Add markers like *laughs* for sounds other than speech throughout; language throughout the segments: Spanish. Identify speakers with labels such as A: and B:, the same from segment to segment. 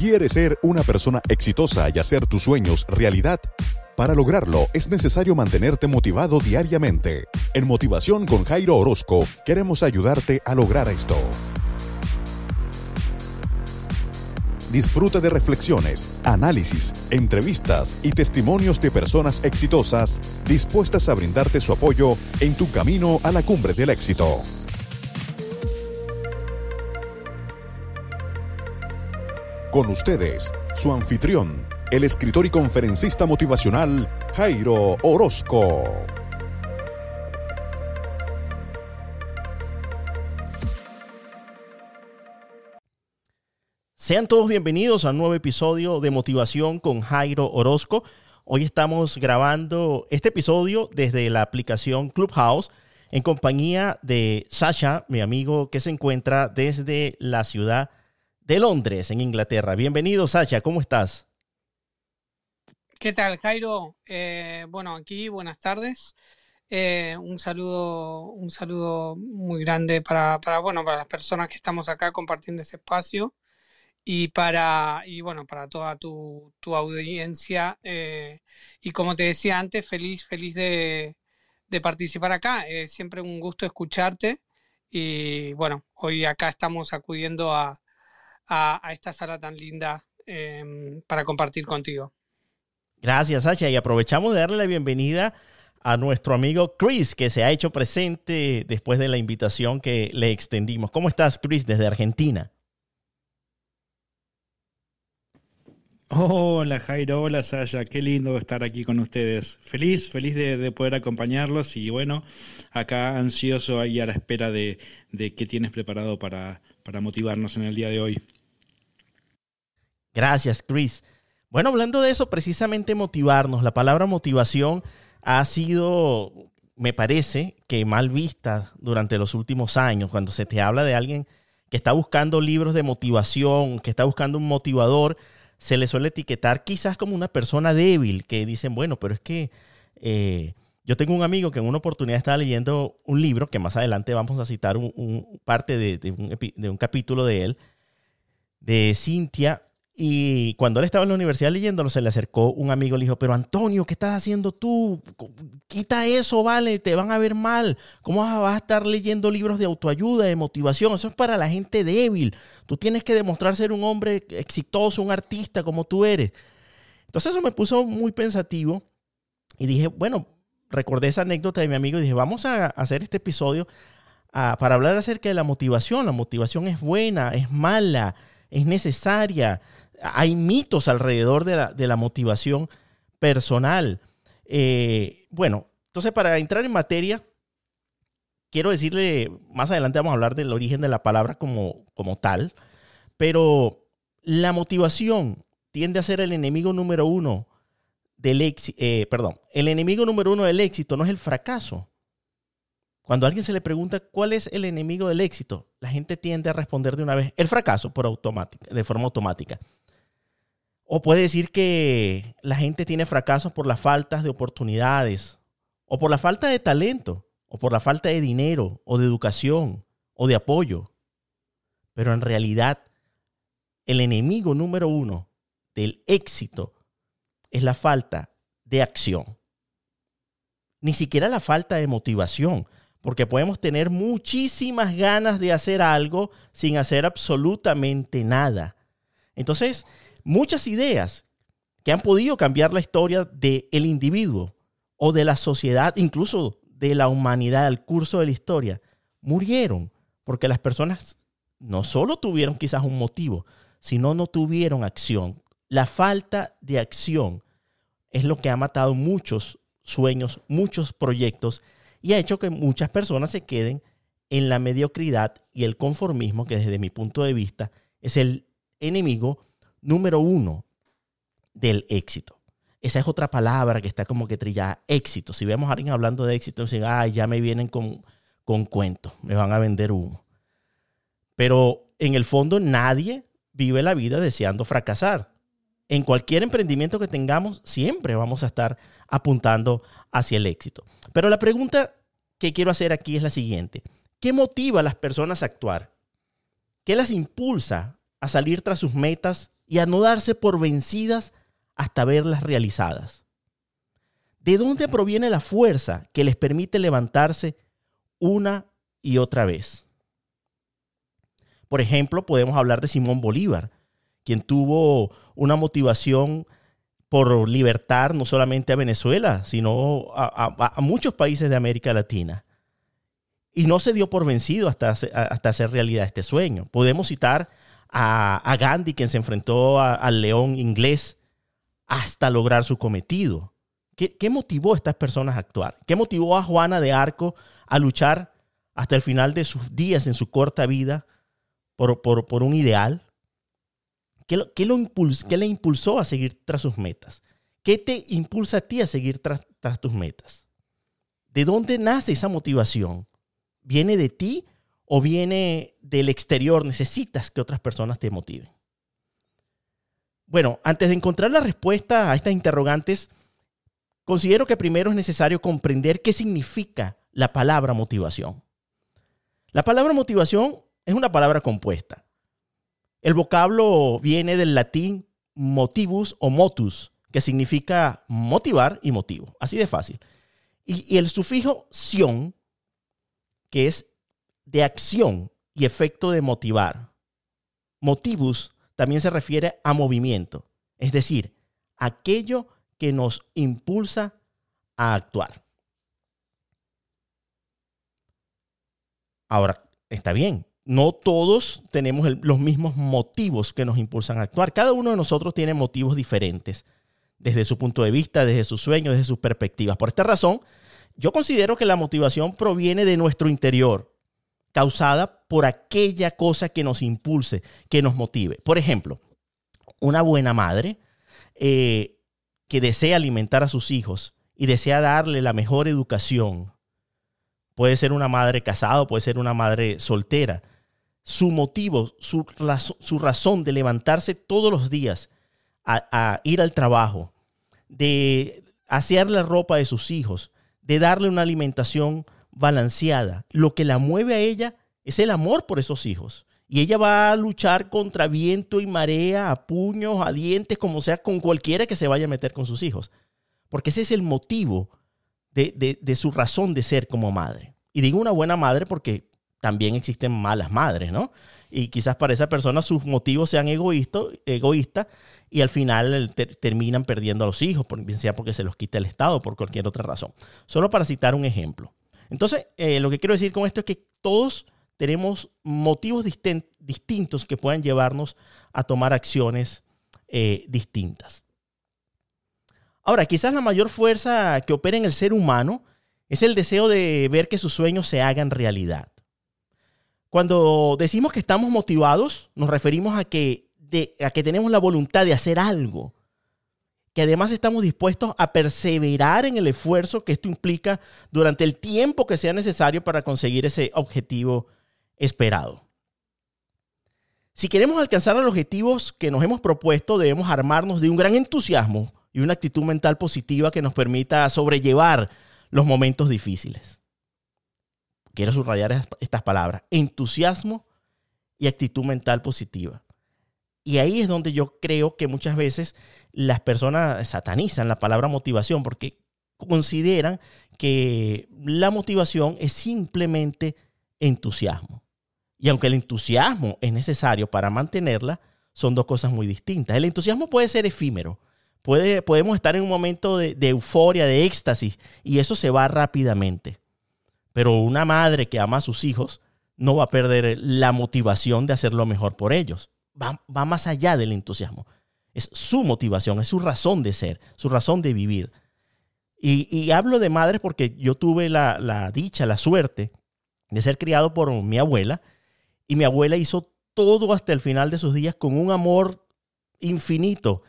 A: ¿Quieres ser una persona exitosa y hacer tus sueños realidad? Para lograrlo es necesario mantenerte motivado diariamente. En Motivación con Jairo Orozco queremos ayudarte a lograr esto. Disfruta de reflexiones, análisis, entrevistas y testimonios de personas exitosas dispuestas a brindarte su apoyo en tu camino a la cumbre del éxito. Con ustedes, su anfitrión, el escritor y conferencista motivacional Jairo Orozco.
B: Sean todos bienvenidos a un nuevo episodio de Motivación con Jairo Orozco. Hoy estamos grabando este episodio desde la aplicación Clubhouse en compañía de Sasha, mi amigo que se encuentra desde la ciudad de Londres, en Inglaterra. Bienvenido, Sasha, ¿cómo estás?
C: ¿Qué tal, Jairo? Eh, bueno, aquí, buenas tardes. Eh, un saludo, un saludo muy grande para, bueno, para las personas que estamos acá compartiendo este espacio y para, y bueno, para toda tu, tu audiencia. Eh, y como te decía antes, feliz, feliz de, de participar acá. Siempre un gusto escucharte. Y bueno, hoy acá estamos acudiendo a, a, esta sala tan linda em, para compartir contigo.
B: Gracias, Sasha. Y aprovechamos de darle la bienvenida a nuestro amigo Chris, que se ha hecho presente después de la invitación que le extendimos. ¿Cómo estás, Chris, desde Argentina?
D: Hola Jairo, hola Sasha, qué lindo estar aquí con ustedes. Feliz, feliz de, poder acompañarlos y bueno, acá ansioso ahí a la espera de, de qué tienes preparado para, para motivarnos en el día de hoy.
B: Gracias, Chris. Bueno, hablando de eso, precisamente motivarnos. La palabra motivación ha sido, me parece, que mal vista durante los últimos años. Cuando se te habla de alguien que está buscando libros de motivación, que está buscando un motivador, se le suele etiquetar quizás como una persona débil, que dicen, bueno, pero es que eh, yo tengo un amigo que en una oportunidad estaba leyendo un libro, que más adelante vamos a citar un, parte de, un, de un capítulo de él, de Cintia y cuando él estaba en la universidad leyéndolo, se le acercó un amigo y le dijo, pero Antonio, ¿qué estás haciendo tú? Quita eso, vale, te van a ver mal. ¿Cómo vas a estar leyendo libros de autoayuda, de motivación? Eso es para la gente débil. Tú tienes que demostrar ser un hombre exitoso, un artista como tú eres. Entonces eso me puso muy pensativo y dije, bueno, recordé esa anécdota de mi amigo y dije, vamos a hacer este episodio ah, para hablar acerca de la motivación. La motivación es buena, es mala, es necesaria hay mitos alrededor de la, motivación personal. Eh, bueno, entonces para entrar en materia, quiero decirle, más adelante vamos a hablar del origen de la palabra como, tal, pero la motivación tiende a ser el enemigo número uno del éxito, eh, perdón, el enemigo número uno del éxito no es el fracaso. Cuando a alguien se le pregunta cuál es el enemigo del éxito, la gente tiende a responder de una vez el fracaso por de forma automática. O puede decir que la gente tiene fracasos por las faltas de oportunidades, o por la falta de talento, o por la falta de dinero, o de educación, o de apoyo. Pero en realidad, el enemigo número uno del éxito es la falta de acción. Ni siquiera la falta de motivación, porque podemos tener muchísimas ganas de hacer algo sin hacer absolutamente nada. Entonces, muchas ideas que han podido cambiar la historia del individuo o de la sociedad, incluso de la humanidad al curso de la historia, murieron porque las personas no solo tuvieron quizás un motivo, sino no tuvieron acción. La falta de acción es lo que ha matado muchos sueños, muchos proyectos y ha hecho que muchas personas se queden en la mediocridad y el conformismo, que desde mi punto de vista es el enemigo número uno del éxito. Esa es otra palabra que está como que trillada, éxito. Si vemos a alguien hablando de éxito, dicen, ay, ya me vienen con, con cuentos, me van a vender humo. Pero en el fondo nadie vive la vida deseando fracasar. En cualquier emprendimiento que tengamos, siempre vamos a estar apuntando hacia el éxito. Pero la pregunta que quiero hacer aquí es la siguiente. ¿Qué motiva a las personas a actuar? ¿Qué las impulsa a salir tras sus metas y a no darse por vencidas hasta verlas realizadas. ¿De dónde proviene la fuerza que les permite levantarse una y otra vez? Por ejemplo, podemos hablar de Simón Bolívar, quien tuvo una motivación por libertar no solamente a Venezuela, sino a, muchos países de América Latina. Y no se dio por vencido hasta, hasta hacer realidad este sueño. Podemos citar a, Gandhi, quien se enfrentó al león inglés hasta lograr su cometido. ¿Qué, ¿Qué, motivó a estas personas a actuar? ¿Qué motivó a Juana de Arco a luchar hasta el final de sus días en su corta vida por, por, un ideal? ¿Qué, qué, lo ¿Qué, le impulsó a seguir tras sus metas? ¿Qué te impulsa a ti a seguir tras, tras tus metas? ¿De dónde nace esa motivación? ¿Viene de ti o viene del exterior? Necesitas que otras personas te motiven. Bueno, antes de encontrar la respuesta a estas interrogantes, considero que primero es necesario comprender qué significa la palabra motivación. La palabra motivación es una palabra compuesta. El vocablo viene del latín motivus o motus, que significa motivar y motivo. Así de fácil. Y, el sufijo sion, que es de acción y efecto de motivar. Motivus también se refiere a movimiento, es decir, aquello que nos impulsa a actuar. Ahora, está bien, no todos tenemos los mismos motivos que nos impulsan a actuar. Cada uno de nosotros tiene motivos diferentes, desde su punto de vista, desde sus sueños, desde sus perspectivas. Por esta razón, yo considero que la motivación proviene de nuestro interior, causada por aquella cosa que nos impulse, que nos motive. Por ejemplo, una buena madre eh, que desea alimentar a sus hijos y desea darle la mejor educación. Puede ser una madre casada, puede ser una madre soltera. Su motivo, su, su razón de levantarse todos los días a, a ir al trabajo, de hacer la ropa de sus hijos, de darle una alimentación balanceada. Lo que la mueve a ella es el amor por esos hijos. Y ella va a luchar contra viento y marea, a puños, a dientes, como sea, con cualquiera que se vaya a meter con sus hijos. Porque ese es el motivo de, de su razón de ser como madre. Y digo una buena madre porque también existen malas madres, ¿no? Y quizás para esa persona sus motivos sean egoístas egoísta, y al final terminan perdiendo a los hijos, por, sea porque se los quita el Estado o por cualquier otra razón. Solo para citar un ejemplo. Entonces, eh, lo que quiero decir con esto es que todos tenemos motivos distintos que puedan llevarnos a tomar acciones eh, distintas. Ahora, quizás la mayor fuerza que opera en el ser humano es el deseo de ver que sus sueños se hagan realidad. Cuando decimos que estamos motivados, nos referimos a que, a que tenemos la voluntad de hacer algo, que además estamos dispuestos a perseverar en el esfuerzo que esto implica durante el tiempo que sea necesario para conseguir ese objetivo esperado. Si queremos alcanzar los objetivos que nos hemos propuesto, debemos armarnos de un gran entusiasmo y una actitud mental positiva que nos permita sobrellevar los momentos difíciles. Quiero subrayar estas palabras, entusiasmo y actitud mental positiva. Y ahí es donde yo creo que muchas veces las personas satanizan la palabra motivación porque consideran que la motivación es simplemente entusiasmo. Y aunque el entusiasmo es necesario para mantenerla, son dos cosas muy distintas. El entusiasmo puede ser efímero. Puede, podemos estar en un momento de, euforia, de éxtasis, y eso se va rápidamente. Pero una madre que ama a sus hijos no va a perder la motivación de hacer lo mejor por ellos. Va, va más allá del entusiasmo. Es su motivación, es su razón de ser, su razón de vivir. Y, hablo de madres porque yo tuve la, dicha, la suerte de ser criado por mi abuela y mi abuela hizo todo hasta el final de sus días con un amor infinito,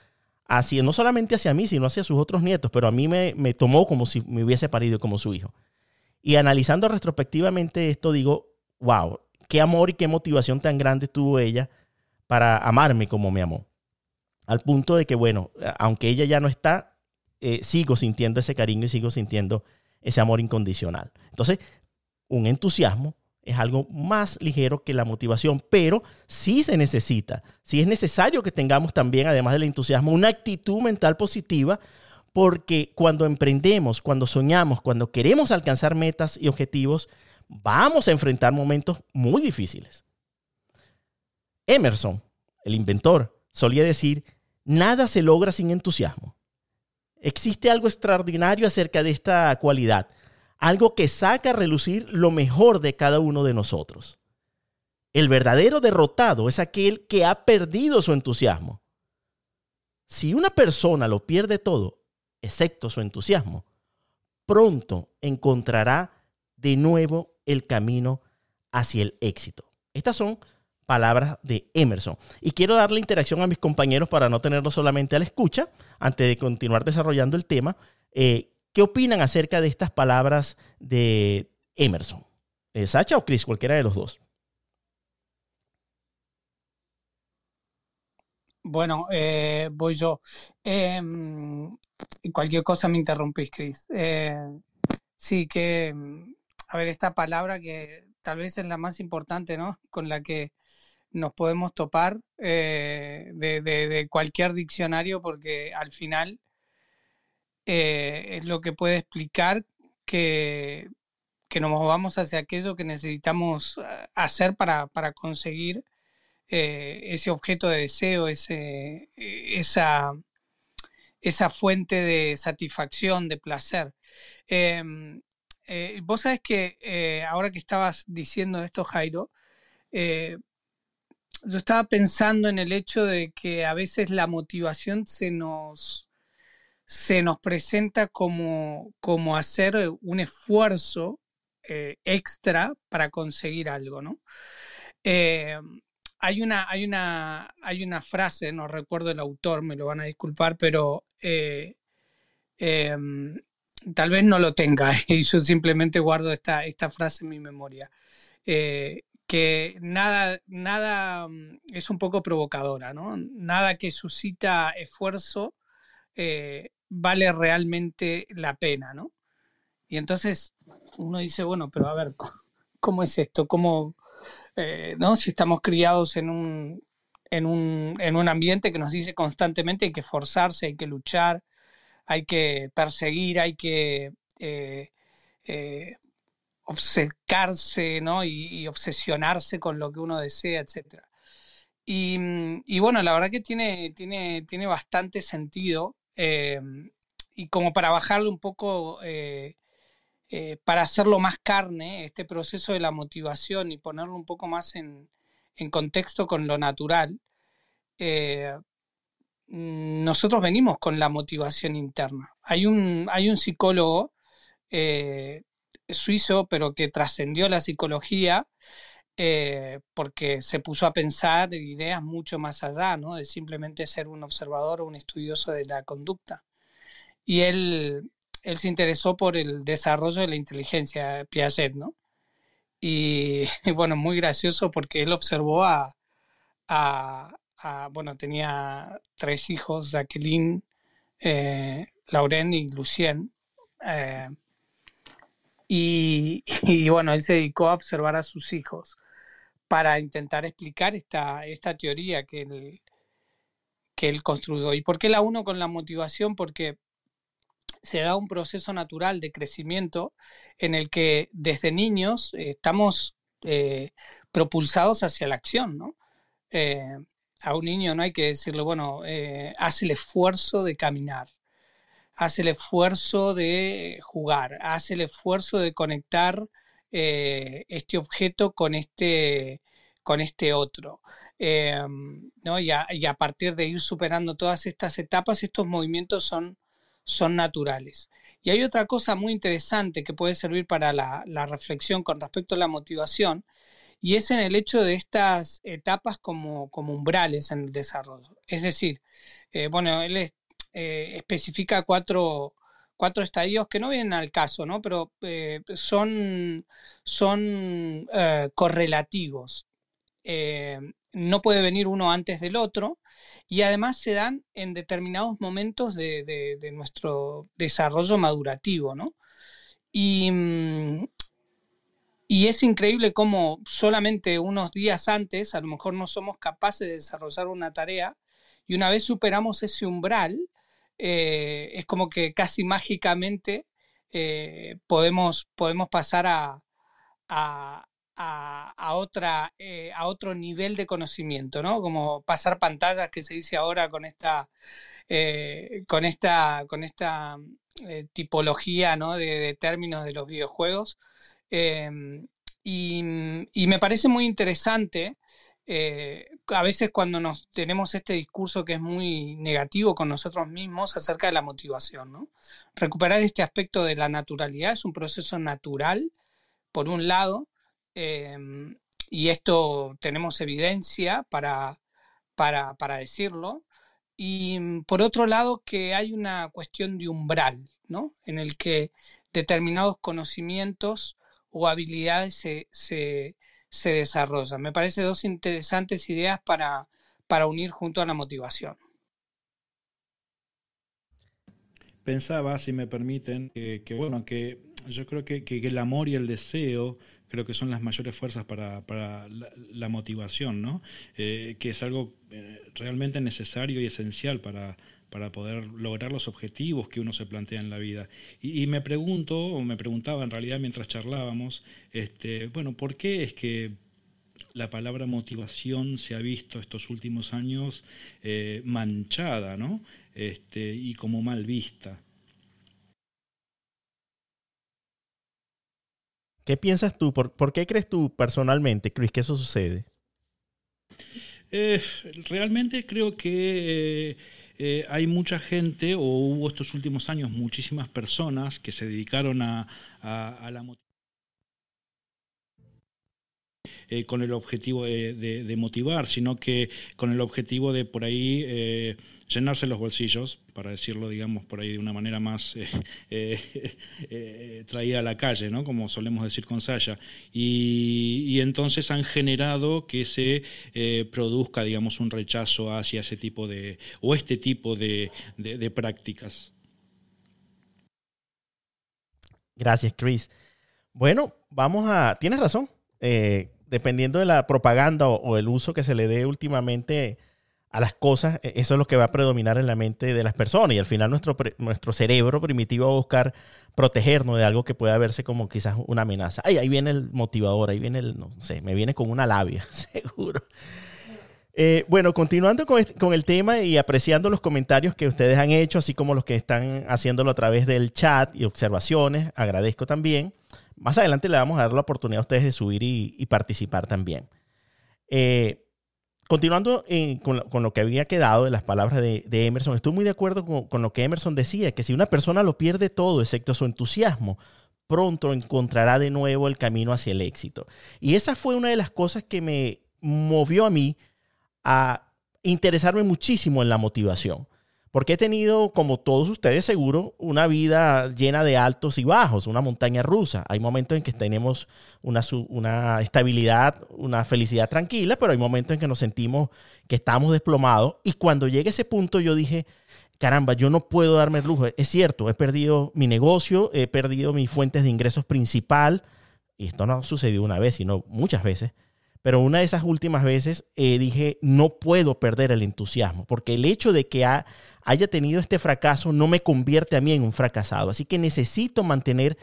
B: hacia, no solamente hacia mí, sino hacia sus otros nietos, pero a mí me, me tomó como si me hubiese parido como su hijo. Y analizando retrospectivamente esto, digo, wow, qué amor y qué motivación tan grande tuvo ella para amarme como me amó. Al punto de que, bueno, aunque ella ya no está, eh, sigo sintiendo ese cariño y sigo sintiendo ese amor incondicional. Entonces, un entusiasmo es algo más ligero que la motivación, pero sí se necesita, sí es necesario que tengamos también, además del entusiasmo, una actitud mental positiva, porque cuando emprendemos, cuando soñamos, cuando queremos alcanzar metas y objetivos, vamos a enfrentar momentos muy difíciles. Emerson, el inventor, solía decir, nada se logra sin entusiasmo. Existe algo extraordinario acerca de esta cualidad algo que saca a relucir lo mejor de cada uno de nosotros. El verdadero derrotado es aquel que ha perdido su entusiasmo. Si una persona lo pierde todo, excepto su entusiasmo, pronto encontrará de nuevo el camino hacia el éxito. Estas son palabras de Emerson. Y quiero darle interacción a mis compañeros para no tenerlo solamente a la escucha, antes de continuar desarrollando el tema. Eh, ¿Qué opinan acerca de estas palabras de Emerson? Eh, ¿Sacha o Chris? Cualquiera de los dos.
C: Bueno, eh, voy yo. Eh, cualquier cosa me interrumpís, Chris. Sí, que, a ver, esta palabra que tal vez es la más importante, ¿no? *laughs* Con la que nos podemos topar de, de, cualquier diccionario, porque al final eh, es lo que puede explicar que, que, nos movamos hacia aquello que necesitamos eh, hacer para, para conseguir eh, ese objeto de deseo, ese, esa, esa fuente de satisfacción, de placer. Em, vos sabés que ahora que estabas diciendo esto, Jairo, yo estaba pensando en el hecho de que a veces la motivación se nos, se nos presenta como, como hacer un esfuerzo eh, extra para conseguir algo, ¿no? Eh, hay, una, hay, una, hay una frase, no recuerdo el autor, me lo van a disculpar, pero eh, em, tal vez no lo tenga *laughs* y yo simplemente guardo esta, esta frase en mi memoria. Que nada, nada mm, es un poco provocadora, ¿no? Nada que suscita esfuerzo vale realmente la pena, ¿no? Y entonces uno dice, bueno, pero a ver, *laughs* ¿cómo es esto? ¿Cómo, eh, ¿no? Si estamos criados en un, en, un, en un ambiente que nos dice constantemente hay que forzarse, hay que luchar, hay que perseguir, hay que eh, eh, obcecarse, ¿no? Y, obsesionarse con lo que uno desea, etc. Y, bueno, la verdad que tiene, tiene, tiene bastante sentido Em, y como para bajarle un poco, eh, eh, para hacerlo más carne, este proceso de la motivación y ponerlo un poco más en, contexto con lo natural, eh, nosotros venimos con la motivación interna. Hay un, hay un psicólogo suizo, pero que trascendió la psicología, eh, porque se puso a pensar ideas mucho más allá, ¿no? De simplemente ser un observador o un estudioso de la conducta. Y él, él se interesó por el desarrollo de la inteligencia, Piaget, ¿no? Y, *laughs* bueno, muy gracioso porque él observó a, a, bueno, tenía tres hijos, Jacqueline, eh, Lauren y Lucien. Eh, *laughs* y, bueno, él se dedicó a observar a sus hijos para intentar explicar esta, esta teoría que él, que él construyó. ¿Y por qué la uno con la motivación? Porque se da un proceso natural de crecimiento en el que desde niños estamos eh, propulsados hacia la acción, ¿no? Eh, a un niño no hay que decirle, bueno, eh, hace el esfuerzo de caminar, hace el esfuerzo de jugar, hace el esfuerzo de conectar eh, este objeto con este, con este otro. Em, ¿no? y, a, partir de ir superando todas estas etapas, estos movimientos son, son naturales. Y hay otra cosa muy interesante que puede servir para la, reflexión con respecto a la motivación, y es en el hecho de estas etapas como, como umbrales en el desarrollo. Es decir, eh, bueno, él eh, especifica cuatro, cuatro estadios que no vienen al caso, ¿no? Pero eh, son, son eh, correlativos. No puede venir uno antes del otro y además se dan en determinados momentos de, nuestro desarrollo madurativo, ¿no? Y, y es increíble cómo solamente unos días antes, a lo mejor no somos capaces de desarrollar una tarea, y una vez superamos ese umbral, eh, es como que casi mágicamente eh, podemos, podemos pasar a, a, otra, eh, a otro nivel de conocimiento, ¿no? Como pasar pantallas que se dice ahora con esta, con esta, con esta tipología ¿no? de, términos de los videojuegos. Em, y, me parece muy interesante eh, a veces cuando nos tenemos este discurso que es muy negativo con nosotros mismos acerca de la motivación. Recuperar este aspecto de la naturalidad es un proceso natural, por un lado, em, y esto tenemos evidencia para, para, para, decirlo, y mm, por otro lado que hay una cuestión de umbral, ¿no? En el que determinados conocimientos o habilidades se se desarrolla. Me parece dos interesantes ideas para, para unir junto a la motivación.
D: Pensaba, si me permiten, que, bueno, que yo creo que, el amor y el deseo creo que son las mayores fuerzas para, para la, motivación, ¿no? Eh, que es algo eh, realmente necesario y esencial para, para poder lograr los objetivos que uno se plantea en la vida. Y, me pregunto, o me preguntaba en realidad mientras charlábamos, este, bueno, ¿por qué es que la palabra motivación se ha visto estos últimos años eh, manchada, ¿no? Este, y como mal vista.
B: ¿Qué piensas tú? ¿Por, qué crees tú personalmente, Chris, que eso sucede?
D: Eh, realmente creo que eh, eh, hay mucha gente, o hubo estos últimos años muchísimas personas que se dedicaron a, la motivación. Eh, con el objetivo de, motivar, sino que con el objetivo de por ahí eh, llenarse los bolsillos, para decirlo, digamos, por ahí de una manera más *laughs* eh, eh, eh, traída a la calle, ¿no? como solemos decir con Saya. Y, entonces han generado que se produzca, digamos, un rechazo hacia ese tipo de, o este tipo de, prácticas.
B: Gracias, Chris. Bueno, vamos a. Tienes razón. dependiendo de la propaganda o, el uso que se le dé últimamente a las cosas, e, eso es lo que va a predominar en la mente de las personas y al final nuestro, nuestro cerebro primitivo va a buscar protegernos de algo que pueda verse como quizás una amenaza. Ay, ahí viene el motivador, ahí viene el, no sé, me viene con una labia, *laughs* seguro. Eh, bueno, continuando con, con, el tema y apreciando los comentarios que ustedes han hecho, así como los que están haciéndolo a través del chat y observaciones, agradezco también. Más adelante le vamos a dar la oportunidad a ustedes de subir y, participar también. Eh, Continuando con, lo que había quedado de las palabras de, Emerson, estoy muy de acuerdo con, lo que Emerson decía, que si una persona lo pierde todo, excepto su entusiasmo, pronto encontrará de nuevo el camino hacia el éxito. Y esa fue una de las cosas que me movió a mí a interesarme muchísimo en la motivación. Porque he tenido, como todos ustedes seguro, una vida llena de altos y bajos, una montaña rusa. Hay momentos en que tenemos una, estabilidad, una felicidad tranquila, pero hay momentos en que nos sentimos que estamos desplomados. Y cuando llegue ese punto yo dije, caramba, yo no puedo darme el lujo. Es cierto, he perdido mi negocio, he perdido mis fuentes de ingresos principal. Y esto no sucedió una vez, sino muchas veces. Pero una de esas últimas veces eh, dije, no puedo perder el entusiasmo, porque el hecho de que haya tenido este fracaso no me convierte a mí en un fracasado. Así que necesito mantener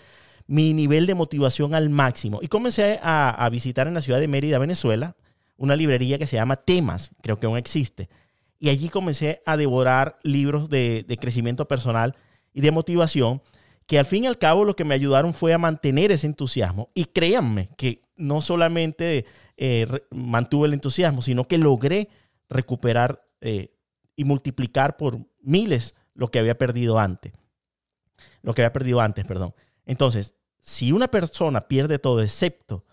B: mi nivel de motivación al máximo. Y comencé a, visitar en la ciudad de Mérida, Venezuela, una librería que se llama Temas, creo que aún existe. Y allí comencé a devorar libros de, de crecimiento personal y de motivación que al fin y al cabo lo que me ayudaron fue a mantener ese entusiasmo. Y créanme que no solamente eh, mantuve el entusiasmo, sino que logré recuperar eh, y multiplicar por miles lo que había perdido antes. Lo que había perdido antes, perdón. Entonces, si una persona pierde todo excepto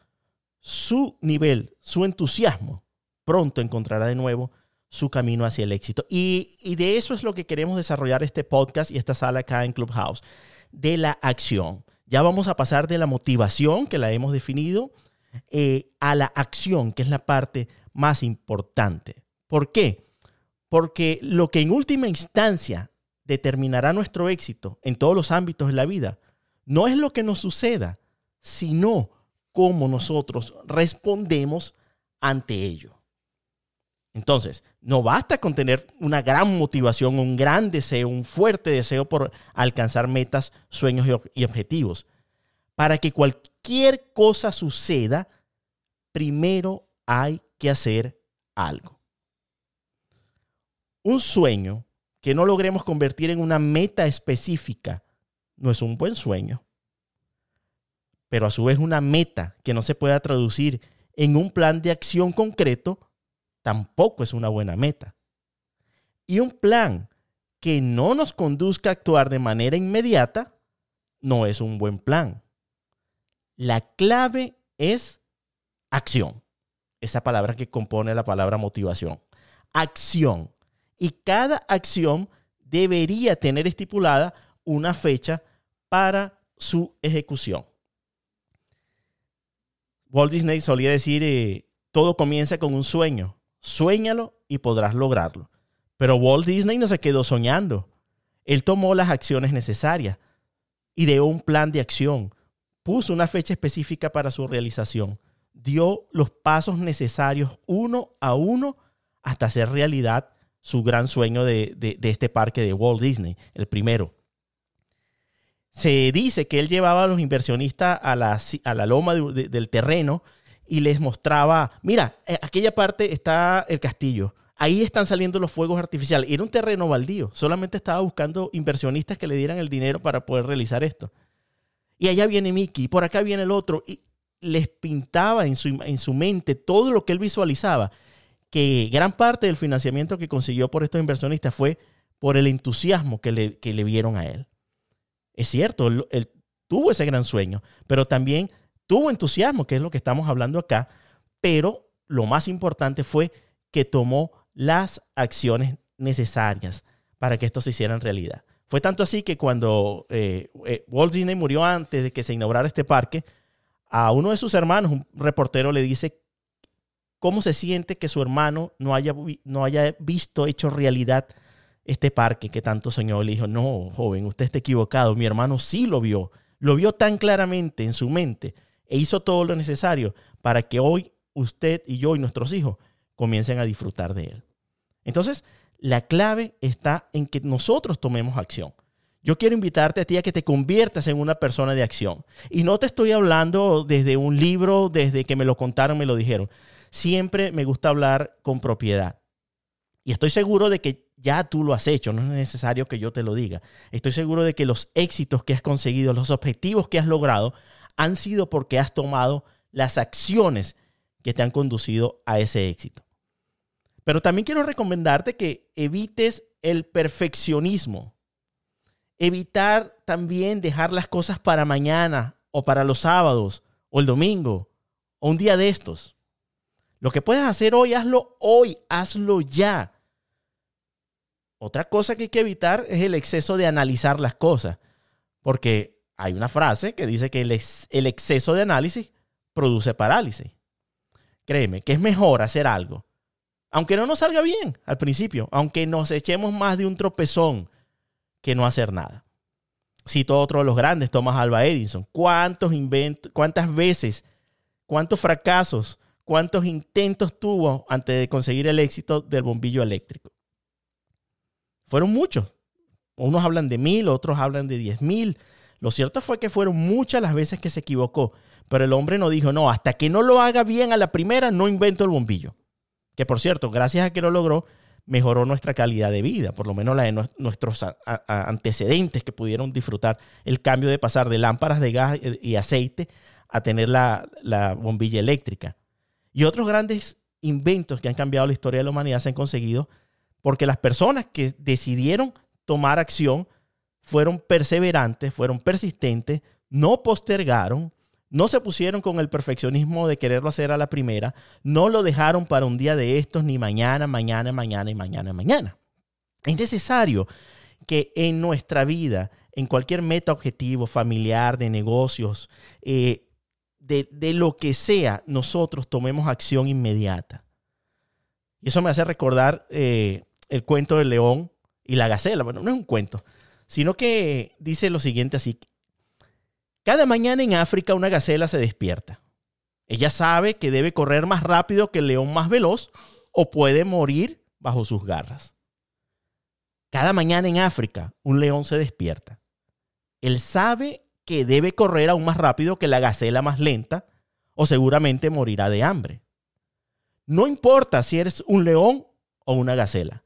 B: su nivel, su entusiasmo, pronto encontrará de nuevo su camino hacia el éxito. Y, y, de eso es lo que queremos desarrollar este podcast y esta sala acá en Clubhouse de la acción. Ya vamos a pasar de la motivación, que la hemos definido, eh, a la acción, que es la parte más importante. ¿Por qué? Porque lo que en última instancia determinará nuestro éxito en todos los ámbitos de la vida no es lo que nos suceda, sino cómo nosotros respondemos ante ello. Entonces, no basta con tener una gran motivación, un gran deseo, un fuerte deseo por alcanzar metas, sueños y objetivos. Para que cualquier cosa suceda, primero hay que hacer algo. Un sueño que no logremos convertir en una meta específica no es un buen sueño. Pero a su vez una meta que no se pueda traducir en un plan de acción concreto tampoco es una buena meta. Y un plan que no nos conduzca a actuar de manera inmediata no es un buen plan. La clave es acción. Esa palabra que compone la palabra motivación. Acción. Y cada acción debería tener estipulada una fecha para su ejecución. Walt Disney solía decir, eh, todo comienza con un sueño. Suéñalo y podrás lograrlo. Pero Walt Disney no se quedó soñando. Él tomó las acciones necesarias, ideó un plan de acción, puso una fecha específica para su realización, dio los pasos necesarios uno a uno hasta hacer realidad su gran sueño de, este parque de Walt Disney, el primero. Se dice que él llevaba a los inversionistas a la, a la loma del terreno y les mostraba, mira, eh, aquella parte está el castillo, ahí están saliendo los fuegos artificiales. Era un terreno baldío, solamente estaba buscando inversionistas que le dieran el dinero para poder realizar esto. Y allá viene Mickey, por acá viene el otro, y les pintaba en su, en su mente todo lo que él visualizaba que gran parte del financiamiento que consiguió por estos inversionistas fue por el entusiasmo que le, le vieron a él. Es cierto, él, tuvo ese gran sueño, pero también tuvo entusiasmo, que es lo que estamos hablando acá, pero lo más importante fue que tomó las acciones necesarias para que esto se hiciera realidad. Fue tanto así que cuando eh, eh, Walt Disney murió antes de que se inaugurara este parque, a uno de sus hermanos, un reportero, le dice cómo se siente que su hermano no haya, no haya visto, hecho realidad este parque que tanto soñó. Le dijo, no, joven, usted está equivocado. Mi hermano sí lo vio. Lo vio tan claramente en su mente e hizo todo lo necesario para que hoy usted y yo y nuestros hijos comiencen a disfrutar de él. Entonces, la clave está en que nosotros tomemos acción. Yo quiero invitarte a ti a que te conviertas en una persona de acción. Y no te estoy hablando desde un libro, desde que me lo contaron, me lo dijeron siempre me gusta hablar con propiedad. Y estoy seguro de que ya tú lo has hecho, no es necesario que yo te lo diga. Estoy seguro de que los éxitos que has conseguido, los objetivos que has logrado, han sido porque has tomado las acciones que te han conducido a ese éxito. Pero también quiero recomendarte que evites el perfeccionismo. Evitar también dejar las cosas para mañana o para los sábados o el domingo o un día de estos. Lo que puedes hacer hoy, hazlo hoy, hazlo ya. Otra cosa que hay que evitar es el exceso de analizar las cosas, porque hay una frase que dice que el, exceso de análisis produce parálisis. Créeme que es mejor hacer algo, aunque no nos salga bien al principio, aunque nos echemos más de un tropezón, que no hacer nada. Cito otro de los grandes, Thomas Alva Edison. ¿Cuántos cuántas veces, cuántos fracasos cuántos intentos tuvo antes de conseguir el éxito del bombillo eléctrico. Fueron muchos. Unos hablan de mil, otros hablan de diez mil. Lo cierto fue que fueron muchas las veces que se equivocó, pero el hombre no dijo, no, hasta que no lo haga bien a la primera, no invento el bombillo. Que por cierto, gracias a que lo logró, mejoró nuestra calidad de vida, por lo menos la de nuestros antecedentes que pudieron disfrutar el cambio de pasar de lámparas de gas y aceite a tener la, la bombilla eléctrica. Y otros grandes inventos que han cambiado la historia de la humanidad se han conseguido porque las personas que decidieron tomar acción fueron perseverantes, fueron persistentes, no postergaron, no se pusieron con el perfeccionismo de quererlo hacer a la primera, no lo dejaron para un día de estos, ni mañana, mañana, mañana y mañana, mañana. Es necesario que en nuestra vida, en cualquier meta objetivo familiar, de negocios, eh, de, lo que sea, nosotros tomemos acción inmediata. Y eso me hace recordar eh, el cuento del león y la gacela. Bueno, no es un cuento, sino que dice lo siguiente así. Cada mañana en África una gacela se despierta. Ella sabe que debe correr más rápido que el león más veloz o puede morir bajo sus garras. Cada mañana en África un león se despierta. Él sabe que debe correr aún más rápido que la gacela más lenta o seguramente morirá de hambre. No importa si eres un león o una gacela.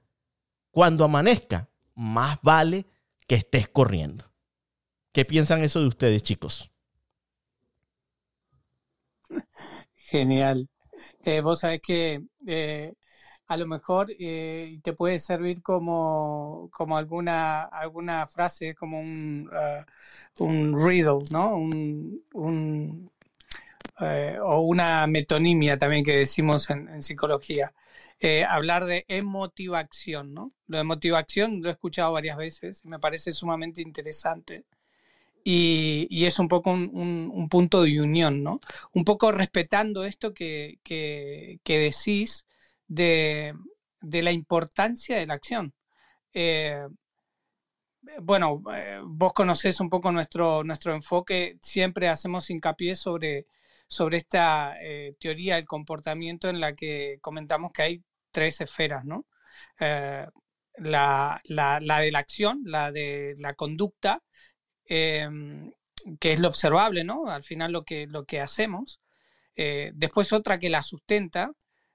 B: Cuando amanezca, más vale que estés corriendo. ¿Qué piensan eso de ustedes, chicos?
C: Genial. Eh, vos sabés que eh, a lo mejor eh, te puede servir como, como alguna, alguna frase, como un, uh, un riddle, ¿no? Un, o una metonimia también que decimos en, psicología. hablar de emotivación, ¿no? Lo de motivación lo he escuchado varias veces y me parece sumamente interesante y, es un poco un, punto de unión, ¿no? Un poco respetando esto que, decís de, la importancia de la acción. Eh, bueno, eh, vos conocés un poco nuestro, nuestro enfoque, siempre hacemos hincapié sobre, sobre esta eh, teoría del comportamiento en la que comentamos que hay tres esferas, ¿no? la, la, de la acción, la de la conducta, Em, que es lo observable, ¿no? Al final lo que, lo que hacemos. Eh, después otra que la sustenta,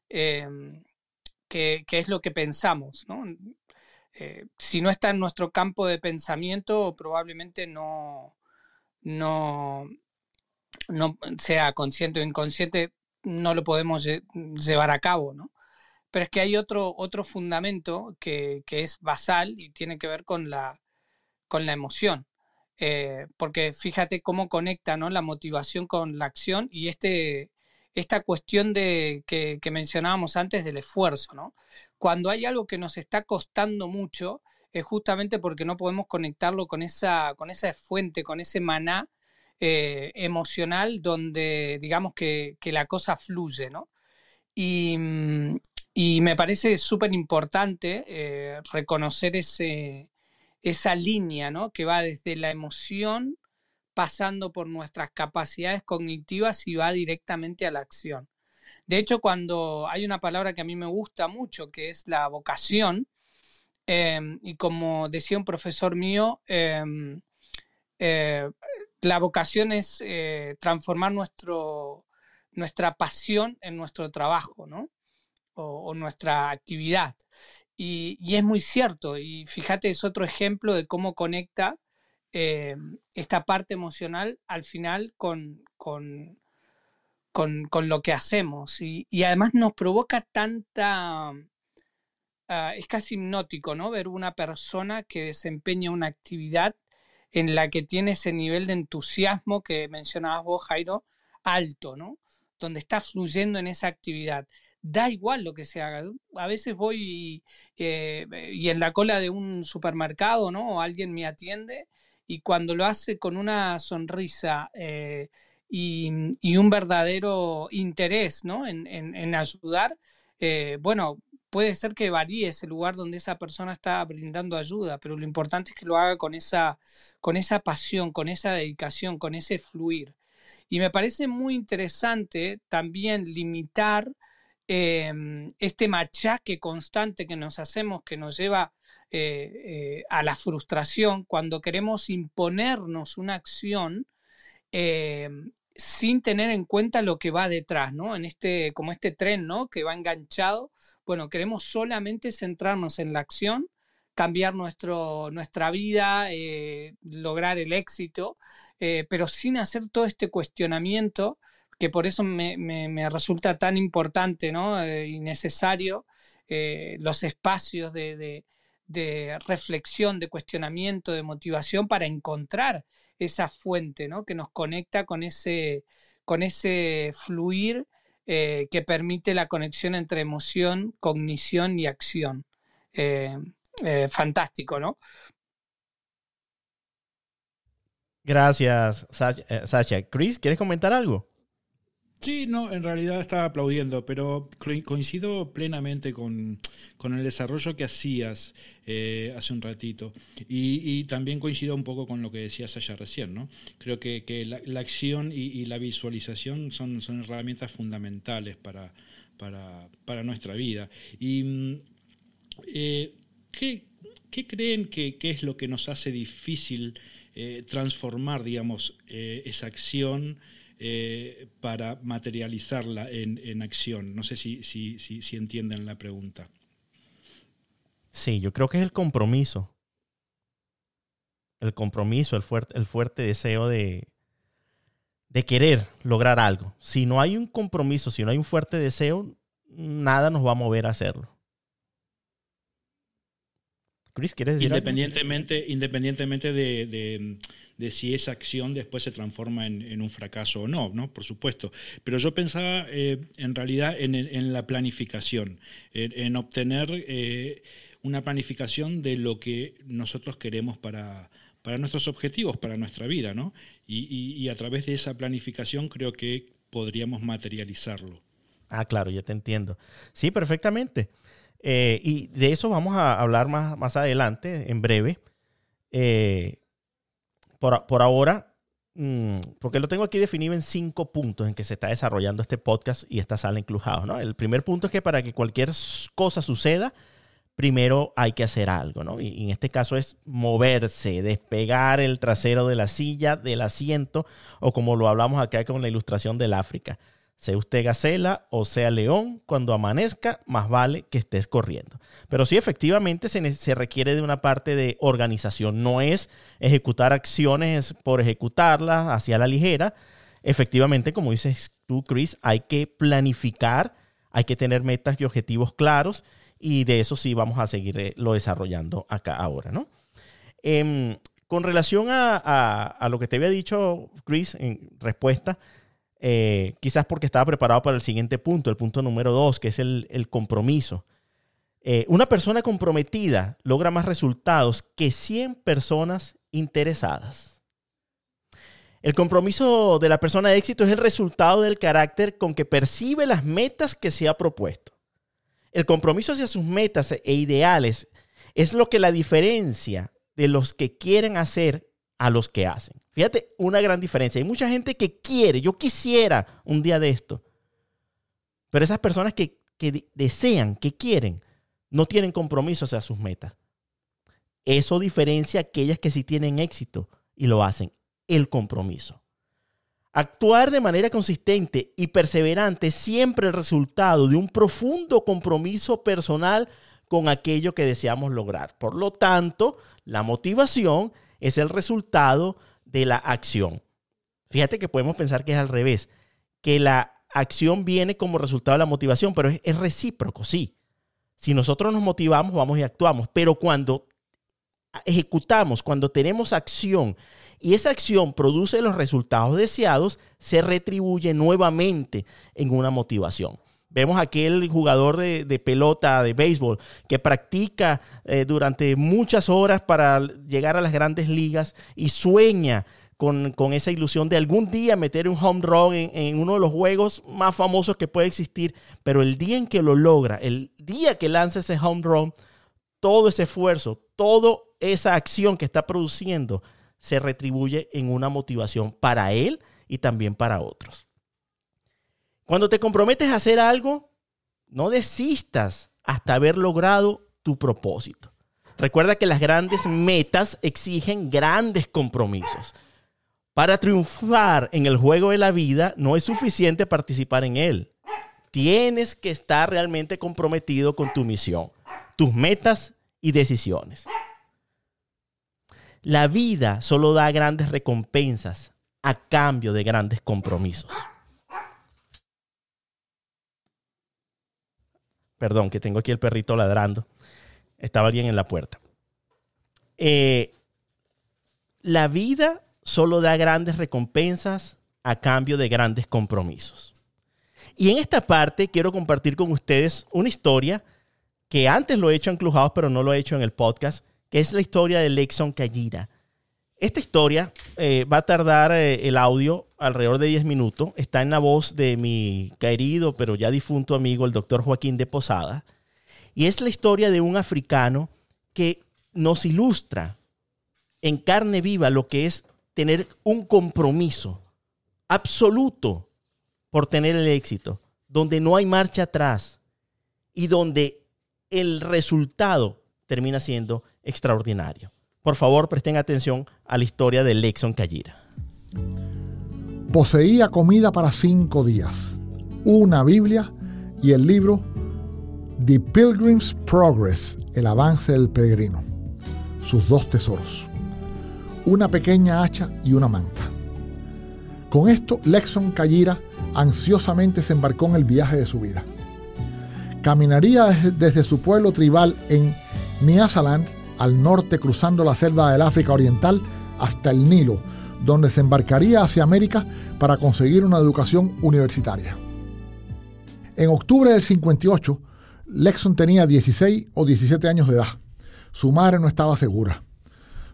C: em, que, es lo que pensamos, ¿no? Eh, si no está en nuestro campo de pensamiento, probablemente no, no, no sea consciente o inconsciente, no lo podemos llevar a cabo, ¿no? Pero es que hay otro, otro fundamento que, que es basal y tiene que ver con la, con la emoción. Eh, porque fíjate cómo conecta ¿no? la motivación con la acción y este, esta cuestión de, que, mencionábamos antes del esfuerzo. ¿no? Cuando hay algo que nos está costando mucho, es justamente porque no podemos conectarlo con esa, con esa fuente, con ese maná eh, emocional donde digamos que, la cosa fluye. ¿no? Y, mm, me parece súper importante eh, reconocer ese, esa línea, ¿no? Que va desde la emoción, pasando por nuestras capacidades cognitivas y va directamente a la acción. De hecho, cuando hay una palabra que a mí me gusta mucho, que es la vocación, em, y como decía un profesor mío, em, eh, la vocación es eh, transformar nuestro, nuestra pasión en nuestro trabajo, ¿no? o nuestra actividad. Y, es muy cierto, y fíjate, es otro ejemplo de cómo conecta eh, esta parte emocional al final con, con, con, lo que hacemos. Y, además nos provoca tanta... Ah, es casi hipnótico, ¿no? Ver una persona que desempeña una actividad en la que tiene ese nivel de entusiasmo que mencionabas vos, Jairo, alto, ¿no? Donde está fluyendo en esa actividad da igual lo que se haga. A veces voy eh, y, en la cola de un supermercado, ¿no? Alguien me atiende y cuando lo hace con una sonrisa eh, y, un verdadero interés, ¿no? En, ayudar, eh, bueno, puede ser que varíe ese lugar donde esa persona está brindando ayuda, pero lo importante es que lo haga con esa, con esa pasión, con esa dedicación, con ese fluir. Y me parece muy interesante también limitar Em, este machaque constante que nos hacemos, que nos lleva eh, eh, a la frustración cuando queremos imponernos una acción em, sin tener en cuenta lo que va detrás, ¿no? En este, como este tren, ¿no? Que va enganchado. Bueno, queremos solamente centrarnos en la acción, cambiar nuestro, nuestra vida, eh, lograr el éxito, pero sin hacer todo este cuestionamiento que por eso me, resulta tan importante eh, y necesario eh, los espacios de, reflexión, de cuestionamiento, de motivación para encontrar esa fuente que nos conecta con ese, con ese fluir eh, que permite la conexión entre emoción, cognición y acción. fantástico, ¿no?
B: Gracias, Sasha. Chris, ¿quieres comentar algo?
D: Sí, no, en realidad estaba aplaudiendo, pero coincido plenamente con, el desarrollo que hacías eh, hace un ratito. Y, también coincido un poco con lo que decías allá recién, ¿no? Creo que, la, acción y, la visualización son, son herramientas fundamentales para, para, nuestra vida. Y mm, eh, ¿qué, creen que, es lo que nos hace difícil eh, transformar, digamos, esa acción? Eh, para materializarla en, acción. No sé si, si, si, entienden la pregunta.
B: Sí, yo creo que es el compromiso. El compromiso, el fuerte, el fuerte deseo de, de querer lograr algo. Si no hay un compromiso, si no hay un fuerte deseo, nada nos va a mover a hacerlo.
D: Chris, ¿quieres decir independientemente, Independientemente de, de si esa acción después se transforma en, un fracaso o no, ¿no? Por supuesto. Pero yo pensaba eh, en realidad en, la planificación, en, obtener eh, una planificación de lo que nosotros queremos para, para nuestros objetivos, para nuestra vida, ¿no? Y, a través de esa planificación creo que podríamos materializarlo.
B: Ah, claro, ya te entiendo. Sí, perfectamente. Eh, y de eso vamos a hablar más, más adelante, en breve por, ahora, mm, porque lo tengo aquí definido en cinco puntos en que se está desarrollando este podcast y esta sala incluidos. ¿no? El primer punto es que para que cualquier cosa suceda, primero hay que hacer algo, ¿no? Y, en este caso es moverse, despegar el trasero de la silla, del asiento, o como lo hablamos acá con la ilustración del África. Sea usted gacela o sea león, cuando amanezca, más vale que estés corriendo. Pero sí, efectivamente, se, requiere de una parte de organización. No es ejecutar acciones por ejecutarlas hacia la ligera. Efectivamente, como dices tú, Chris, hay que planificar, hay que tener metas y objetivos claros y de eso sí vamos a seguirlo desarrollando acá ahora, ¿no? Em, con relación a, lo que te había dicho, Chris, en respuesta, eh, quizás porque estaba preparado para el siguiente punto, el punto número dos, que es el, compromiso. Eh, una persona comprometida logra más resultados que 100 personas interesadas. El compromiso de la persona de éxito es el resultado del carácter con que percibe las metas que se ha propuesto. El compromiso hacia sus metas e ideales es lo que la diferencia de los que quieren hacer a los que hacen. Fíjate, una gran diferencia. Hay mucha gente que quiere, yo quisiera un día de esto, pero esas personas que, desean, que quieren, no tienen compromiso hacia sus metas. Eso diferencia a aquellas que sí tienen éxito y lo hacen, el compromiso. Actuar de manera consistente y perseverante es siempre el resultado de un profundo compromiso personal con aquello que deseamos lograr. Por lo tanto, la motivación es el resultado de la acción. Fíjate que podemos pensar que es al revés, que la acción viene como resultado de la motivación, pero es, recíproco, sí. Si nosotros nos motivamos, vamos y actuamos, pero cuando ejecutamos, cuando tenemos acción y esa acción produce los resultados deseados, se retribuye nuevamente en una motivación. Vemos aquel jugador de, pelota, de béisbol, que practica eh, durante muchas horas para llegar a las grandes ligas y sueña con, esa ilusión de algún día meter un home run en, en, uno de los juegos más famosos que puede existir. Pero el día en que lo logra, el día que lanza ese home run, todo ese esfuerzo, toda esa acción que está produciendo se retribuye en una motivación para él y también para otros. Cuando te comprometes a hacer algo, no desistas hasta haber logrado tu propósito. Recuerda que las grandes metas exigen grandes compromisos. Para triunfar en el juego de la vida no es suficiente participar en él. Tienes que estar realmente comprometido con tu misión, tus metas y decisiones. La vida solo da grandes recompensas a cambio de grandes compromisos. Perdón, que tengo aquí el perrito ladrando. Estaba alguien en la puerta. Eh, la vida solo da grandes recompensas a cambio de grandes compromisos. Y en esta parte quiero compartir con ustedes una historia que antes lo he hecho en Clubhouse, pero no lo he hecho en el podcast, que es la historia de Lexon Kajira. Esta historia eh, va a tardar eh, el audio alrededor de 10 minutos. Está en la voz de mi querido pero ya difunto amigo, el doctor Joaquín de Posada. Y es la historia de un africano que nos ilustra en carne viva lo que es tener un compromiso absoluto por tener el éxito, donde no hay marcha atrás y donde el resultado termina siendo extraordinario. Por favor, presten atención a la historia de Lexon Kajira.
E: Poseía comida para cinco días, una Biblia y el libro The Pilgrim's Progress, el avance del peregrino, sus dos tesoros, una pequeña hacha y una manta. Con esto, Lexon Kajira ansiosamente se embarcó en el viaje de su vida. Caminaría desde, su pueblo tribal en Nyasaland al norte cruzando la selva del África Oriental hasta el Nilo, donde se embarcaría hacia América para conseguir una educación universitaria. En octubre del 58, Lexon tenía 16 o 17 años de edad. Su madre no estaba segura.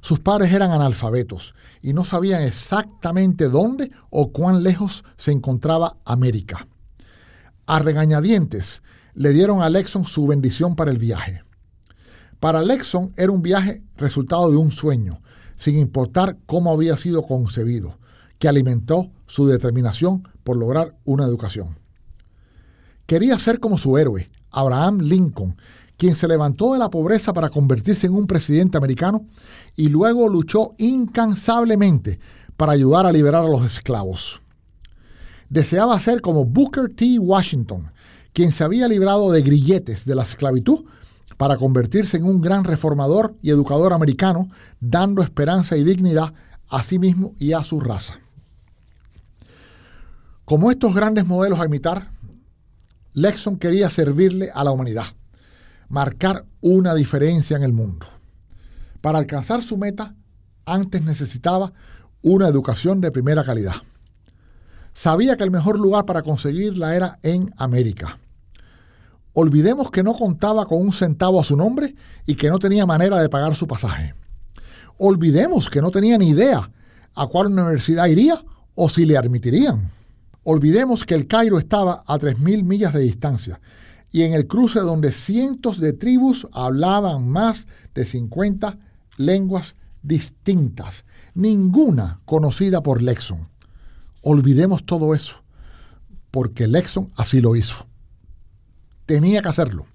E: Sus padres eran analfabetos y no sabían exactamente dónde o cuán lejos se encontraba América. A regañadientes le dieron a Lexon su bendición para el viaje. Para Lexon era un viaje resultado de un sueño, sin importar cómo había sido concebido, que alimentó su determinación por lograr una educación. Quería ser como su héroe, Abraham Lincoln, quien se levantó de la pobreza para convertirse en un presidente americano y luego luchó incansablemente para ayudar a liberar a los esclavos. Deseaba ser como Booker T. Washington, quien se había librado de grilletes de la esclavitud para convertirse en un gran reformador y educador americano, dando esperanza y dignidad a sí mismo y a su raza. Como estos grandes modelos a imitar, Lexon quería servirle a la humanidad, marcar una diferencia en el mundo. Para alcanzar su meta, antes necesitaba una educación de primera calidad. Sabía que el mejor lugar para conseguirla era en América olvidemos que no contaba con un centavo a su nombre y que no tenía manera de pagar su pasaje. Olvidemos que no tenía ni idea a cuál universidad iría o si le admitirían. Olvidemos que el Cairo estaba a 3.000 millas de distancia y en el cruce donde cientos de tribus hablaban más de 50 lenguas distintas, ninguna conocida por Lexon. Olvidemos todo eso, porque Lexon así lo hizo tenía que hacerlo.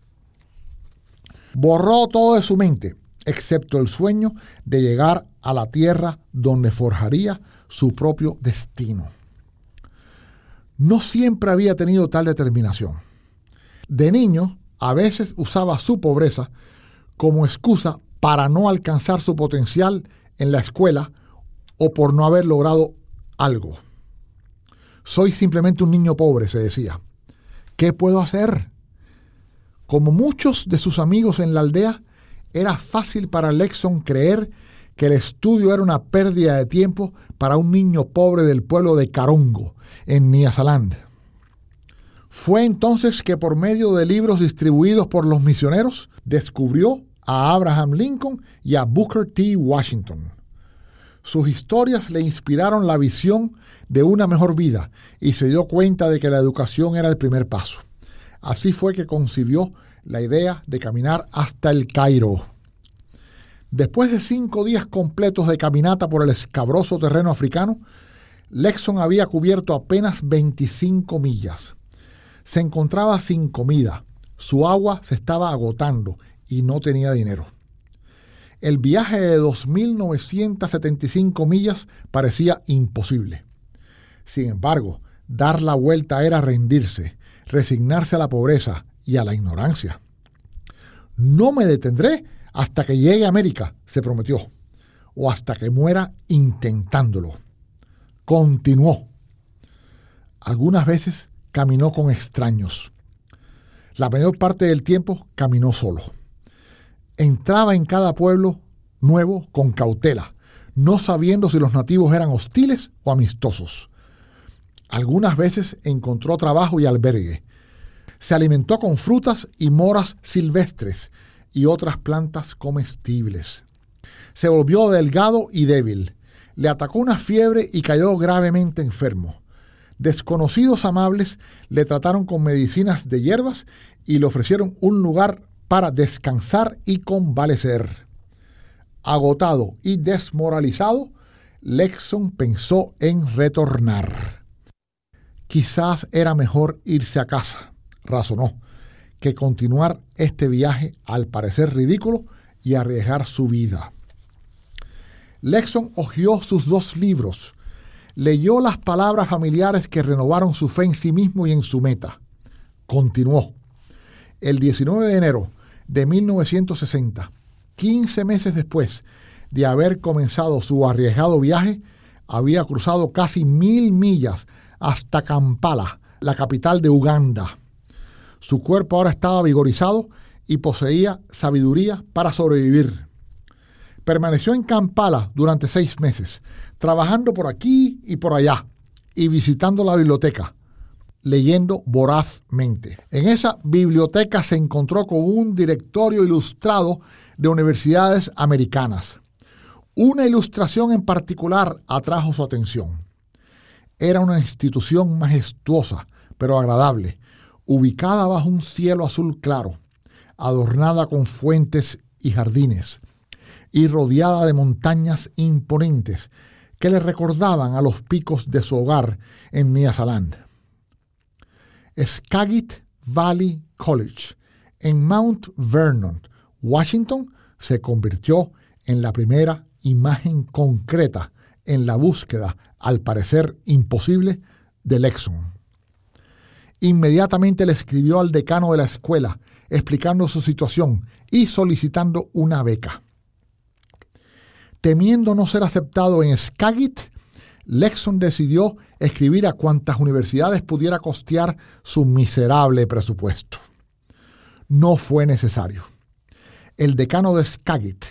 E: Borró todo de su mente, excepto el sueño de llegar a la tierra donde forjaría su propio destino. No siempre había tenido tal determinación. De niño, a veces usaba su pobreza como excusa para no alcanzar su potencial en la escuela o por no haber logrado algo. Soy simplemente un niño pobre, se decía. ¿Qué puedo hacer? Como muchos de sus amigos en la aldea, era fácil para Lexon creer que el estudio era una pérdida de tiempo para un niño pobre del pueblo de Carongo, en Nyasaland. Fue entonces que por medio de libros distribuidos por los misioneros, descubrió a Abraham Lincoln y a Booker T. Washington. Sus historias le inspiraron la visión de una mejor vida y se dio cuenta de que la educación era el primer paso. Así fue que concibió la idea de caminar hasta el Cairo. Después de cinco días completos de caminata por el escabroso terreno africano, Lexon había cubierto apenas 25 millas. Se encontraba sin comida, su agua se estaba agotando y no tenía dinero. El viaje de 2.975 millas parecía imposible. Sin embargo, dar la vuelta era rendirse, resignarse a la pobreza y a la ignorancia. No me detendré hasta que llegue a América, se prometió, o hasta que muera intentándolo. Continuó. Algunas veces caminó con extraños. La mayor parte del tiempo caminó solo. Entraba en cada pueblo nuevo con cautela, no sabiendo si los nativos eran hostiles o amistosos. Algunas veces encontró trabajo y albergue. Se alimentó con frutas y moras silvestres y otras plantas comestibles. Se volvió delgado y débil, le atacó una fiebre y cayó gravemente enfermo. Desconocidos amables le trataron con medicinas de hierbas y le ofrecieron un lugar para descansar y convalecer. Agotado y desmoralizado, Lexon pensó en retornar. Quizás era mejor irse a casa, razonó, que continuar este viaje al parecer ridículo y arriesgar su vida. Lexon hojeó sus dos libros, leyó las palabras familiares que renovaron su fe en sí mismo y en su meta. Continuó. El 19 de enero de 1960, 15 meses después de haber comenzado su arriesgado viaje, había cruzado casi mil millas hasta Kampala, la capital de Uganda. Su cuerpo ahora estaba vigorizado y poseía sabiduría para sobrevivir. Permaneció en Kampala durante seis meses, trabajando por aquí y por allá y visitando la biblioteca, leyendo vorazmente. En esa biblioteca se encontró con un directorio ilustrado de universidades americanas. Una ilustración en particular atrajo su atención. Era una institución majestuosa, pero agradable, ubicada bajo un cielo azul claro, adornada con fuentes y jardines, y rodeada de montañas imponentes que le recordaban a los picos de su hogar en Nyasaland. Skagit Valley College, en Mount Vernon, Washington, se convirtió en la primera imagen concreta en la búsqueda, al parecer imposible, de Lexon. Inmediatamente le escribió al decano de la escuela explicando su situación y solicitando una beca. Temiendo no ser aceptado en Skagit, Lexon decidió escribir a cuantas universidades pudiera costear su miserable presupuesto. No fue necesario. El decano de Skagit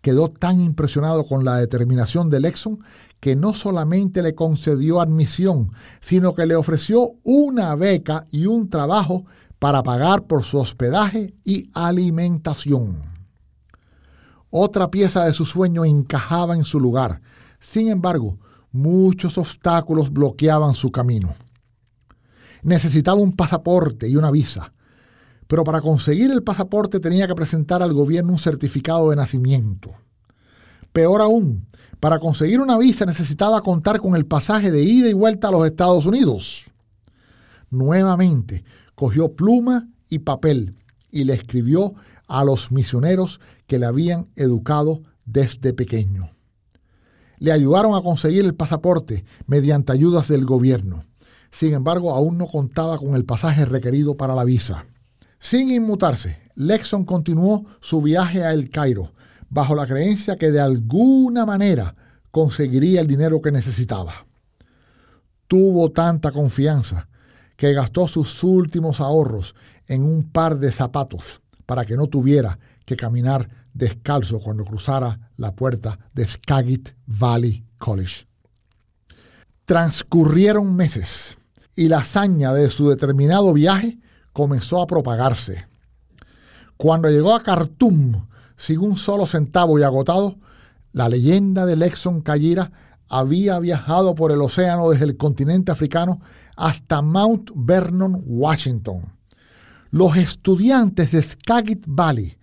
E: quedó tan impresionado con la determinación de Lexon que no solamente le concedió admisión, sino que le ofreció una beca y un trabajo para pagar por su hospedaje y alimentación. Otra pieza de su sueño encajaba en su lugar. Sin embargo, muchos obstáculos bloqueaban su camino. Necesitaba un pasaporte y una visa, pero para conseguir el pasaporte tenía que presentar al gobierno un certificado de nacimiento. Peor aún, para conseguir una visa necesitaba contar con el pasaje de ida y vuelta a los Estados Unidos. Nuevamente, cogió pluma y papel y le escribió a los misioneros que le habían educado desde pequeño. Le ayudaron a conseguir el pasaporte mediante ayudas del gobierno. Sin embargo, aún no contaba con el pasaje requerido para la visa. Sin inmutarse, Lexon continuó su viaje a El Cairo, bajo la creencia que de alguna manera conseguiría el dinero que necesitaba. Tuvo tanta confianza que gastó sus últimos ahorros en un par de zapatos para que no tuviera que caminar descalzo cuando cruzara la puerta de Skagit Valley College. Transcurrieron meses y la hazaña de su determinado viaje comenzó a propagarse. Cuando llegó a Khartoum, sin un solo centavo y agotado, la leyenda de Lexon Kayira había viajado por el océano desde el continente africano hasta Mount Vernon, Washington. Los estudiantes de Skagit Valley,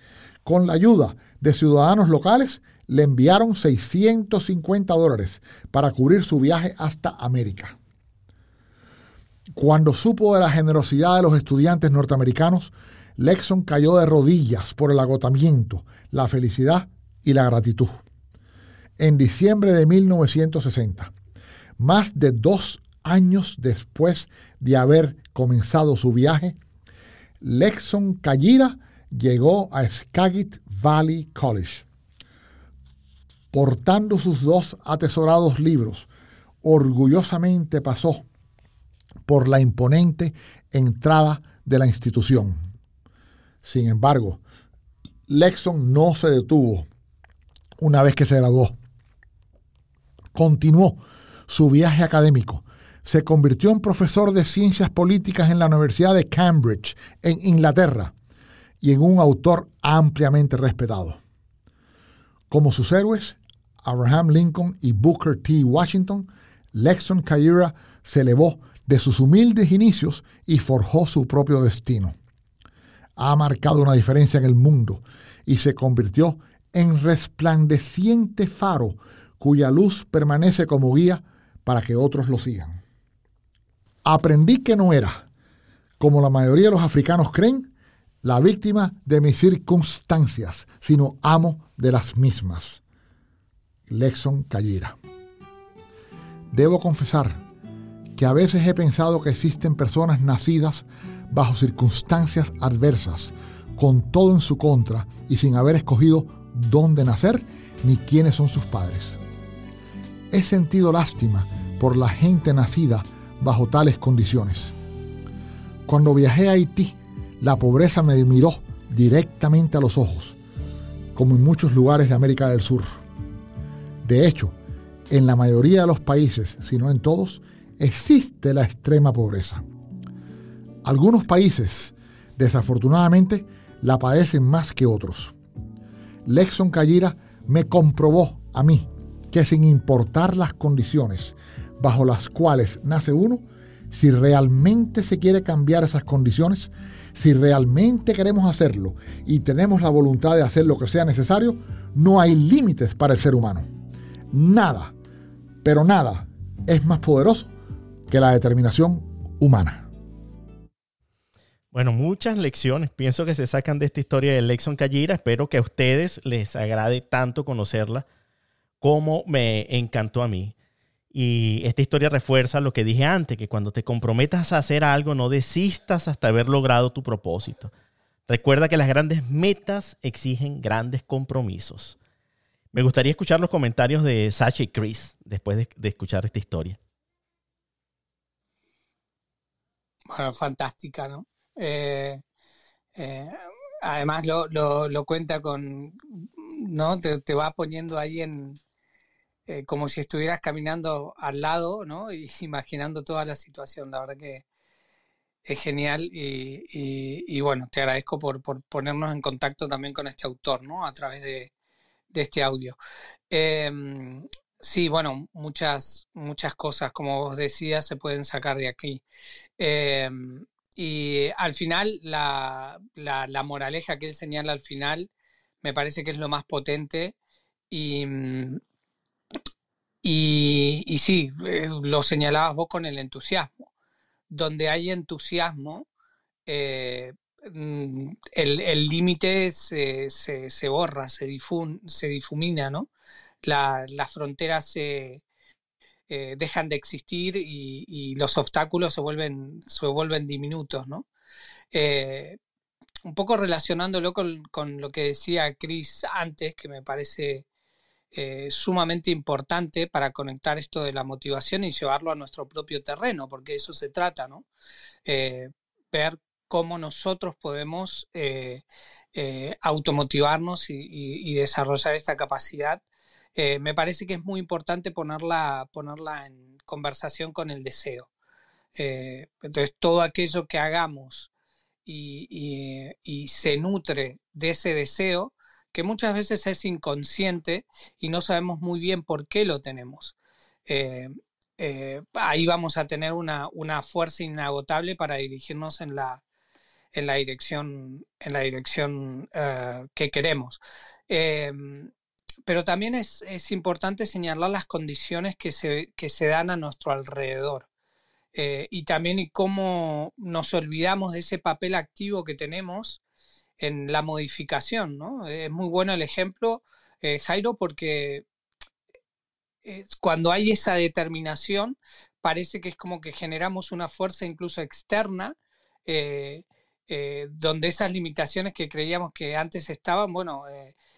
E: con la ayuda de ciudadanos locales, le enviaron 650 dólares para cubrir su viaje hasta América. Cuando supo de la generosidad de los estudiantes norteamericanos, Lexon cayó de rodillas por el agotamiento, la felicidad y la gratitud. En diciembre de 1960, más de dos años después de haber comenzado su viaje, Lexon Kayira llegó a Skagit Valley College. Portando sus dos atesorados libros, orgullosamente pasó por la imponente entrada de la institución. Sin embargo, Lexon no se detuvo una vez que se graduó. Continuó su viaje académico. Se convirtió en profesor de ciencias políticas en la Universidad de Cambridge, en Inglaterra, y en un autor ampliamente respetado. Como sus héroes, Abraham Lincoln y Booker T. Washington, Lexon Caira se elevó de sus humildes inicios y forjó su propio destino. Ha marcado una diferencia en el mundo y se convirtió en resplandeciente faro cuya luz permanece como guía para que otros lo sigan. Aprendí que no era, como la mayoría de los africanos creen, la víctima de mis circunstancias, sino amo de las mismas. Lexon Callira. Debo confesar que a veces he pensado que existen personas nacidas bajo circunstancias adversas, con todo en su contra y sin haber escogido dónde nacer ni quiénes son sus padres. He sentido lástima por la gente nacida bajo tales condiciones. Cuando viajé a Haití, la pobreza me miró directamente a los ojos, como en muchos lugares de América del Sur. De hecho, en la mayoría de los países, si no en todos, existe la extrema pobreza. Algunos países, desafortunadamente, la padecen más que otros. Lexon Callira me comprobó a mí que sin importar las condiciones bajo las cuales nace uno, si realmente se quiere cambiar esas condiciones, si realmente queremos hacerlo y tenemos la voluntad de hacer lo que sea necesario, no hay límites para el ser humano. Nada, pero nada es más poderoso que la determinación humana.
B: Bueno, muchas lecciones pienso que se sacan de esta historia de Lexon Callira. Espero que a ustedes les agrade tanto conocerla como me encantó a mí. Y esta historia refuerza lo que dije antes, que cuando te comprometas a hacer algo, no desistas hasta haber logrado tu propósito. Recuerda que las grandes metas exigen grandes compromisos. Me gustaría escuchar los comentarios de Sacha y Chris después de escuchar esta historia.
C: Bueno, fantástica, ¿no? Eh, eh, además lo, lo, cuenta con, ¿no? Te, va poniendo ahí en, eh, como si estuvieras caminando al lado, ¿no? Y *laughs* imaginando toda la situación. La verdad que es genial y, y, bueno, te agradezco por, por, ponernos en contacto también con este autor, ¿no? A través de, de este audio. Em, Sí, bueno, muchas, muchas cosas, como vos decías, se pueden sacar de aquí. Em, y al final, la, la, moraleja que él señala al final, me parece que es lo más potente. Y, mm, y, sí, eh, lo señalabas vos con el entusiasmo. Donde hay entusiasmo, eh, mm, el límite se, se, se, borra, se, difun, se difumina, ¿no? las fronteras se eh, dejan de existir y, los obstáculos se vuelven, se vuelven diminutos, ¿no? Eh, un poco relacionándolo con, lo que decía Chris antes, que me parece eh, sumamente importante para conectar esto de la motivación y llevarlo a nuestro propio terreno, porque eso se trata, ¿no? ver cómo nosotros podemos automotivarnos y, desarrollar esta capacidad eh, me parece que es muy importante ponerla, ponerla en conversación con el deseo. Eh, entonces, todo aquello que hagamos y, se nutre de ese deseo, que muchas veces es inconsciente y no sabemos muy bien por qué lo tenemos. Eh, ahí vamos a tener una, fuerza inagotable para dirigirnos en la, en la dirección, en la dirección que queremos pero también es, importante señalar las condiciones que se, se dan a nuestro alrededor. Eh, y también cómo nos olvidamos de ese papel activo que tenemos en la modificación. ¿no? Es muy bueno el ejemplo, eh, Jairo, porque cuando hay esa determinación, parece que es como que generamos una fuerza incluso externa, eh, donde esas limitaciones que creíamos que antes estaban, bueno,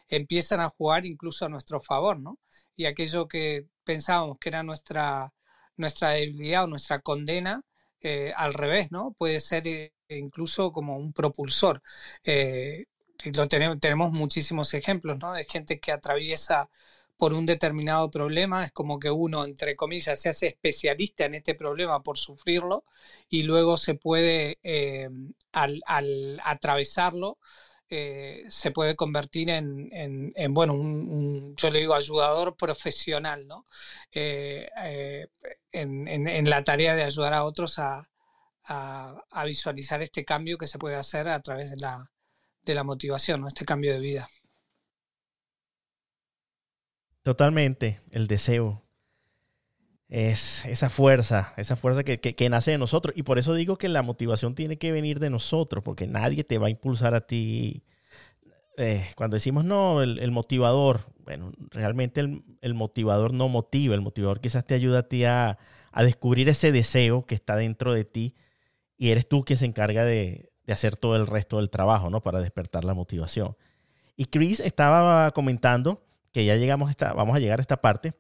C: empiezan a jugar incluso a nuestro favor, ¿no? Y aquello que pensábamos que era nuestra, nuestra debilidad o nuestra condena, eh, al revés, ¿no? Puede ser eh, incluso como un propulsor. Eh, lo tenemos, tenemos muchísimos ejemplos, ¿no? De gente que atraviesa por un determinado problema, es como que uno, entre comillas, se hace especialista en este problema por sufrirlo y luego se puede, al, al atravesarlo, eh, se puede convertir en, bueno, un, yo le digo ayudador profesional, ¿no? Eh, eh, en, la tarea de ayudar a otros a, visualizar este cambio que se puede hacer a través de la, de la motivación, ¿no? Este cambio de vida.
B: Totalmente, el deseo. Es esa fuerza, esa fuerza que, que, nace de nosotros. Y por eso digo que la motivación tiene que venir de nosotros, porque nadie te va a impulsar a ti. Eh, cuando decimos no, el, motivador, bueno, realmente el, motivador no motiva, el motivador quizás te ayuda a ti a, a, descubrir ese deseo que está dentro de ti y eres tú quien se encarga de, de hacer todo el resto del trabajo, ¿no? Para despertar la motivación. Y Chris estaba comentando que ya llegamos a esta, vamos a llegar a esta parte,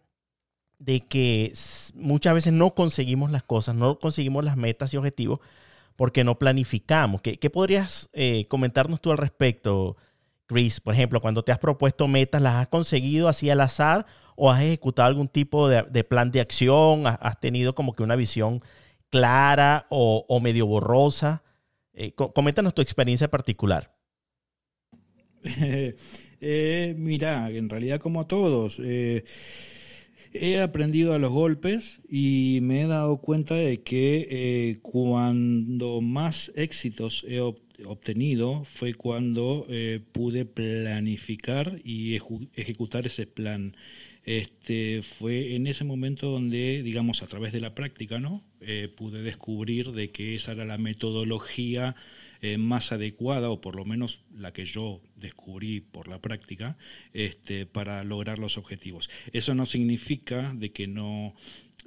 B: de que muchas veces no conseguimos las cosas, no conseguimos las metas y objetivos porque no planificamos. ¿Qué, podrías eh, comentarnos tú al respecto, Chris? Por ejemplo, cuando te has propuesto metas, ¿las has conseguido así al azar o has ejecutado algún tipo de, plan de acción? ¿Has, tenido como que una visión clara o, medio borrosa? Eh, coméntanos tu experiencia particular. *laughs*
D: Eh, mira, en realidad como todos, eh, he aprendido a los golpes y me he dado cuenta de que eh, cuando más éxitos he obtenido fue cuando pude planificar y ejecutar ese plan. Este, fue en ese momento donde, digamos, a través de la práctica, ¿no? pude descubrir de que esa era la metodología eh, más adecuada, o por lo menos la que yo descubrí por la práctica, este, para lograr los objetivos. Eso no significa de que, no,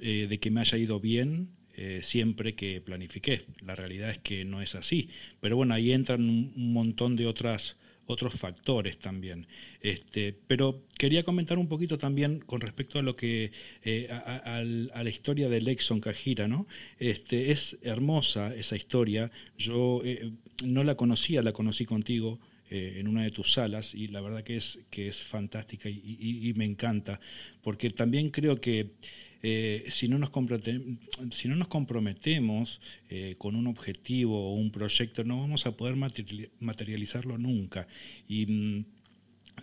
D: eh, de que me haya ido bien eh, siempre que planifiqué. La realidad es que no es así. Pero bueno, ahí entran un montón de otras otros factores también. Este, pero quería comentar un poquito también con respecto a lo que eh, a, la historia de Lexon Kajira, ¿no? Este, es hermosa esa historia. Yo eh, no la conocía, la conocí contigo eh, en una de tus salas y la verdad que es que es fantástica y me encanta porque también creo que eh, si, no nos si no nos comprometemos eh, con un objetivo o un proyecto, no vamos a poder materializarlo nunca. Y mm,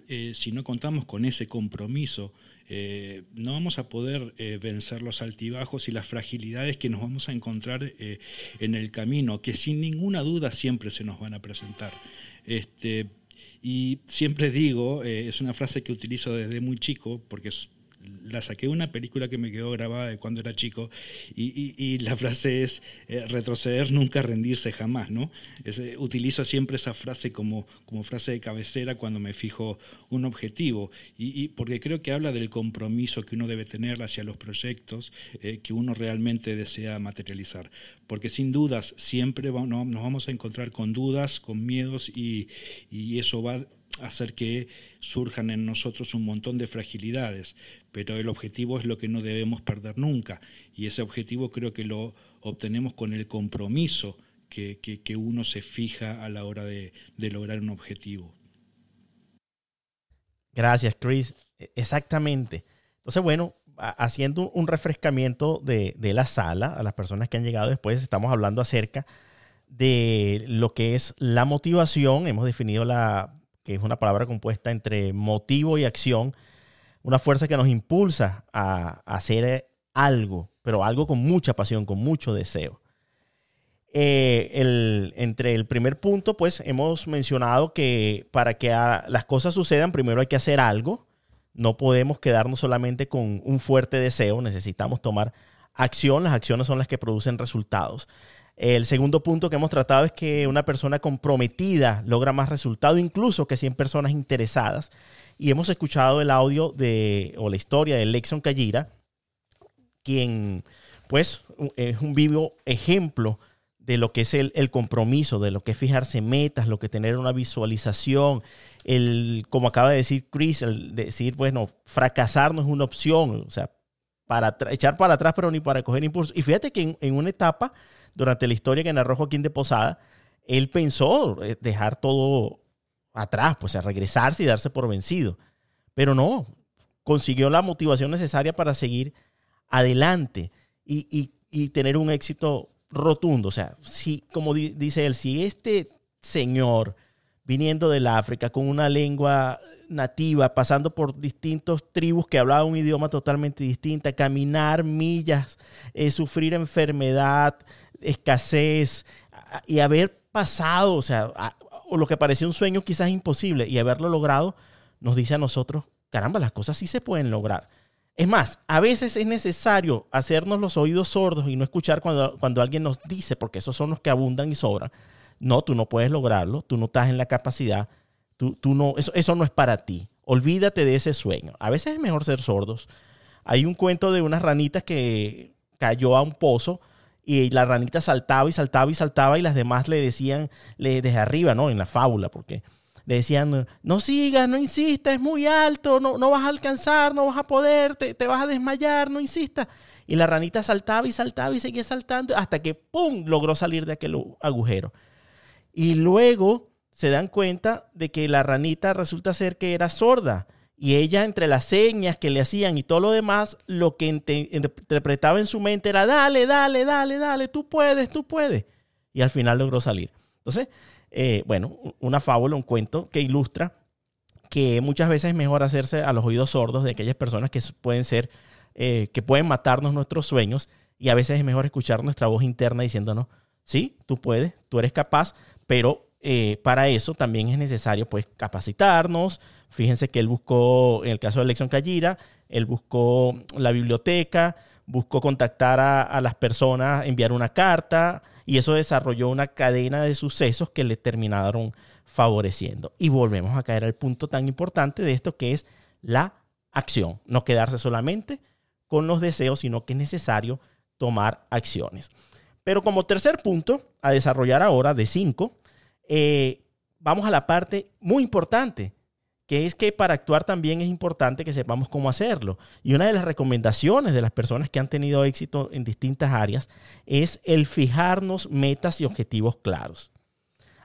D: eh, si no contamos con ese compromiso, no vamos a poder vencer los altibajos y las fragilidades que nos vamos a encontrar en el camino, que sin ninguna duda siempre se nos van a presentar. Este, y siempre digo, es una frase que utilizo desde muy chico, porque es la saqué una película que me quedó grabada de cuando era chico y, la frase es eh, retroceder, nunca rendirse jamás, ¿no? Eh, utilizo siempre esa frase como, como frase de cabecera cuando me fijo un objetivo y, porque creo que habla del compromiso que uno debe tener hacia los proyectos eh, que uno realmente desea materializar. Porque sin dudas siempre nos vamos a encontrar con dudas, con miedos y, y eso va hacer que surjan en nosotros un montón de fragilidades, pero el objetivo es lo que no debemos perder nunca y ese objetivo creo que lo obtenemos con el compromiso que, uno se fija a la hora de, lograr un objetivo.
B: Gracias, Chris. E, exactamente. Entonces, bueno, haciendo un refrescamiento de, de, la sala a las personas que han llegado después, estamos hablando acerca de lo que es la motivación. Hemos definido la que es una palabra compuesta entre motivo y acción, una fuerza que nos impulsa a, hacer algo, pero algo con mucha pasión, con mucho deseo. Eh, entre el primer punto, pues hemos mencionado que para que las cosas sucedan, primero hay que hacer algo. No podemos quedarnos solamente con un fuerte deseo, necesitamos tomar acción. Las acciones son las que producen resultados. El segundo punto que hemos tratado es que una persona comprometida logra más resultado incluso que 100 personas interesadas. Y hemos escuchado el audio de, o la historia de Lexon Kajira, quien pues es un vivo ejemplo de lo que es el, compromiso, de lo que es fijarse metas, lo que tener una visualización, el, como acaba de decir Chris, el decir, bueno, fracasar no es una opción, o sea, para echar para atrás, pero ni para coger impulso. Y fíjate que en una etapa durante la historia que narró Joaquín de Posada, él pensó eh, dejar todo atrás, pues a regresarse y darse por vencido. Pero no, consiguió la motivación necesaria para seguir adelante y, tener un éxito rotundo. O sea, si, como dice él, si este señor viniendo del África con una lengua nativa, pasando por distintos tribus que hablaban un idioma totalmente distinto, caminar millas, eh, sufrir enfermedad, escasez y haber pasado, o sea, o lo que parecía un sueño quizás imposible y haberlo logrado, nos dice a nosotros, caramba, las cosas sí se pueden lograr. Es más, a veces es necesario hacernos los oídos sordos y no escuchar cuando, cuando alguien nos dice, porque esos son los que abundan y sobran, no, tú no puedes lograrlo, tú no estás en la capacidad, tú, tú no, eso, eso no es para ti. Olvídate de ese sueño. A veces es mejor ser sordos. Hay un cuento de unas ranitas que cayó a un pozo y la ranita saltaba y saltaba y saltaba y las demás le decían le, desde arriba, ¿no? En la fábula, porque le decían, no sigas, no insistas, es muy alto, no, no vas a alcanzar, no vas a poder, te, te vas a desmayar, no insistas. Y la ranita saltaba y saltaba y seguía saltando hasta que, ¡pum!, logró salir de aquel agujero. Y luego se dan cuenta de que la ranita resulta ser que era sorda y ella, entre las señas que le hacían y todo lo demás, lo que interpretaba en su mente era, dale, dale, dale, dale, tú puedes, tú puedes. Y al final logró salir. Entonces, eh, bueno, una fábula, un cuento que ilustra que muchas veces es mejor hacerse a los oídos sordos de aquellas personas que pueden ser, eh, que pueden matarnos nuestros sueños y a veces es mejor escuchar nuestra voz interna diciéndonos, sí, tú puedes, tú eres capaz, pero eh, para eso también es necesario pues capacitarnos, Fíjense que él buscó, en el caso de Elección Callira, él buscó la biblioteca, buscó contactar a, las personas, enviar una carta, y eso desarrolló una cadena de sucesos que le terminaron favoreciendo. Y volvemos a caer al punto tan importante de esto que es la acción, no quedarse solamente con los deseos, sino que es necesario tomar acciones. Pero como tercer punto a desarrollar ahora de cinco, eh, vamos a la parte muy importante que es que para actuar también es importante que sepamos cómo hacerlo. Y una de las recomendaciones de las personas que han tenido éxito en distintas áreas es el fijarnos metas y objetivos claros.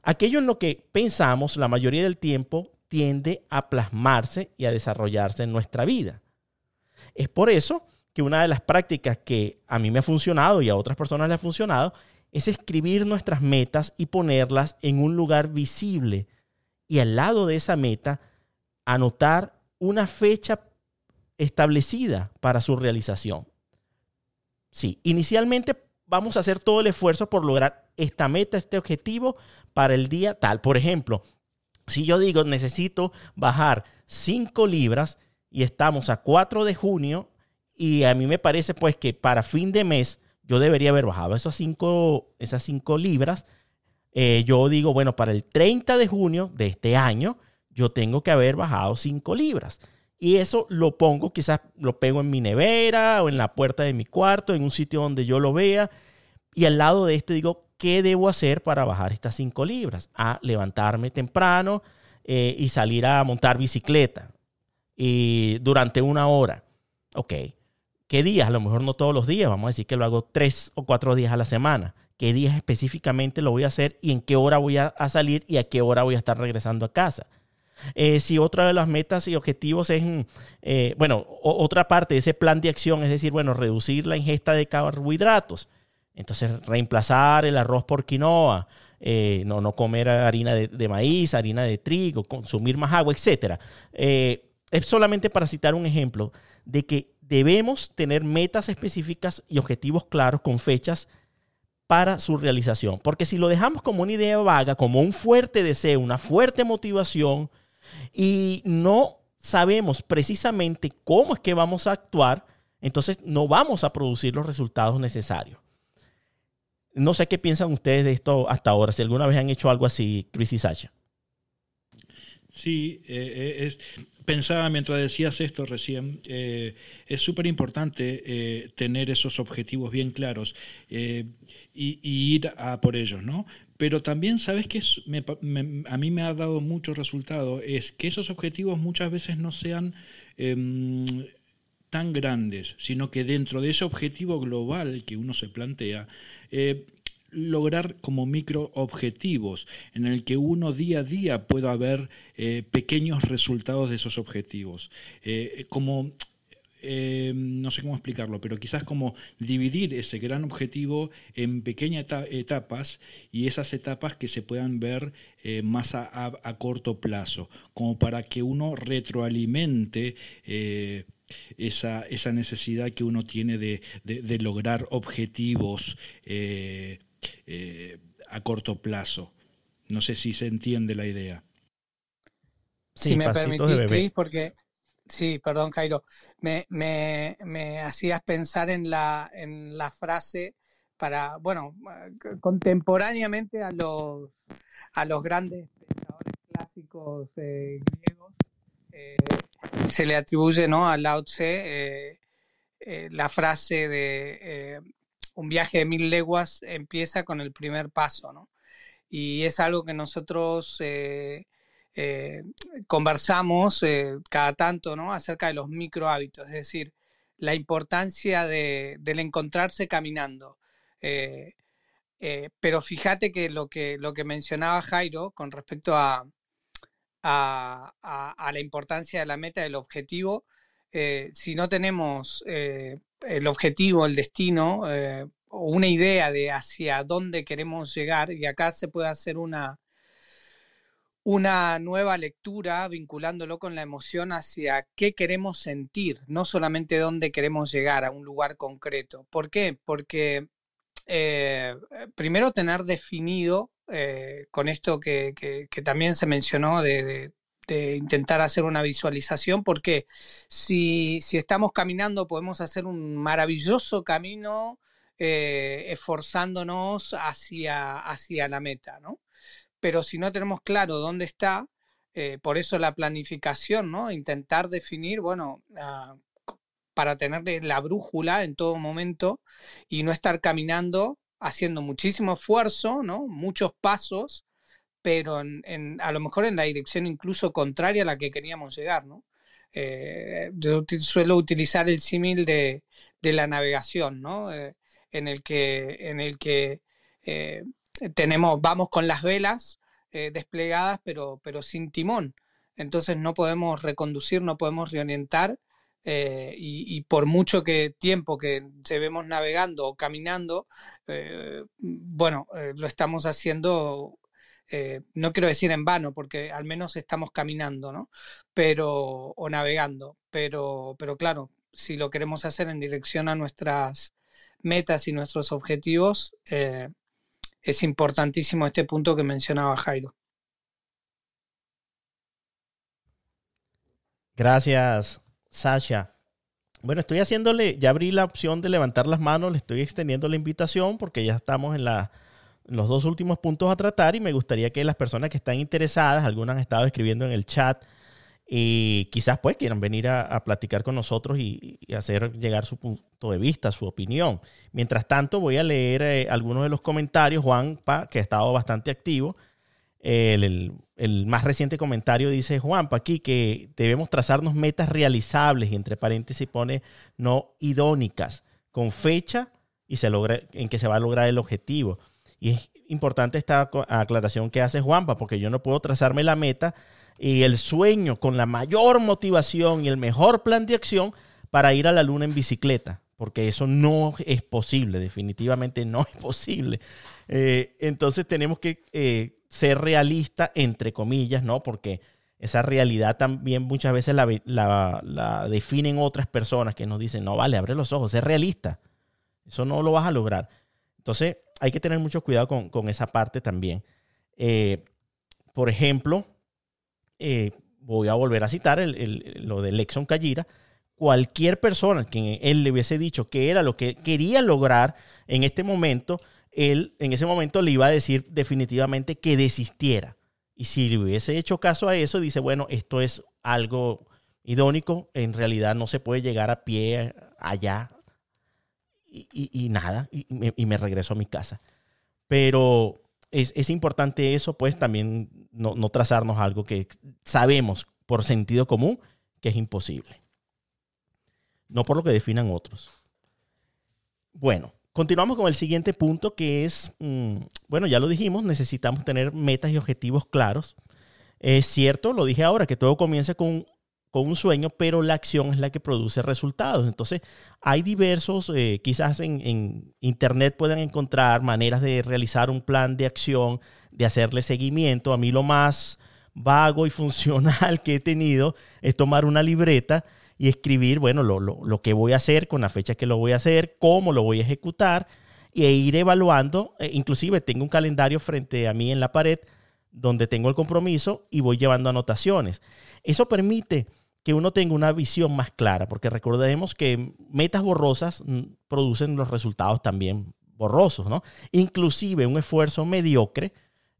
B: Aquello en lo que pensamos la mayoría del tiempo tiende a plasmarse y a desarrollarse en nuestra vida. Es por eso que una de las prácticas que a mí me ha funcionado y a otras personas le ha funcionado es escribir nuestras metas y ponerlas en un lugar visible y al lado de esa meta anotar una fecha establecida para su realización. Sí, inicialmente vamos a hacer todo el esfuerzo por lograr esta meta, este objetivo para el día tal. Por ejemplo, si yo digo necesito bajar 5 libras y estamos a 4 de junio y a mí me parece pues que para fin de mes yo debería haber bajado esas 5 esas cinco libras, eh, yo digo, bueno, para el 30 de junio de este año, yo tengo que haber bajado 5 libras. Y eso lo pongo, quizás lo pego en mi nevera o en la puerta de mi cuarto, en un sitio donde yo lo vea. Y al lado de esto digo, ¿qué debo hacer para bajar estas 5 libras? A levantarme temprano eh, y salir a montar bicicleta y durante una hora. Ok. ¿Qué días? A lo mejor no todos los días. Vamos a decir que lo hago tres o cuatro días a la semana. ¿Qué días específicamente lo voy a hacer y en qué hora voy a salir y a qué hora voy a estar regresando a casa? Eh, si otra de las metas y objetivos es, mm, eh, bueno, otra parte de ese plan de acción es decir, bueno, reducir la ingesta de carbohidratos. Entonces, reemplazar el arroz por quinoa, eh, no, no comer harina de, maíz, harina de trigo, consumir más agua, etc. es solamente para citar un ejemplo de que debemos tener metas específicas y objetivos claros con fechas para su realización. Porque si lo dejamos como una idea vaga, como un fuerte deseo, una fuerte motivación, y no sabemos precisamente cómo es que vamos a actuar, entonces no vamos a producir los resultados necesarios. No sé qué piensan ustedes de esto hasta ahora, si alguna vez han hecho algo así, Chris y Sasha.
D: Sí, eh, eh, pensaba mientras decías esto recién, eh, es súper importante tener esos objetivos bien claros y, ir por ellos, ¿no? Pero también, ¿sabes que a mí me ha dado mucho resultado? Es que esos objetivos muchas veces no sean em, tan grandes, sino que dentro de ese objetivo global que uno se plantea, eh, lograr como micro objetivos en el que uno día a día pueda ver eh, pequeños resultados de esos objetivos. Eh, como eh, no sé cómo explicarlo, pero quizás como dividir ese gran objetivo en pequeñas etapas y esas etapas que se puedan ver eh, más a, corto plazo, como para que uno retroalimente eh, esa, esa, necesidad que uno tiene de, de lograr objetivos a corto plazo. No sé si se entiende la idea.
C: si me permitís, porque, sí, perdón, Jairo, me, me, me, hacías pensar en la, en la frase para, bueno, contemporáneamente a los, a los grandes pensadores clásicos eh, griegos, eh, se le atribuye ¿no? a Lao Tse eh, la frase de un viaje de mil leguas empieza con el primer paso, ¿no? y es algo que nosotros eh, eh, conversamos eh, cada tanto ¿no? acerca de los micro hábitos, es decir, la importancia de, del encontrarse caminando. pero fíjate que lo, que lo que mencionaba Jairo con respecto a, a, la importancia de la meta, del objetivo, si no tenemos el objetivo, el destino, una idea de hacia dónde queremos llegar y acá se puede hacer una, una nueva lectura vinculándolo con la emoción hacia qué queremos sentir, no solamente dónde queremos llegar a un lugar concreto. ¿Por qué? Porque eh, primero tener definido eh, con esto que, también se mencionó de, intentar hacer una visualización, porque si, si estamos caminando podemos hacer un maravilloso camino eh, esforzándonos hacia, hacia la meta, ¿no? Pero si no tenemos claro dónde está, eh, por eso la planificación, ¿no? Intentar definir, bueno, ah, para tener la brújula en todo momento y no estar caminando haciendo muchísimo esfuerzo, ¿no? Muchos pasos, pero a lo mejor en la dirección incluso contraria a la que queríamos llegar, ¿no? Eh, yo suelo utilizar el símil de, la navegación, ¿no? en el que, en el que eh, tenemos, vamos con las velas eh, desplegadas, pero, pero sin timón. Entonces no podemos reconducir, no podemos reorientar. Eh, y, por mucho que tiempo que llevemos navegando o caminando, bueno, lo estamos haciendo no quiero decir en vano, porque al menos estamos caminando, ¿no? Pero, o navegando, pero, pero claro, si lo queremos hacer en dirección a nuestras metas y nuestros objetivos, eh, es importantísimo este punto que mencionaba Jairo.
B: Gracias, Sasha. Bueno, estoy haciéndole, ya abrí la opción de levantar las manos, le estoy extendiendo la invitación porque ya estamos en, la, en los dos últimos puntos a tratar y me gustaría que las personas que están interesadas, algunas han estado escribiendo en el chat, y quizás pues quieran venir a, platicar con nosotros y, hacer llegar su punto de vista, su opinión. Mientras tanto, voy a leer eh, algunos de los comentarios. Juanpa, que ha estado bastante activo. El, más reciente comentario dice Juanpa aquí que debemos trazarnos metas realizables y entre paréntesis pone no idónicas, con fecha y se logra, en que se va a lograr el objetivo. Y es importante esta aclaración que hace Juanpa, porque yo no puedo trazarme la meta y el sueño con la mayor motivación y el mejor plan de acción para ir a la luna en bicicleta, porque eso no es posible, definitivamente no es posible. Eh, entonces tenemos que eh, ser realistas, entre comillas, ¿no? Porque esa realidad también muchas veces la, definen otras personas que nos dicen, no, vale, abre los ojos, sé realista. Eso no lo vas a lograr. Entonces hay que tener mucho cuidado con, esa parte también. Eh, por ejemplo, eh, voy a volver a citar lo de Lexon Callira, cualquier persona que él le hubiese dicho que era lo que quería lograr en este momento, él en ese momento le iba a decir definitivamente que desistiera. Y si le hubiese hecho caso a eso, dice, bueno, esto es algo idónico, en realidad no se puede llegar a pie allá y, nada, y me regreso a mi casa. Pero es, importante eso, pues también no, trazarnos algo que sabemos por sentido común que es imposible. No por lo que definan otros. Bueno, continuamos con el siguiente punto que es, mm, bueno, ya lo dijimos, necesitamos tener metas y objetivos claros. Es cierto, lo dije ahora, que todo comienza con, con un sueño, pero la acción es la que produce resultados. Entonces, hay diversos, eh, quizás en, Internet puedan encontrar maneras de realizar un plan de acción, de hacerle seguimiento. A mí lo más vago y *laughs* funcional que he tenido es tomar una libreta y escribir, bueno, lo, lo, lo que voy a hacer, con la fecha que lo voy a hacer, cómo lo voy a ejecutar e ir evaluando. Eh, inclusive tengo un calendario frente a mí en la pared donde tengo el compromiso y voy llevando anotaciones. Eso permite que uno tenga una visión más clara, porque recordemos que metas borrosas mm, producen los resultados también borrosos, ¿no? Inclusive un esfuerzo mediocre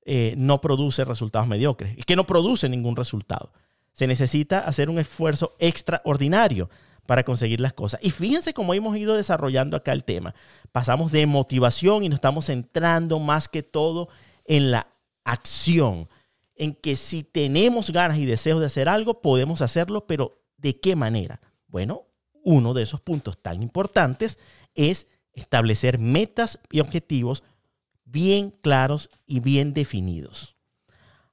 B: eh, no produce resultados mediocres, es que no produce ningún resultado. Se necesita hacer un esfuerzo extraordinario para conseguir las cosas. Y fíjense cómo hemos ido desarrollando acá el tema. Pasamos de motivación y nos estamos centrando más que todo en la acción, en que si tenemos ganas y deseos de hacer algo, podemos hacerlo, pero ¿de qué manera? Bueno, uno de esos puntos tan importantes es establecer metas y objetivos bien claros y bien definidos.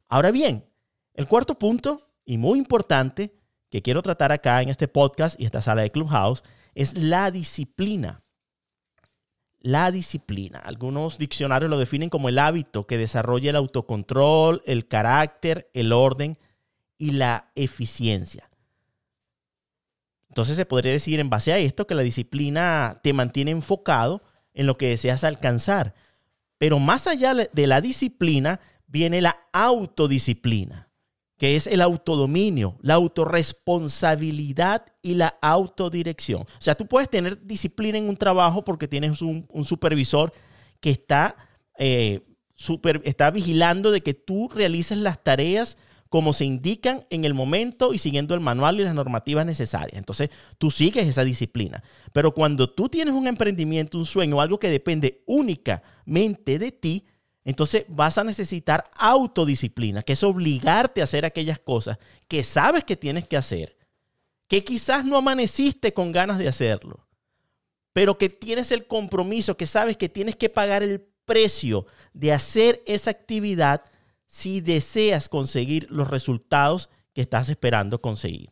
B: Ahora bien, el cuarto punto, y muy importante, que quiero tratar acá en este podcast y esta sala de Clubhouse, es la disciplina la disciplina. Algunos diccionarios lo definen como el hábito que desarrolla el autocontrol, el carácter, el orden y la eficiencia. Entonces se podría decir en base a esto que la disciplina te mantiene enfocado en lo que deseas alcanzar. Pero más allá de la disciplina viene la autodisciplina que es el autodominio, la autorresponsabilidad y la autodirección. O sea, tú puedes tener disciplina en un trabajo porque tienes un, supervisor que está, eh, está vigilando de que tú realices las tareas como se indican en el momento y siguiendo el manual y las normativas necesarias. Entonces, tú sigues esa disciplina. Pero cuando tú tienes un emprendimiento, un sueño, algo que depende únicamente de ti, entonces vas a necesitar autodisciplina, que es obligarte a hacer aquellas cosas que sabes que tienes que hacer, que quizás no amaneciste con ganas de hacerlo, pero que tienes el compromiso, que sabes que tienes que pagar el precio de hacer esa actividad si deseas conseguir los resultados que estás esperando conseguir.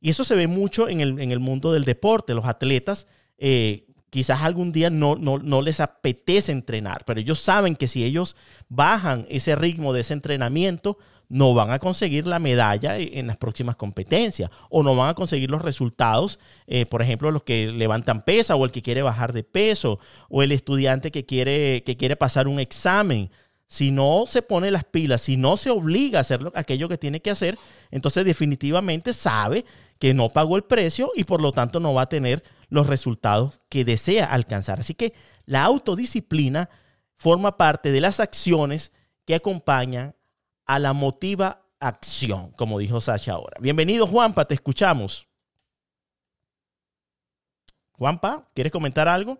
B: Y eso se ve mucho en el, mundo del deporte. Los atletas eh, quizás algún día no, no, les apetece entrenar, pero ellos saben que si ellos bajan ese ritmo de ese entrenamiento, no van a conseguir la medalla e, en las próximas competencias o no van a conseguir los resultados, eh, por ejemplo, los que levantan pesa o el que quiere bajar de peso o el estudiante que quiere, que quiere pasar un examen. Si no se pone las pilas, si no se obliga a hacer aquello que tiene que hacer, entonces definitivamente sabe que no pagó el precio y por lo tanto no va a tener los resultados que desea alcanzar. Así que la autodisciplina forma parte de las acciones que acompañan a la motiva acción, como dijo Sasha ahora. Bienvenido Juanpa, te escuchamos. Juanpa, ¿quieres comentar algo?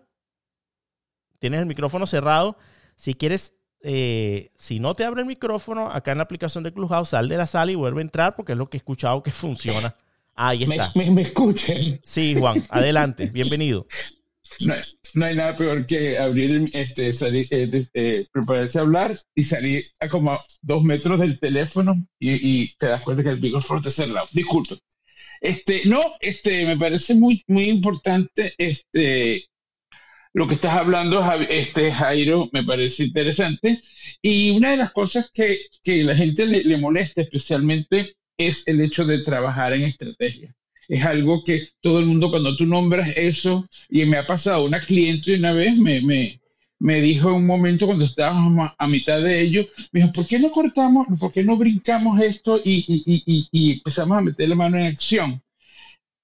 B: Tienes el micrófono cerrado. Si quieres, eh, si no te abre el micrófono, acá en la aplicación de Clubhouse, sal de la sala y vuelve a entrar porque es lo que he escuchado que funciona. Ahí está.
F: Me, escuchen.
B: Sí, Juan, adelante, *laughs* bienvenido.
F: No, hay nada peor que abrir, este, salir, eh, eh, prepararse a hablar y salir a como dos metros del teléfono y, te das cuenta que el micrófono está cerrado. Disculpe. Este, no, este, me parece muy, muy importante este, lo que estás hablando, este, Jairo, me parece interesante. Y una de las cosas que, que la gente le, le molesta especialmente es el hecho de trabajar en estrategia. Es algo que todo el mundo cuando tú nombras eso, y me ha pasado, una cliente una vez me, me, me dijo en un momento cuando estábamos a mitad de ello, me dijo, ¿por qué no cortamos, por qué no brincamos esto y, y, y, y, empezamos a meter la mano en acción?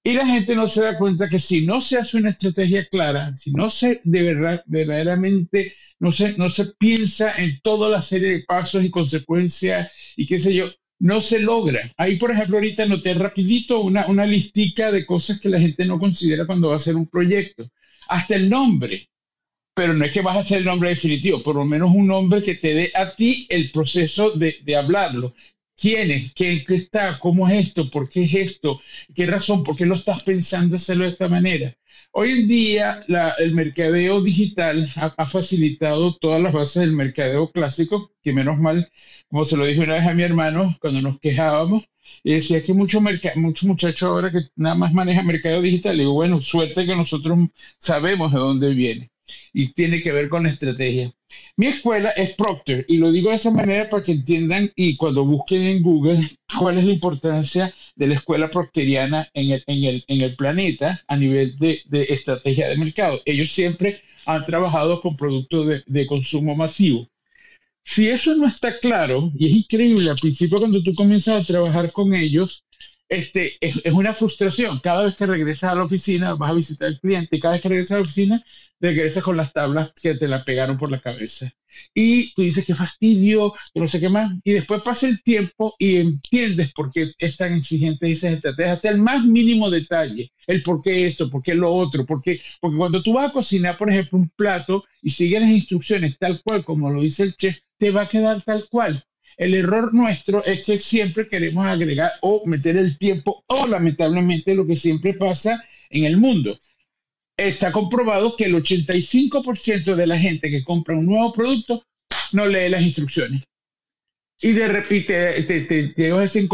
F: Y la gente no se da cuenta que si no se hace una estrategia clara, si no se de verdad, verdaderamente no se, no se piensa en toda la serie de pasos y consecuencias y qué sé yo, no se logra. Ahí, por ejemplo, ahorita noté rapidito una, una listica de cosas que la gente no considera cuando va a hacer un proyecto. Hasta el nombre. Pero no es que vas a hacer el nombre definitivo, por lo menos un nombre que te dé a ti el proceso de, de hablarlo. ¿Quién es? ¿Qué, ¿Qué, está? ¿Cómo es esto? ¿Por qué es esto? ¿Qué razón? ¿Por qué lo estás pensando hacerlo de esta manera? Hoy en día el mercadeo digital ha, facilitado todas las bases del mercadeo clásico, que menos mal, como se lo dije una vez a mi hermano cuando nos quejábamos, y decía que muchos mucho muchachos ahora que nada más manejan mercado digital. Digo, bueno, suerte que nosotros sabemos de dónde viene y tiene que ver con la estrategia. Mi escuela es Procter y lo digo de esa manera para que entiendan y cuando busquen en Google *laughs* cuál es la importancia de la escuela procteriana en el, en el, en el planeta a nivel de, de, estrategia de mercado. Ellos siempre han trabajado con productos de, de consumo masivo. Si eso no está claro, y es increíble, al principio cuando tú comienzas a trabajar con ellos, este, es, una frustración. Cada vez que regresas a la oficina, vas a visitar al cliente, y cada vez que regresas a la oficina, regresas con las tablas que te la pegaron por la cabeza. Y tú dices, qué fastidio, no sé qué más. Y después pasa el tiempo y entiendes por qué es tan exigente esas estrategias, hasta el más mínimo detalle, el por qué esto, por qué lo otro, porque, porque cuando tú vas a cocinar, por ejemplo, un plato y sigues las instrucciones tal cual como lo dice el chef, te va a quedar tal cual. El error nuestro es que siempre queremos agregar o meter el tiempo o lamentablemente lo que siempre pasa en el mundo. Está comprobado que el 85% de la gente que compra un nuevo producto no lee las instrucciones. Y de repente te, te, te llevas ese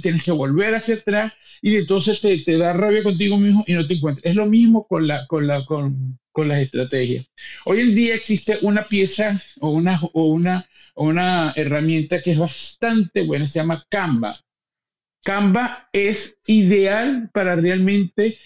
F: tienes que volver hacia atrás y entonces te, te, da rabia contigo mismo y no te encuentras. Es lo mismo con, la, con, la, con, con las estrategias. Hoy en día existe una pieza o una, o una una herramienta que es bastante buena, se llama Canva. Canva es ideal para realmente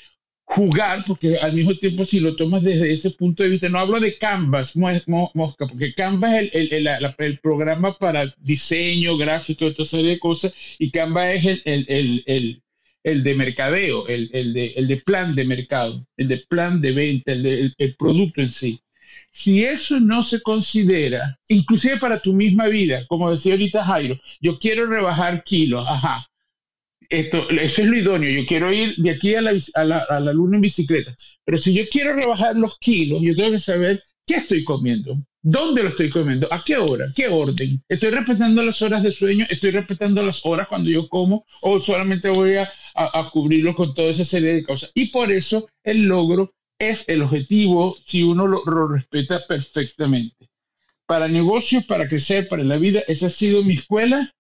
F: jugar, porque al mismo tiempo si lo tomas desde ese punto de vista, no hablo de Canvas, mosca, porque Canva es el, el, el, programa para diseño, gráfico, otra serie de cosas, y Canva es el, el de mercadeo, el, de, el de plan de mercado, el de plan de venta, el, de, el producto en sí. Si eso no se considera, inclusive para tu misma vida, como decía ahorita Jairo, yo quiero rebajar kilos, ajá, esto, eso es lo idóneo, yo quiero ir de aquí a la, a, la, a la luna en bicicleta, pero si yo quiero rebajar los kilos, yo tengo que saber qué estoy comiendo, dónde lo estoy comiendo, a qué hora, qué orden, estoy respetando las horas de sueño, estoy respetando las horas cuando yo como o solamente voy a, a, a cubrirlo con toda esa serie de cosas. Y por eso el logro es el objetivo si uno lo, lo, respeta perfectamente. Para negocios, para crecer, para la vida, esa ha sido mi escuela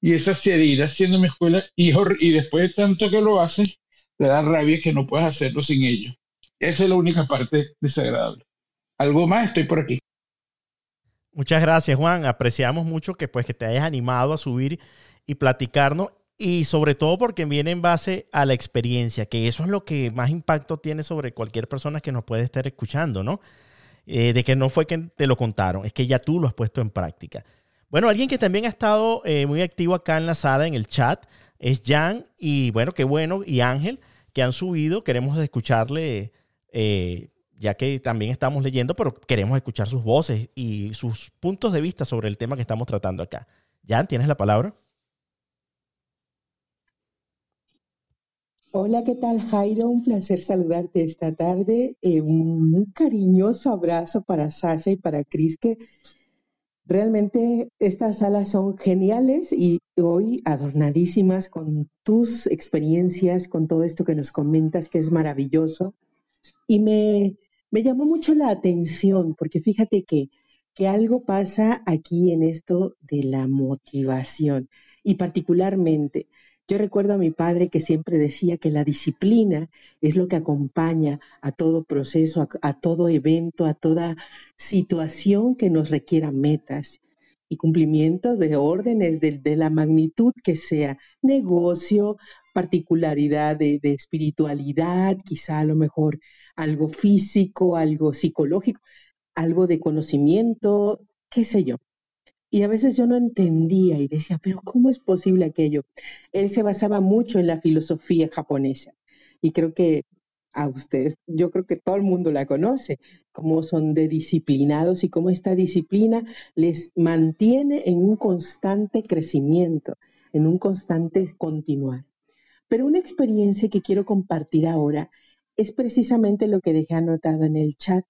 F: y esa seguirá siendo mi escuela y, y después de tanto que lo haces, te da rabia que no puedas hacerlo sin ello. Esa es la única parte desagradable. Algo más, estoy por aquí.
B: Muchas gracias, Juan. Apreciamos mucho que pues que te hayas animado a subir y platicarnos y sobre todo porque viene en base a la experiencia, que eso es lo que más impacto tiene sobre cualquier persona que nos puede estar escuchando, ¿no? Eh, de que no fue que te lo contaron, es que ya tú lo has puesto en práctica. Bueno, alguien que también ha estado eh, muy activo acá en la sala, en el chat, es Jan y bueno, qué bueno, y Ángel, que han subido, queremos escucharle, eh, ya que también estamos leyendo, pero queremos escuchar sus voces y sus puntos de vista sobre el tema que estamos tratando acá. Jan, ¿tienes la palabra?
G: Hola, ¿qué tal Jairo? Un placer saludarte esta tarde. Eh, un cariñoso abrazo para Sasha y para Cris, que realmente estas salas son geniales y hoy adornadísimas con tus experiencias, con todo esto que nos comentas, que es maravilloso. Y me, me llamó mucho la atención, porque fíjate que, que algo pasa aquí en esto de la motivación y particularmente yo recuerdo a mi padre que siempre decía que la disciplina es lo que acompaña a todo proceso, a, todo evento, a toda situación que nos requiera metas y cumplimiento de órdenes de, la magnitud que sea, negocio, particularidad de, espiritualidad, quizá a lo mejor algo físico, algo psicológico, algo de conocimiento, qué sé yo. Y a veces yo no entendía y decía, pero ¿cómo es posible aquello? Él se basaba mucho en la filosofía japonesa y creo que a ustedes, yo creo que todo el mundo la conoce, cómo son de disciplinados y cómo esta disciplina les mantiene en un constante crecimiento, en un constante continuar. Pero una experiencia que quiero compartir ahora es precisamente lo que dejé anotado en el chat.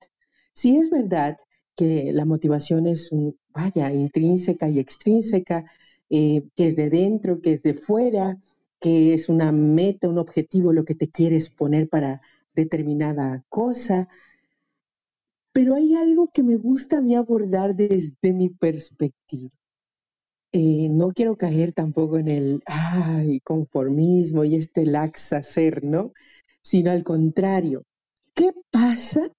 G: Si es verdad que la motivación es, vaya, intrínseca y extrínseca, eh, que es de dentro, que es de fuera, que es una meta, un objetivo, lo que te quieres poner para determinada cosa. Pero hay algo que me gusta a mí abordar desde mi perspectiva. eh, no quiero caer tampoco en el ay, conformismo y este laxa ser, ¿no? Sino al contrario, ¿qué pasa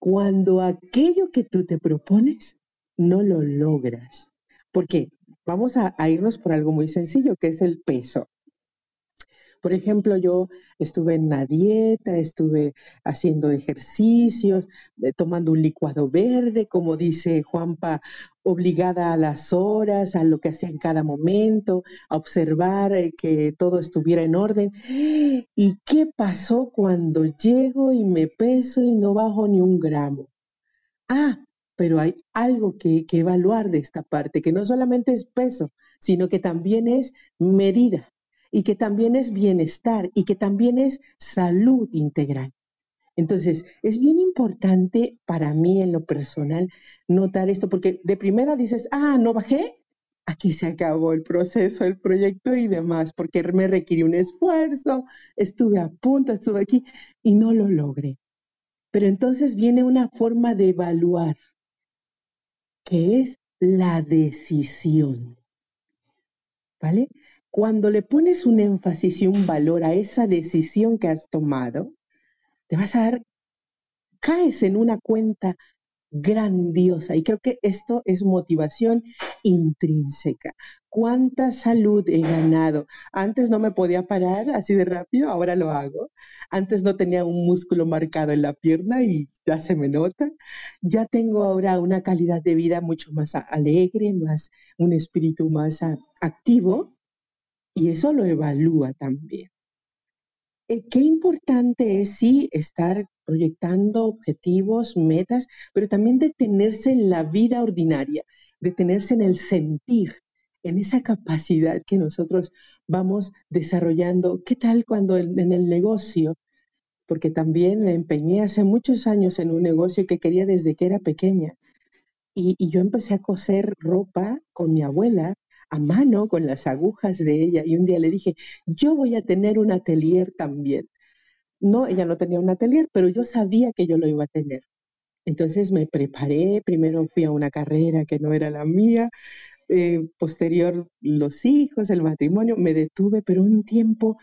G: cuando aquello que tú te propones no lo logras? Porque vamos a irnos por algo muy sencillo, que es el peso. Por ejemplo, yo estuve en una dieta, estuve haciendo ejercicios, eh, tomando un licuado verde, como dice Juanpa, obligada a las horas, a lo que hacía en cada momento, a observar eh, que todo estuviera en orden. ¿Y qué pasó cuando llego y me peso y no bajo ni un gramo? Ah, pero hay algo que, que evaluar de esta parte, que no solamente es peso, sino que también es medida y que también es bienestar y que también es salud integral. Entonces, es bien importante para mí en lo personal notar esto, porque de primera dices, ah, no bajé, aquí se acabó el proceso, el proyecto y demás, porque me requirió un esfuerzo, estuve a punto, estuve aquí y no lo logré. Pero entonces viene una forma de evaluar, que es la decisión. ¿Vale? Cuando le pones un énfasis y un valor a esa decisión que has tomado, te vas a dar, caes en una cuenta grandiosa. Y creo que esto es motivación intrínseca. ¿Cuánta salud he ganado? Antes no me podía parar así de rápido, ahora lo hago. Antes no tenía un músculo marcado en la pierna y ya se me nota. Ya tengo ahora una calidad de vida mucho más alegre, más un espíritu más activo y eso lo evalúa también. Eh, qué importante es sí estar proyectando objetivos, metas, pero también detenerse en la vida ordinaria, detenerse en el sentir, en esa capacidad que nosotros vamos desarrollando. ¿Qué tal cuando en, el negocio? Porque también me empeñé hace muchos años en un negocio que quería desde que era pequeña. Y, y yo empecé a coser ropa con mi abuela a mano con las agujas de ella y un día le dije, yo voy a tener un atelier también. No, ella no tenía un atelier, pero yo sabía que yo lo iba a tener. Entonces me preparé, primero fui a una carrera que no era la mía, eh, posterior los hijos, el matrimonio, me detuve, pero un tiempo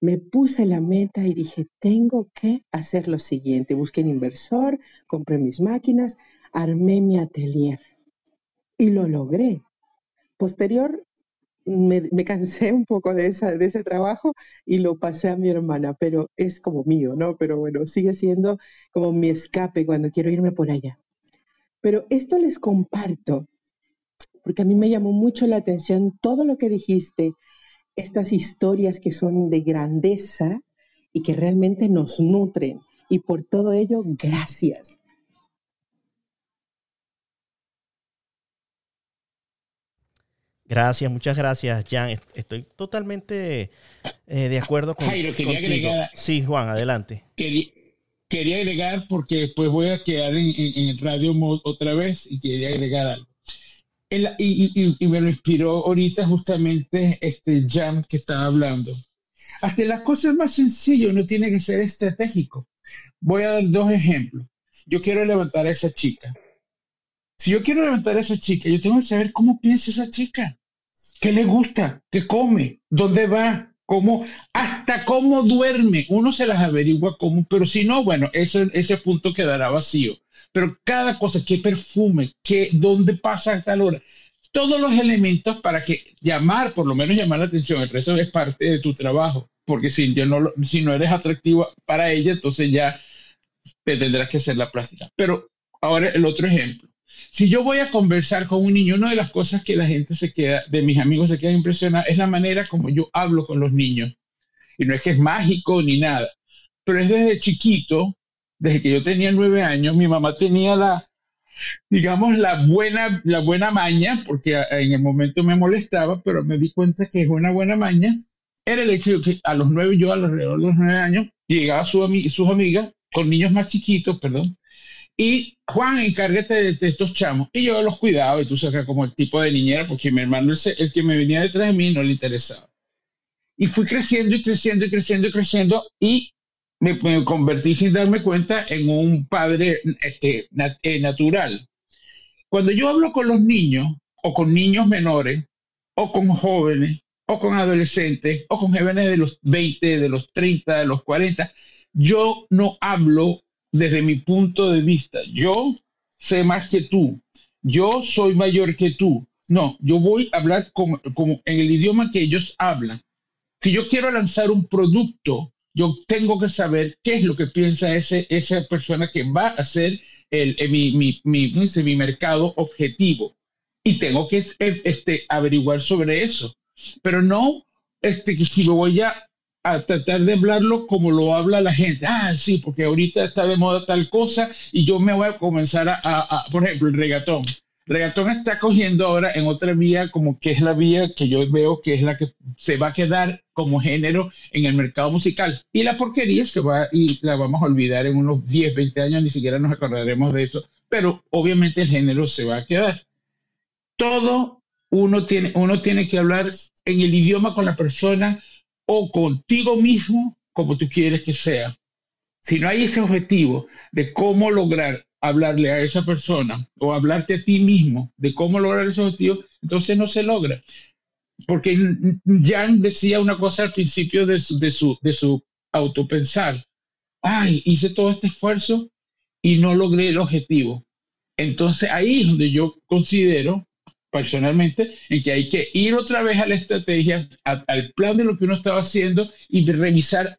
G: me puse la meta y dije, tengo que hacer lo siguiente. Busqué un inversor, compré mis máquinas, armé mi atelier y lo logré. Posterior, me, cansé un poco de, de ese trabajo y lo pasé a mi hermana, pero es como mío, ¿no? Pero bueno, sigue siendo como mi escape cuando quiero irme por allá. Pero esto les comparto porque a mí me llamó mucho la atención todo lo que dijiste, estas historias que son de grandeza y que realmente nos nutren. Y por todo ello, gracias.
B: Gracias, muchas gracias, Jan. Estoy totalmente eh, de acuerdo con,
F: Jairo, quería Agregar,
B: sí, Juan, adelante.
F: Quería, agregar, porque después voy a quedar en, el radio otra vez y quería agregar algo. y, me lo inspiró ahorita justamente este Jan que estaba hablando. Hasta las cosas más sencillas no tiene que ser estratégico. Voy a dar dos ejemplos. Yo quiero levantar a esa chica. Si yo quiero levantar a esa chica, yo tengo que saber cómo piensa esa chica qué le gusta, qué come, dónde va, cómo, hasta cómo duerme. Uno se las averigua cómo, pero si no, bueno, ese, ese punto quedará vacío. Pero cada cosa, qué perfume, qué, dónde pasa a tal hora, todos los elementos para que llamar, por lo menos llamar la atención, el resto es parte de tu trabajo, porque si, no, si no eres atractivo para ella, entonces ya te tendrás que hacer la plástica. Pero ahora el otro ejemplo. Si yo voy a conversar con un niño, una de las cosas que la gente se queda, de mis amigos se queda impresionada, es la manera como yo hablo con los niños. Y no es que es mágico ni nada, pero es desde chiquito, desde que yo tenía nueve años, mi mamá tenía la, digamos, la buena, la buena maña, porque en el momento me molestaba, pero me di cuenta que es una buena maña, era el hecho de que a los nueve, yo alrededor de los nueve años, llegaba su, sus amigas con niños más chiquitos, perdón, y Juan, encárgate de, estos chamos. Y yo los cuidaba, y tú sabes, como el tipo de niñera, porque mi hermano, el, el que me venía detrás de mí, no le interesaba. Y fui creciendo y creciendo y creciendo y creciendo, y me, convertí sin darme cuenta en un padre este, eh, natural. Cuando yo hablo con los niños o con niños menores, o con jóvenes, o con adolescentes, o con jóvenes de los 20, de los 30, de los 40. Yo no hablo desde mi punto de vista. Yo sé más que tú. Yo soy mayor que tú. No, yo voy a hablar como, en el idioma que ellos hablan. Si yo quiero lanzar un producto, yo tengo que saber qué es lo que piensa ese, esa persona que va a ser el, mi, mi, mi, mi, mercado objetivo. Y tengo que este, averiguar sobre eso. Pero no este, que si me voy a, a tratar de hablarlo como lo habla la gente. Ah, sí, porque ahorita está de moda tal cosa y yo me voy a comenzar a, por ejemplo, el regatón reggaetón está cogiendo ahora en otra vía como que es la vía que yo veo que es la que se va a quedar como género en el mercado musical. Y la porquería se va y la vamos a olvidar en unos 10, 20 años, ni siquiera nos acordaremos de eso, pero obviamente el género se va a quedar. Todo uno tiene, uno tiene que hablar en el idioma con la persona o contigo mismo como tú quieres que sea. Si no hay ese objetivo de cómo lograr hablarle a esa persona o hablarte a ti mismo de cómo lograr ese objetivo, entonces no se logra. Porque Jan decía una cosa al principio de su, de su, de su autopensar. Ay, hice todo este esfuerzo y no logré el objetivo. Entonces ahí es donde yo considero personalmente en que hay que ir otra vez a la estrategia, al plan de lo que uno estaba haciendo y revisar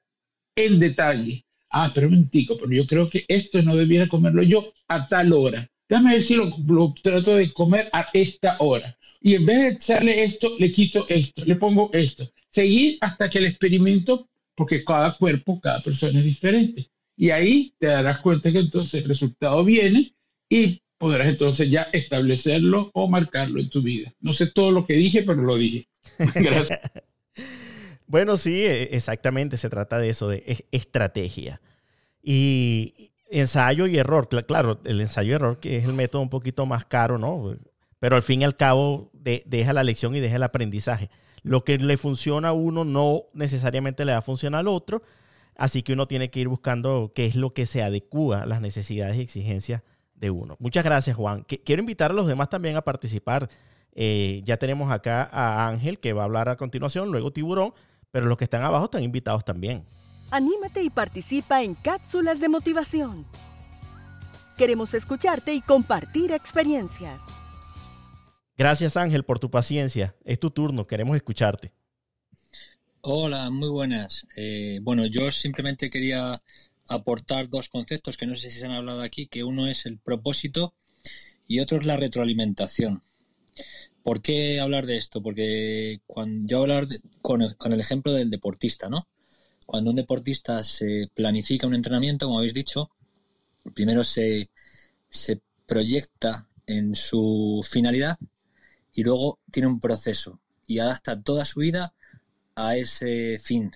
F: en detalle ah, pero un momentico, pero yo creo que esto no debiera comerlo yo a tal hora. Déjame ver si lo, trato de comer a esta hora. Y en vez de echarle esto, le quito esto, le pongo esto. Seguir hasta que el experimento, porque cada cuerpo, cada persona es diferente. Y ahí te darás cuenta que entonces el resultado viene y podrás entonces ya establecerlo o marcarlo en tu vida. No sé todo lo que dije, pero lo dije. *laughs* Gracias. *laughs*
B: Bueno, sí, e, exactamente, se trata de eso, de estrategia. Y ensayo y error, claro, el ensayo y error que es el método un poquito más caro, ¿no? Pero al fin y al cabo deja la lección y deja el aprendizaje. Lo que le funciona a uno no necesariamente le va a funcionar al otro, así que uno tiene que ir buscando qué es lo que se adecua a las necesidades y exigencias de uno. Muchas gracias, Juan. Quiero invitar a los demás también a participar. Eh, ya tenemos acá a Ángel que va a hablar a continuación, luego Tiburón pero los que están abajo están invitados también.
H: Anímate y participa en cápsulas de motivación. Queremos escucharte y compartir experiencias.
B: Gracias Ángel por tu paciencia. Es tu turno, queremos escucharte.
I: Hola, muy buenas. Eh, bueno, yo simplemente quería aportar dos conceptos que no sé si se han hablado aquí, que uno es el propósito y otro es la retroalimentación. ¿Por qué hablar de esto? Porque cuando yo hablar con, el ejemplo del deportista, ¿no? Cuando un deportista se planifica un entrenamiento, como habéis dicho, primero se, se proyecta en su finalidad y luego tiene un proceso y adapta toda su vida a ese fin,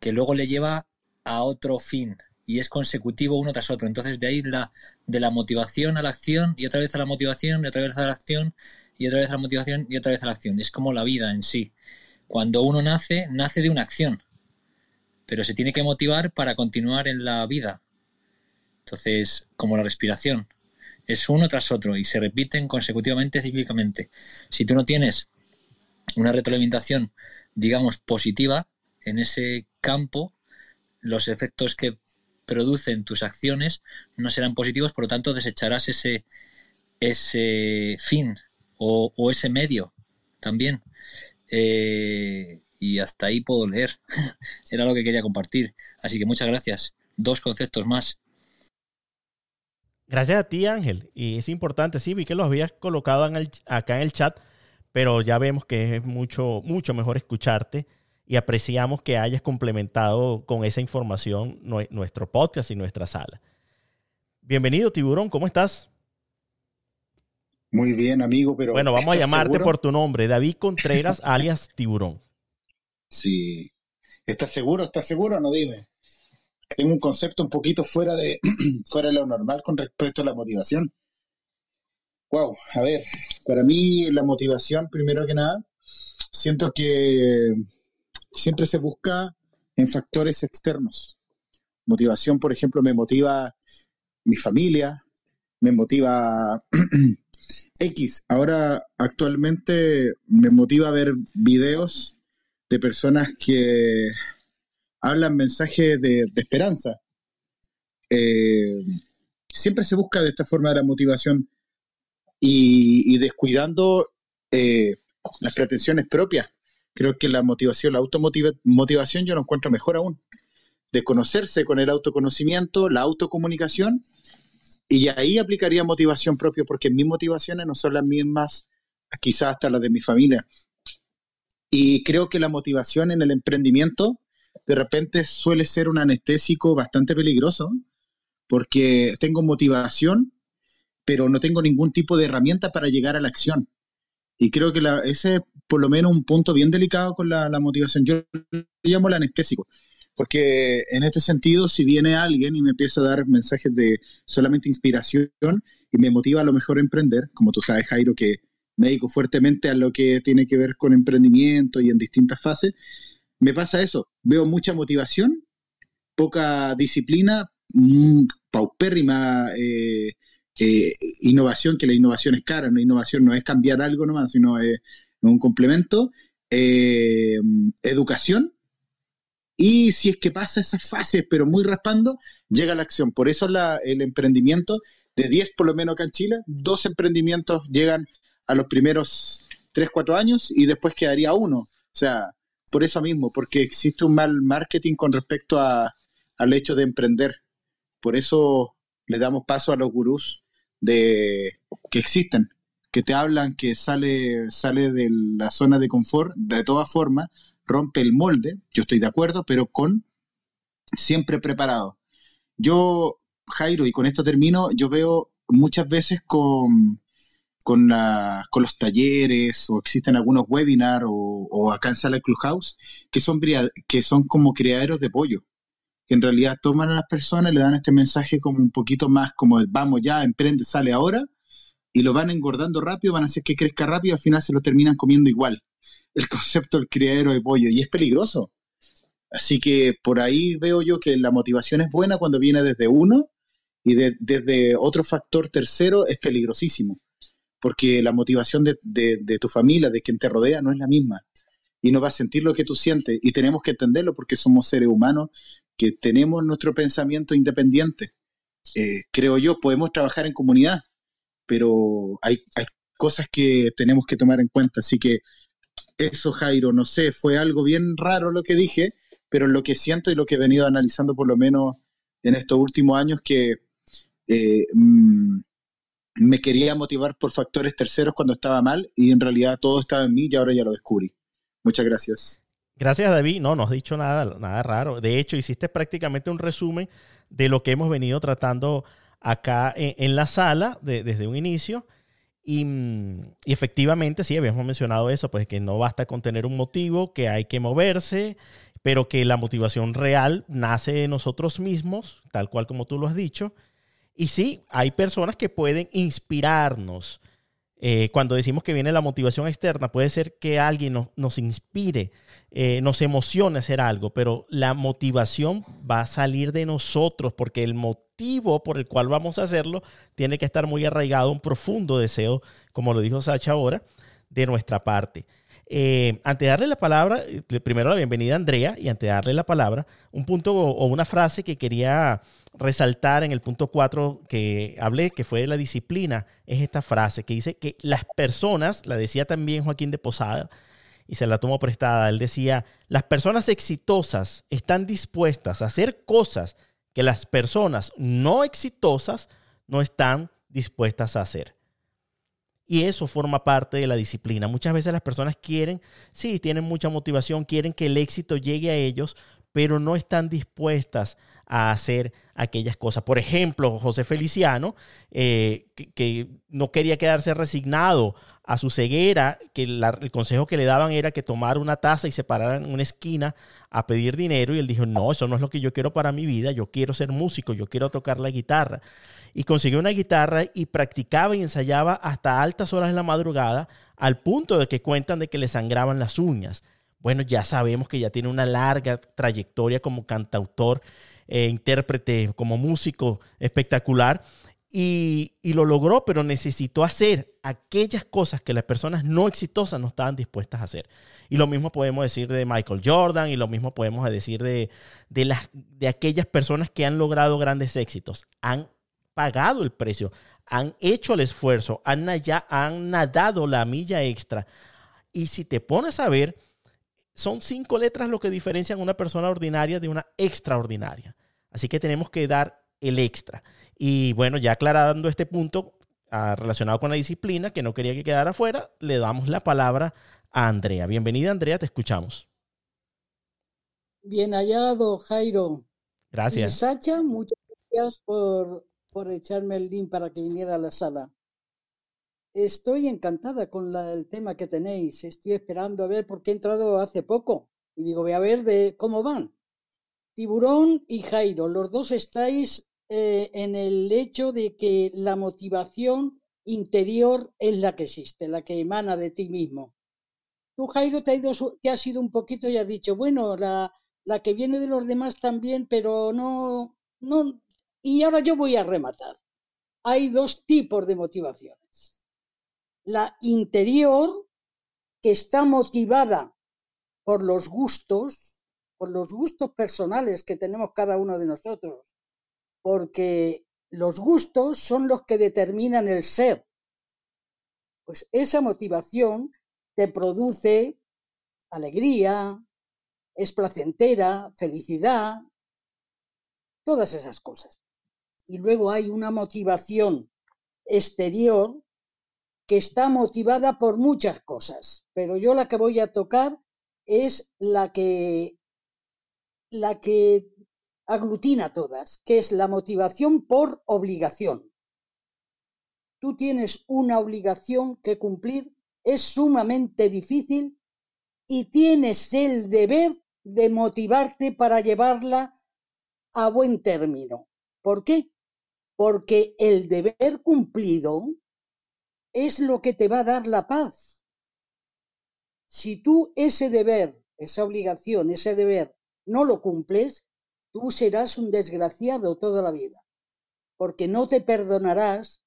I: que luego le lleva a otro fin y es consecutivo uno tras otro. Entonces de ahí la, de la motivación a la acción y otra vez a la motivación y otra vez a la acción y otra vez a la motivación y otra vez a la acción. Es como la vida en sí. Cuando uno nace, nace de una acción, pero se tiene que motivar para continuar en la vida. Entonces, como la respiración, es uno tras otro y se repiten consecutivamente, cíclicamente. Si tú no tienes una retroalimentación, digamos, positiva en ese campo, los efectos que producen tus acciones no serán positivos, por lo tanto desecharás ese, ese fin o, ese medio también. Eh, y hasta ahí puedo leer. *laughs* Era lo que quería compartir. Así que muchas gracias. Dos conceptos más.
B: Gracias a ti, Ángel. Y es importante, sí, vi que lo habías colocado acá en el chat, pero ya vemos que es mucho, mucho mejor escucharte y apreciamos que hayas complementado con esa información nuestro podcast y nuestra sala. Bienvenido, Tiburón, ¿cómo estás?
J: Muy bien, amigo, pero...
B: Bueno, vamos a llamarte por tu nombre, David Contreras, *laughs* alias Tiburón.
J: Sí. ¿Estás seguro? ¿Estás seguro? No dime. Tengo un concepto un poquito fuera de, *clears throat* fuera de lo normal con respecto a la motivación. Wow, a ver, para mí la motivación, primero que nada, siento que siempre se busca en factores externos. Motivación, por ejemplo, me motiva mi familia, me motiva *clears throat* X. Ahora, actualmente me motiva ver videos de personas que hablan mensajes de, esperanza. Eh, siempre se busca de esta forma la motivación y, descuidando eh, las pretensiones propias. Creo que la motivación, la automotivación yo lo encuentro mejor aún. De conocerse con el autoconocimiento, la autocomunicación, y ahí aplicaría motivación propia, porque mis motivaciones no son las mismas, quizás hasta las de mi familia. Y creo que la motivación en el emprendimiento de repente suele ser un anestésico bastante peligroso, porque tengo motivación, pero no tengo ningún tipo de herramienta para llegar a la acción. Y creo que ese es por lo menos un punto bien delicado con la, motivación. Yo lo llamo el anestésico, porque en este sentido, si viene alguien y me empieza a dar mensajes de solamente inspiración y me motiva a lo mejor a emprender, como tú sabes, Jairo, que me dedico fuertemente a lo que tiene que ver con emprendimiento y en distintas fases, me pasa eso. Veo mucha motivación, poca disciplina, mm, paupérrima eh, innovación, que la innovación es cara, la innovación no es cambiar algo nomás, sino es, un complemento, eh, educación, y si es que pasa esas fases, pero muy raspando, llega la acción. Por eso la, el emprendimiento, de 10 por lo menos acá en Chile, dos emprendimientos llegan a los primeros 3, 4 años y después quedaría uno. O sea, por eso mismo, porque existe un mal marketing con respecto a, al hecho de emprender. Por eso le damos paso a los gurús de que existen, que te hablan que sale, sale de la zona de confort, de todas formas, rompe el molde, yo estoy de acuerdo, pero con siempre preparado. Yo, Jairo, y con esto termino, yo veo muchas veces con, con, con los talleres o existen algunos webinars o, o, acá en Sala Clubhouse que son, que son como criaderos de pollo que en realidad toman a las personas, le dan este mensaje como un poquito más como vamos ya, emprende, sale ahora, y lo van engordando rápido, van a hacer que crezca rápido, al final se lo terminan comiendo igual. *laughs* El concepto del criadero de pollo, y es peligroso. Así que por ahí veo yo que la motivación es buena cuando viene desde uno y desde otro factor tercero es peligrosísimo, porque la motivación de, de tu familia, de quien te rodea, no es la misma y no va a sentir lo que tú sientes. Y tenemos que entenderlo porque somos seres humanos que tenemos nuestro pensamiento independiente. Eh, creo yo, podemos trabajar en comunidad, pero hay, hay cosas que tenemos que tomar en cuenta. Así que eso, Jairo, no sé, fue algo bien raro lo que dije, pero lo que siento y lo que he venido analizando por lo menos en estos últimos años que eh, mm, me quería motivar por factores terceros cuando estaba mal y en realidad todo estaba en mí y ahora ya lo descubrí. Muchas gracias.
B: Gracias, David. No, no has dicho nada, nada raro. De hecho, hiciste prácticamente un resumen de lo que hemos venido tratando acá en, la sala desde un inicio. Y, y, efectivamente, sí, habíamos mencionado eso, pues que no basta con tener un motivo, que hay que moverse, pero que la motivación real nace de nosotros mismos, tal cual como tú lo has dicho. Y sí, hay personas que pueden inspirarnos. Eh, cuando decimos que viene la motivación externa, puede ser que alguien nos inspire eh, nos emociona hacer algo, pero la motivación va a salir de nosotros porque el motivo por el cual vamos a hacerlo tiene que estar muy arraigado, un profundo deseo, como lo dijo Sacha ahora, de nuestra parte. Eh, antes de darle la palabra, primero la bienvenida a Andrea y antes de darle la palabra, un punto o una frase que quería resaltar en el punto 4 que hablé, que fue de la disciplina, es esta frase que dice que las personas, la decía también Joaquín de Posada, y se la tomó prestada. Él decía, las personas exitosas están dispuestas a hacer cosas que las personas no exitosas no están dispuestas a hacer. Y eso forma parte de la disciplina. Muchas veces las personas quieren, sí, tienen mucha motivación, quieren que el éxito llegue a ellos, pero no están dispuestas a hacer aquellas cosas. Por ejemplo, José Feliciano, eh, que, no quería quedarse resignado a su ceguera, que el consejo que le daban era que tomara una taza y se parara en una esquina a pedir dinero, y él dijo, no, eso no es lo que yo quiero para mi vida, yo quiero ser músico, yo quiero tocar la guitarra. Y consiguió una guitarra y practicaba y ensayaba hasta altas horas de la madrugada, al punto de que cuentan de que le sangraban las uñas. Bueno, ya sabemos que ya tiene una larga trayectoria como cantautor, eh, intérprete, como músico espectacular y, lo logró, pero necesitó hacer aquellas cosas que las personas no exitosas no estaban dispuestas a hacer. Y lo mismo podemos decir de Michael Jordan y lo mismo podemos decir de, de, las, de aquellas personas que han logrado grandes éxitos. Han pagado el precio, han hecho el esfuerzo, han, han nadado la milla extra. Y si te pones a ver, son cinco letras lo que diferencian una persona ordinaria de una extraordinaria. Así que tenemos que dar el extra. Y bueno, ya aclarando este punto ah, relacionado con la disciplina, que no quería que quedara fuera, le damos la palabra a Andrea. Bienvenida, Andrea, te escuchamos.
K: Bien hallado, Jairo.
B: Gracias.
K: Y Sacha, muchas gracias por, por echarme el link para que viniera a la sala. Estoy encantada con el tema que tenéis. Estoy esperando a ver porque he entrado hace poco. Y digo, voy a ver de cómo van. Tiburón y Jairo, los dos estáis eh, en el hecho de que la motivación interior es la que existe, la que emana de ti mismo. Tú, Jairo, te, ha ido, te has ido un poquito y has dicho, bueno, la, la que viene de los demás también, pero no, no. Y ahora yo voy a rematar. Hay dos tipos de motivaciones. La interior, que está motivada por los gustos, por los gustos personales que tenemos cada uno de nosotros, porque los gustos son los que determinan el ser. Pues esa motivación te produce alegría, es placentera, felicidad, todas esas cosas. Y luego hay una motivación exterior que está motivada por muchas cosas, pero yo la que voy a tocar es la que la que aglutina todas, que es la motivación por obligación. Tú tienes una obligación que cumplir, es sumamente difícil y tienes el deber de motivarte para llevarla a buen término. ¿Por qué? Porque el deber cumplido es lo que te va a dar la paz. Si tú ese deber, esa obligación, ese deber no lo cumples, tú serás un desgraciado toda la vida, porque no te perdonarás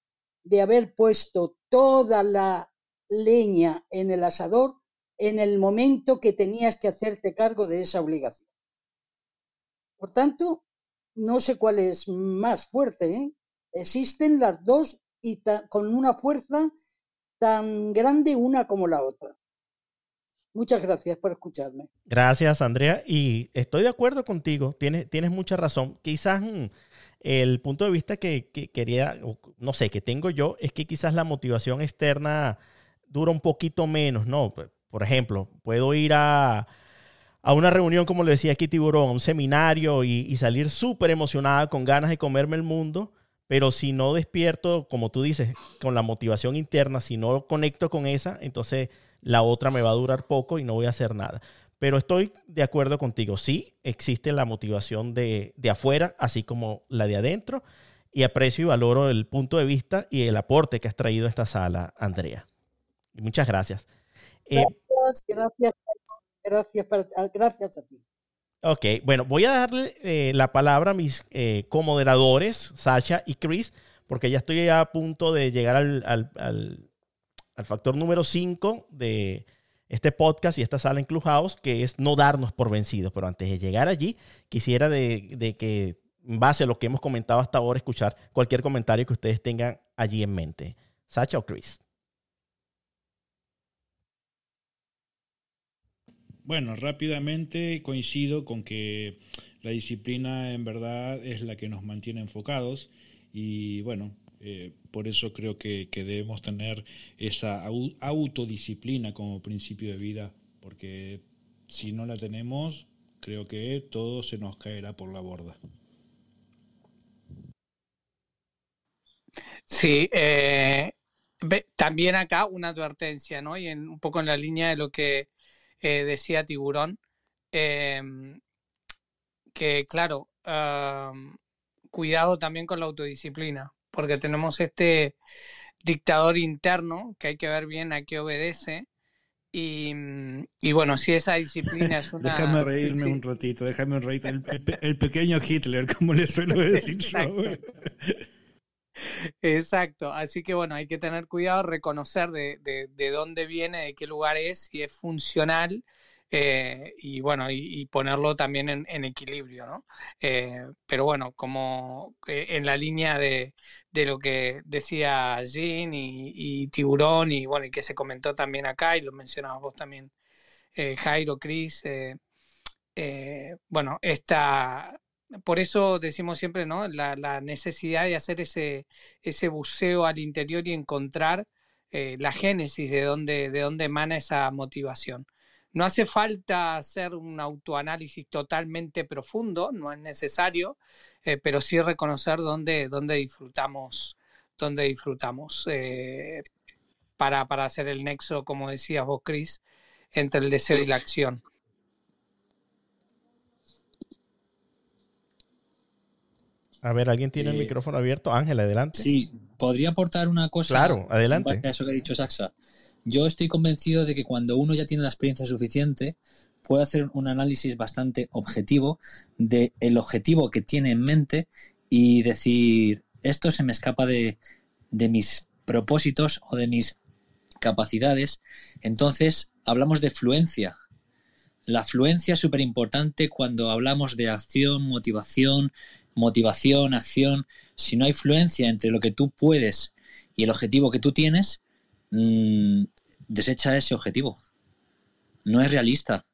K: de haber puesto toda la leña en el asador en el momento que tenías que hacerte cargo de esa obligación. Por tanto, no sé cuál es más fuerte. ¿eh? Existen las dos y con una fuerza tan grande una como la otra. Muchas gracias por escucharme.
B: Gracias, Andrea. Y estoy de acuerdo contigo. Tienes, tienes mucha razón. Quizás mm, el punto de vista que, quería, no sé, que tengo yo, es que quizás la motivación externa dura un poquito menos, ¿no? Por ejemplo, puedo ir a, a una reunión, como le decía aquí Tiburón, a un seminario y, y salir súper emocionada, con ganas de comerme el mundo, pero si no despierto, como tú dices, con la motivación interna, si no conecto con esa, entonces la otra me va a durar poco y no voy a hacer nada. Pero estoy de acuerdo contigo, sí, existe la motivación de, afuera, así como la de adentro, y aprecio y valoro el punto de vista y el aporte que has traído a esta sala, Andrea. Muchas gracias.
K: Eh, gracias, gracias, gracias, a ti.
B: Ok, bueno, voy a darle eh, la palabra a mis eh, comoderadores, Sasha y Chris, porque ya estoy a punto de llegar al al factor número 5 de este podcast y esta sala en Clubhouse, que es no darnos por vencidos. Pero antes de llegar allí, quisiera de, que, en base a lo que hemos comentado hasta ahora, escuchar cualquier comentario que ustedes tengan allí en mente. Sacha o Chris.
D: Bueno, rápidamente coincido con que la disciplina en verdad es la que nos mantiene enfocados y bueno, eh, por eso creo que, debemos tener esa autodisciplina como principio de vida, porque si no la tenemos, creo que todo se nos caerá por la borda.
C: Sí, eh, también acá una advertencia, ¿no? Y en, un poco en la línea de lo que eh, decía Tiburón, em, que claro, cuidado también con la autodisciplina, porque tenemos este dictador interno que hay que ver bien a qué obedece. Y, y bueno, si esa disciplina es *laughs* una...
D: Déjame reírme un ratito, déjame reírme. El, el, pequeño Hitler, como le suelo *laughs* decir yo.
C: Exacto, así que bueno, hay que tener cuidado, reconocer de, de, de dónde viene, de qué lugar es, si es funcional eh, y bueno, y, ponerlo también en, equilibrio, ¿no? Eh, pero bueno, como eh, en la línea de, de, lo que decía Jean y, Tiburón y bueno, y que se comentó también acá y lo mencionabas vos también, Jairo, Cris, bueno, esta, por eso decimos siempre, ¿no? La, necesidad de hacer ese, ese buceo al interior y encontrar la génesis de dónde, de dónde emana esa motivación. No hace falta hacer un autoanálisis totalmente profundo, no es necesario, eh, pero sí reconocer dónde, dónde disfrutamos, dónde disfrutamos eh, para, para hacer el nexo, como decías vos, Cris, entre el deseo y la acción.
B: A ver, ¿alguien tiene el eh, micrófono abierto? Ángel, adelante.
I: Sí, podría aportar una cosa.
B: Claro, adelante.
I: Eso que ha dicho Saxa. Yo estoy convencido de que cuando uno ya tiene la experiencia suficiente, puede hacer un análisis bastante objetivo del el objetivo que tiene en mente y decir, esto se me escapa de, de mis propósitos o de mis capacidades. Entonces, hablamos de fluencia. La fluencia es súper importante cuando hablamos de acción, motivación, motivación, acción. Si no hay fluencia entre lo que tú puedes y el objetivo que tú tienes, mmm, desecha ese objetivo. No es realista.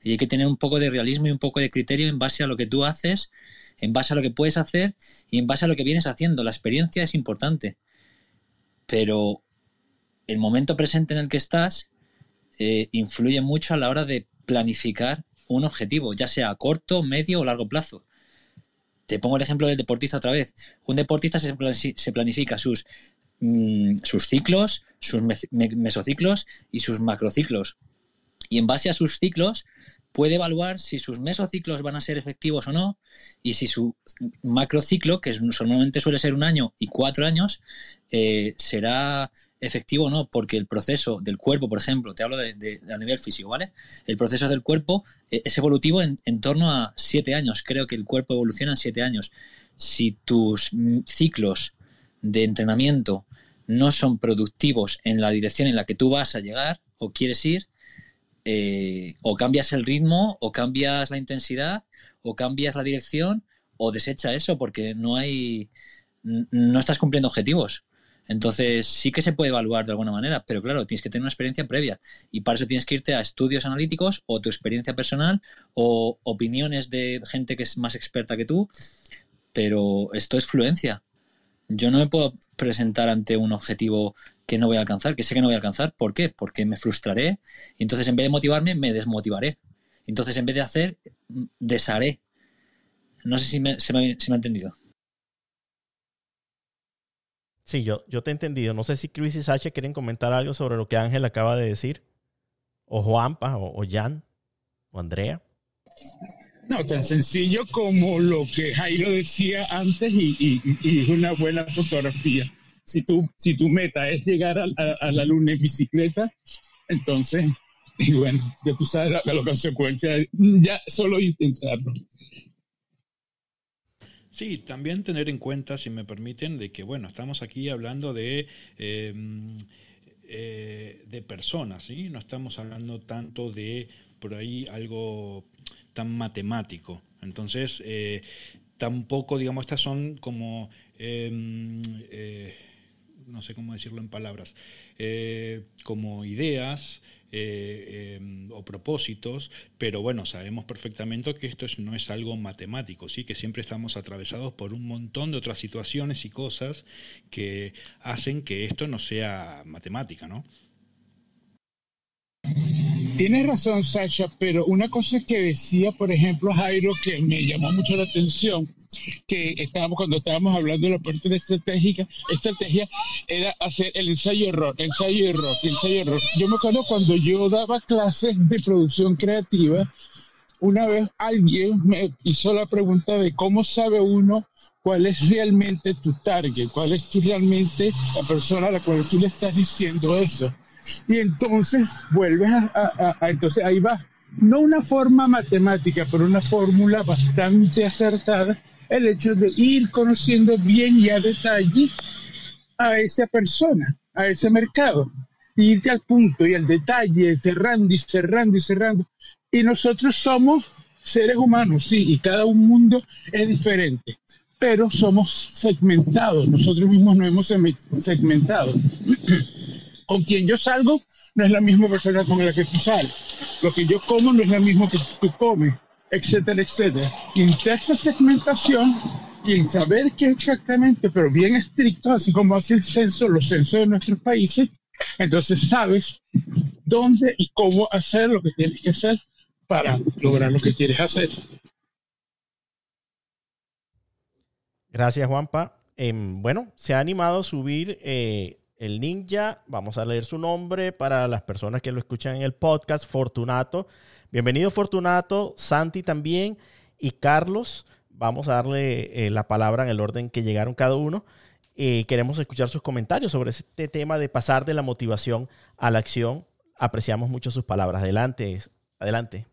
I: Y hay que tener un poco de realismo y un poco de criterio en base a lo que tú haces, en base a lo que puedes hacer y en base a lo que vienes haciendo. La experiencia es importante. Pero el momento presente en el que estás eh, influye mucho a la hora de planificar un objetivo, ya sea a corto, medio o largo plazo. Te pongo el ejemplo del deportista otra vez. Un deportista se planifica sus Mm, sus ciclos, sus mesociclos y sus macrociclos. Y en base a sus ciclos puede evaluar si sus mesociclos van a ser efectivos o no y si su macrociclo, que normalmente suele ser un año y cuatro años, eh, será efectivo o no, porque el proceso del cuerpo, por ejemplo, te hablo de, a nivel físico, ¿vale? El proceso del cuerpo eh, es evolutivo en, en, torno a siete años. Creo que el cuerpo evoluciona en siete años. Si tus ciclos de entrenamiento no son productivos en la dirección en la que tú vas a llegar o quieres ir, eh, o cambias el ritmo, o cambias la intensidad, o cambias la dirección, o desecha eso porque no hay, no estás cumpliendo objetivos. Entonces sí que se puede evaluar de alguna manera, pero claro, tienes que tener una experiencia previa y para eso tienes que irte a estudios analíticos o tu experiencia personal o opiniones de gente que es más experta que tú, pero esto es fluencia yo no me puedo presentar ante un objetivo que no voy a alcanzar, que sé que no voy a alcanzar. ¿Por qué? Porque me frustraré entonces en vez de motivarme, me desmotivaré. Entonces en vez de hacer, desharé. No sé si me, se, me, ha entendido.
B: Sí, yo, yo te he entendido. No sé si Chris y Sacha quieren comentar algo sobre lo que Ángel acaba de decir. O Juanpa, o, o Jan, o Andrea.
F: No, tan sencillo como lo que Jairo decía antes y, y, una buena fotografía. Si tu, si tu meta es llegar a, la luna en bicicleta, entonces, y bueno, ya tú sabes la, la ya solo intentarlo.
D: Sí, también tener en cuenta, si me permiten, de que, bueno, estamos aquí hablando de, em, eh, de personas, ¿sí? No estamos hablando tanto de, por ahí, algo tan matemático. Entonces, eh, tampoco, digamos, estas son como, em, eh, no sé cómo decirlo en palabras, eh, como ideas em, o propósitos, pero bueno, sabemos perfectamente que esto no es algo matemático, ¿sí? que siempre estamos atravesados por un montón de otras situaciones y cosas que hacen que esto no sea matemática, ¿no?
F: Tienes razón, Sasha, pero una cosa que decía, por ejemplo, Jairo, que me llamó mucho la atención, que estábamos cuando estábamos hablando de la parte estratégica, estrategia era hacer el ensayo-error, ensayo-error, ensayo-error. Yo me acuerdo cuando yo daba clases de producción creativa, una vez alguien me hizo la pregunta de cómo sabe uno cuál es realmente tu target, cuál es tu, realmente la persona a la cual tú le estás diciendo eso. Y entonces vuelves a, entonces ahí va, no una forma matemática, pero una fórmula bastante acertada, el hecho de ir conociendo bien y a detalle a esa persona, a ese mercado, irte al punto y al detalle, cerrando y cerrando y cerrando. Y nosotros somos seres humanos, sí, y cada un mundo es diferente, pero somos segmentados, nosotros mismos nos hemos segmentado. *clears throat* Con quien yo salgo no es la misma persona con la que tú sales. Lo que yo como no es lo mismo que tú comes, etcétera, etcétera. Y en esta segmentación y en saber qué exactamente, pero bien estricto, así como hace el censo, los censos de nuestros países, entonces sabes dónde y cómo hacer lo que tienes que hacer para lograr lo que quieres hacer.
B: Gracias, Juanpa. Em, bueno, se ha animado a subir eh, el ninja. Vamos a leer su nombre para las personas que lo escuchan en el podcast, Fortunato. Bienvenido, Fortunato, Santi también y Carlos. Vamos a darle eh, la palabra en el orden que llegaron cada uno. Eh, queremos escuchar sus comentarios sobre este tema de pasar de la motivación a la acción. Apreciamos mucho sus palabras. Adelante, adelante.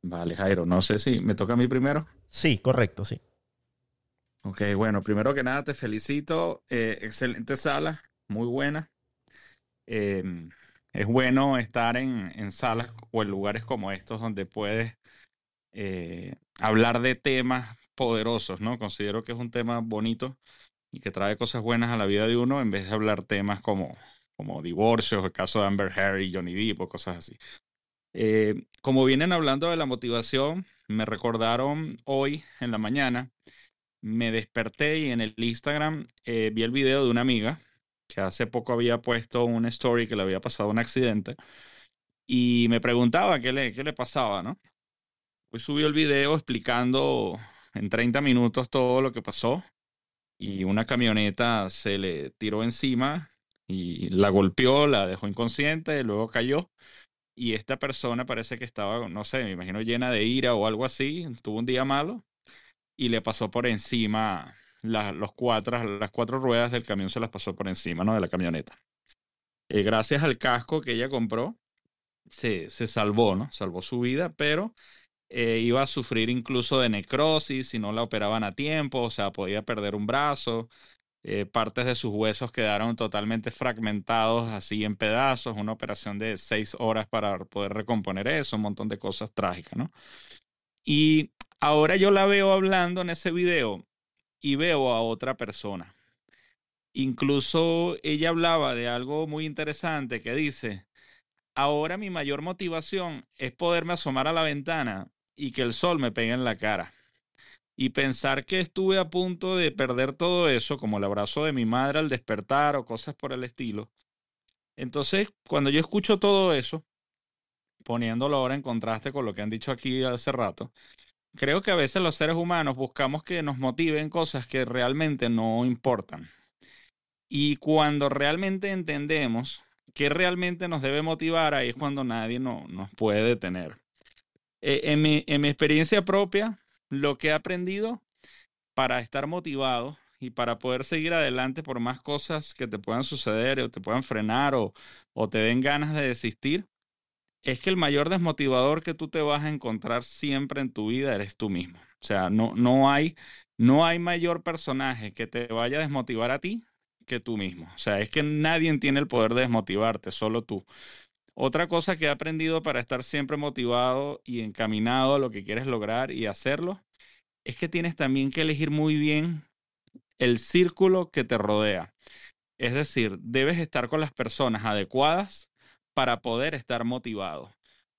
L: Vale, Jairo, no sé si me toca a mí primero.
B: Sí, correcto, sí.
L: Ok, bueno, primero que nada te felicito. Eh, excelente sala, muy buena. Em, es bueno estar en, en, salas o en lugares como estos donde puedes eh, hablar de temas poderosos, ¿no? Considero que es un tema bonito y que trae cosas buenas a la vida de uno en vez de hablar temas como, como divorcios, el caso de Amber Harry, Johnny Depp o cosas así. Eh, como vienen hablando de la motivación, me recordaron hoy en la mañana, me desperté y en el Instagram eh, vi el video de una amiga que hace poco había puesto una story que le había pasado un accidente y me preguntaba qué le, qué le pasaba, ¿no? Pues subió el video explicando en 30 minutos todo lo que pasó y una camioneta se le tiró encima y la golpeó, la dejó inconsciente, luego cayó y esta persona parece que estaba, no sé, me imagino llena de ira o algo así, tuvo un día malo y le pasó por encima los cuatro, las cuatro ruedas del camión se las pasó por encima, ¿no? De la camioneta. Eh, gracias al casco que ella compró, se, se salvó, ¿no? Salvó su vida, pero eh, iba a sufrir incluso de necrosis si no la operaban a tiempo, o sea, podía perder un brazo, eh, partes de sus huesos quedaron totalmente fragmentados, así en pedazos, una operación de seis horas para poder recomponer eso, un montón de cosas trágicas, ¿no? Y ahora yo la veo hablando en ese video y veo a otra persona. Incluso ella hablaba de algo muy interesante que dice, ahora mi mayor motivación es poderme asomar a la ventana y que el sol me pegue en la cara. Y pensar que estuve a punto de perder todo eso, como el abrazo de mi madre al despertar o cosas por el estilo. Entonces, cuando yo escucho todo eso, poniéndolo ahora en contraste con lo que han dicho aquí hace rato, creo que a veces los seres humanos buscamos que nos motiven cosas que realmente no importan. Y cuando realmente entendemos qué realmente nos debe motivar, ahí es cuando nadie no, nos puede detener. Eh, en, mi, en mi experiencia propia, lo que he aprendido para estar motivado y para poder seguir adelante por más cosas que te puedan suceder o te puedan frenar o te den ganas de desistir, es que el mayor desmotivador que tú te vas a encontrar siempre en tu vida eres tú mismo. O sea, no, no, hay, no hay mayor personaje que te vaya a desmotivar a ti que tú mismo. O sea, es que nadie tiene el poder de desmotivarte, solo tú. Otra cosa que he aprendido para estar siempre motivado y encaminado a lo que quieres lograr y hacerlo, es que tienes también que elegir muy bien el círculo que te rodea. Es decir, debes estar con las personas adecuadas para poder estar motivado.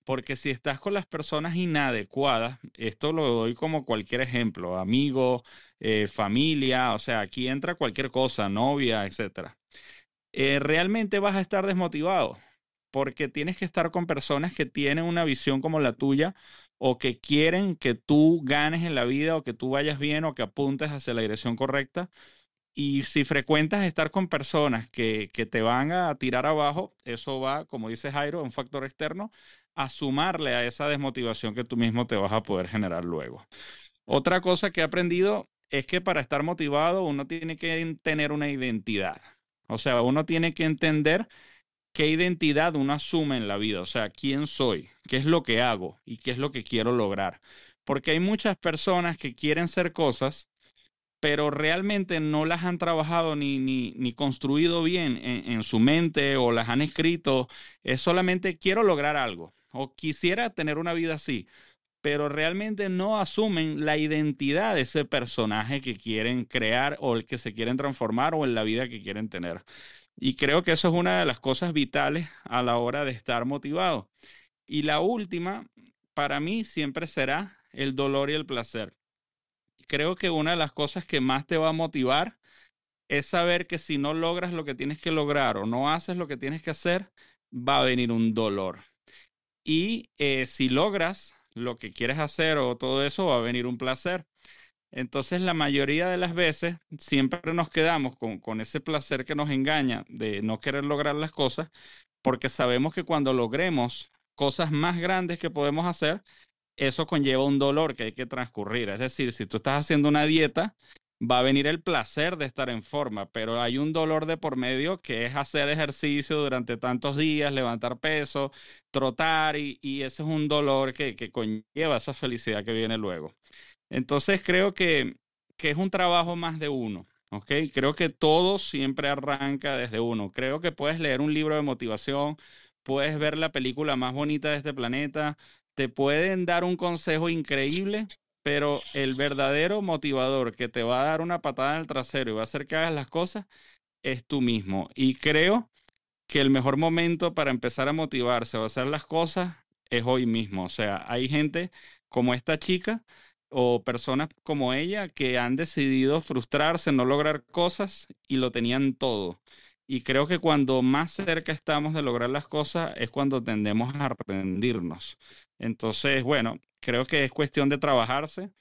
L: Porque si estás con las personas inadecuadas, esto lo doy como cualquier ejemplo, amigo, eh, familia, o sea, aquí entra cualquier cosa, novia, etc. Eh, realmente vas a estar desmotivado porque tienes que estar con personas que tienen una visión como la tuya o que quieren que tú ganes en la vida o que tú vayas bien o que apuntes hacia la dirección correcta. Y si frecuentas estar con personas que, que te van a tirar abajo, eso va, como dice Jairo, un factor externo, a sumarle a esa desmotivación que tú mismo te vas a poder generar luego. Otra cosa que he aprendido es que para estar motivado uno tiene que tener una identidad. O sea, uno tiene que entender qué identidad uno asume en la vida, o sea, quién soy, qué es lo que hago y qué es lo que quiero lograr. Porque hay muchas personas que quieren ser cosas, pero realmente no las han trabajado ni, ni, ni construido bien en, en, su mente o las han escrito. Es solamente quiero lograr algo o quisiera tener una vida así, pero realmente no asumen la identidad de ese personaje que quieren crear o el que se quieren transformar o en la vida que quieren tener. Y creo que eso es una de las cosas vitales a la hora de estar motivado. Y la última, para mí, siempre será el dolor y el placer creo que una de las cosas que más te va a motivar es saber que si no logras lo que tienes que lograr o no haces lo que tienes que hacer, va a venir un dolor. Y eh, si logras lo que quieres hacer o todo eso, va a venir un placer. Entonces, la mayoría de las veces siempre nos quedamos con, con ese placer que nos engaña de no querer lograr las cosas, porque sabemos que cuando logremos cosas más grandes que podemos hacer, eso conlleva un dolor que hay que transcurrir. Es decir, si tú estás haciendo una dieta, va a venir el placer de estar en forma, pero hay un dolor de por medio que es hacer ejercicio durante tantos días, levantar peso, trotar, y, ese es un dolor que, que, conlleva esa felicidad que viene luego. Entonces creo que, que es un trabajo más de uno. ¿ok? Creo que todo siempre arranca desde uno. Creo que puedes leer un libro de motivación, puedes ver la película más bonita de este planeta, te pueden dar un consejo increíble, pero el verdadero motivador que te va a dar una patada en el trasero y va a hacer que hagas las cosas es tú mismo. Y creo que el mejor momento para empezar a motivarse o hacer las cosas es hoy mismo. O sea, hay gente como esta chica o personas como ella que han decidido frustrarse, no lograr cosas y lo tenían todo. Y creo que cuando más cerca estamos de lograr las cosas es cuando tendemos a rendirnos. Entonces, bueno, creo que es cuestión de trabajarse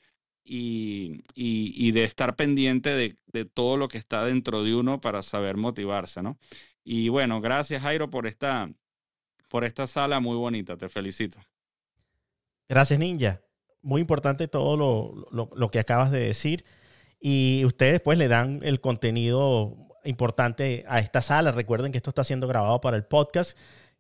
L: y, y, de estar pendiente de, de, todo lo que está dentro de uno para saber motivarse, ¿no? Y bueno, gracias Jairo por esta, por esta sala muy bonita, te felicito.
B: Gracias Ninja. Muy importante todo lo, lo, lo que acabas de decir. Y ustedes pues le dan el contenido importante a esta sala. Recuerden que esto está siendo grabado para el podcast,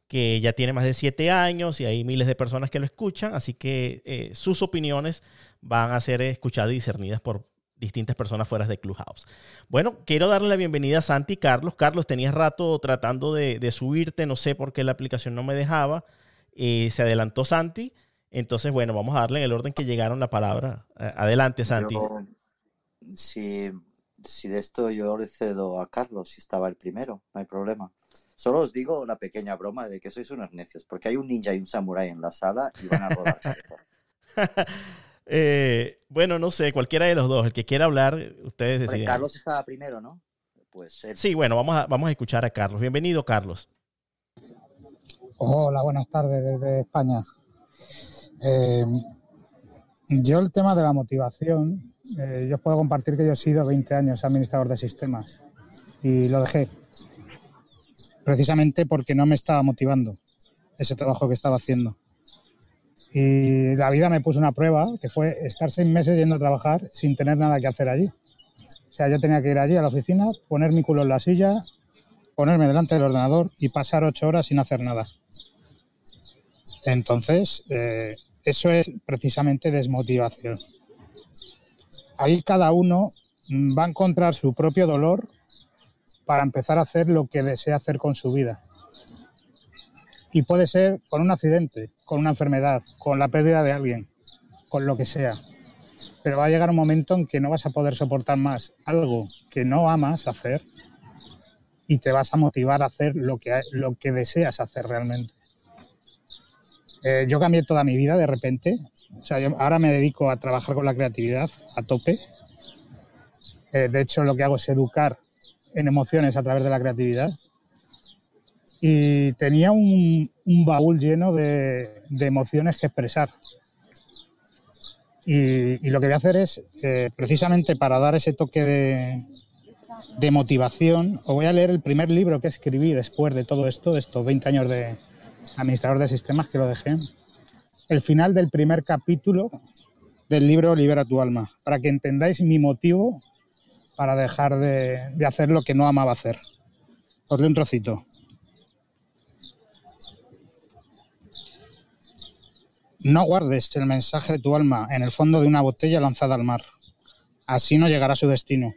B: que ya tiene más de siete años y hay miles de personas que lo escuchan, así que eh, sus opiniones van a ser escuchadas y discernidas por distintas personas fuera de Clubhouse. Bueno, quiero darle la bienvenida a Santi Carlos. Carlos, tenías rato tratando de, subirte, no sé por qué la aplicación no me dejaba. Eh, se adelantó Santi. Entonces, bueno, vamos a darle en el orden que llegaron la palabra. Adelante, Santi.
M: sí, si de esto yo le cedo a Carlos, si estaba el primero, no hay problema. Solo os digo la pequeña broma de que sois unos necios, porque hay un ninja y un samurái en la sala y van a rodar. *laughs*
B: eh, bueno, no sé, cualquiera de los dos, el que quiera hablar, ustedes deciden.
M: Carlos estaba primero, ¿no?
B: Pues Sí, bueno, vamos a, vamos a escuchar a Carlos. Bienvenido, Carlos.
N: Hola, buenas tardes desde España. Eh, yo el tema de la motivación eh, yo puedo compartir que yo he sido 20 años administrador de sistemas y lo dejé precisamente porque no me estaba motivando ese trabajo que estaba haciendo. Y la vida me puso una prueba que fue estar seis meses yendo a trabajar sin tener nada que hacer allí. O sea, yo tenía que ir allí a la oficina, poner mi culo en la silla, ponerme delante del ordenador y pasar ocho horas sin hacer nada. Entonces, eh, eso es precisamente desmotivación ahí cada uno va a encontrar su propio dolor para empezar a hacer lo que desea hacer con su vida. Y puede ser con un accidente, con una enfermedad, con la pérdida de alguien, con lo que sea. Pero va a llegar un momento en que no vas a poder soportar más algo que no amas hacer y te vas a motivar a hacer lo que, lo que deseas hacer realmente. Eh, yo cambié toda mi vida de repente ahora me dedico a trabajar con la creatividad a tope. Eh, de hecho, lo que hago es educar en emociones a través de la creatividad. Y tenía un, baúl lleno de, emociones que expresar. Y, lo que voy a hacer es, eh, precisamente para dar ese toque de, de motivación, os voy a leer el primer libro que escribí después de todo esto, de estos 20 años de administrador de sistemas que lo dejé el final del primer capítulo del libro Libera tu alma, para que entendáis mi motivo para dejar de, hacer lo que no amaba hacer. Os leo un trocito. No guardes el mensaje de tu alma en el fondo de una botella lanzada al mar. Así no llegará a su destino.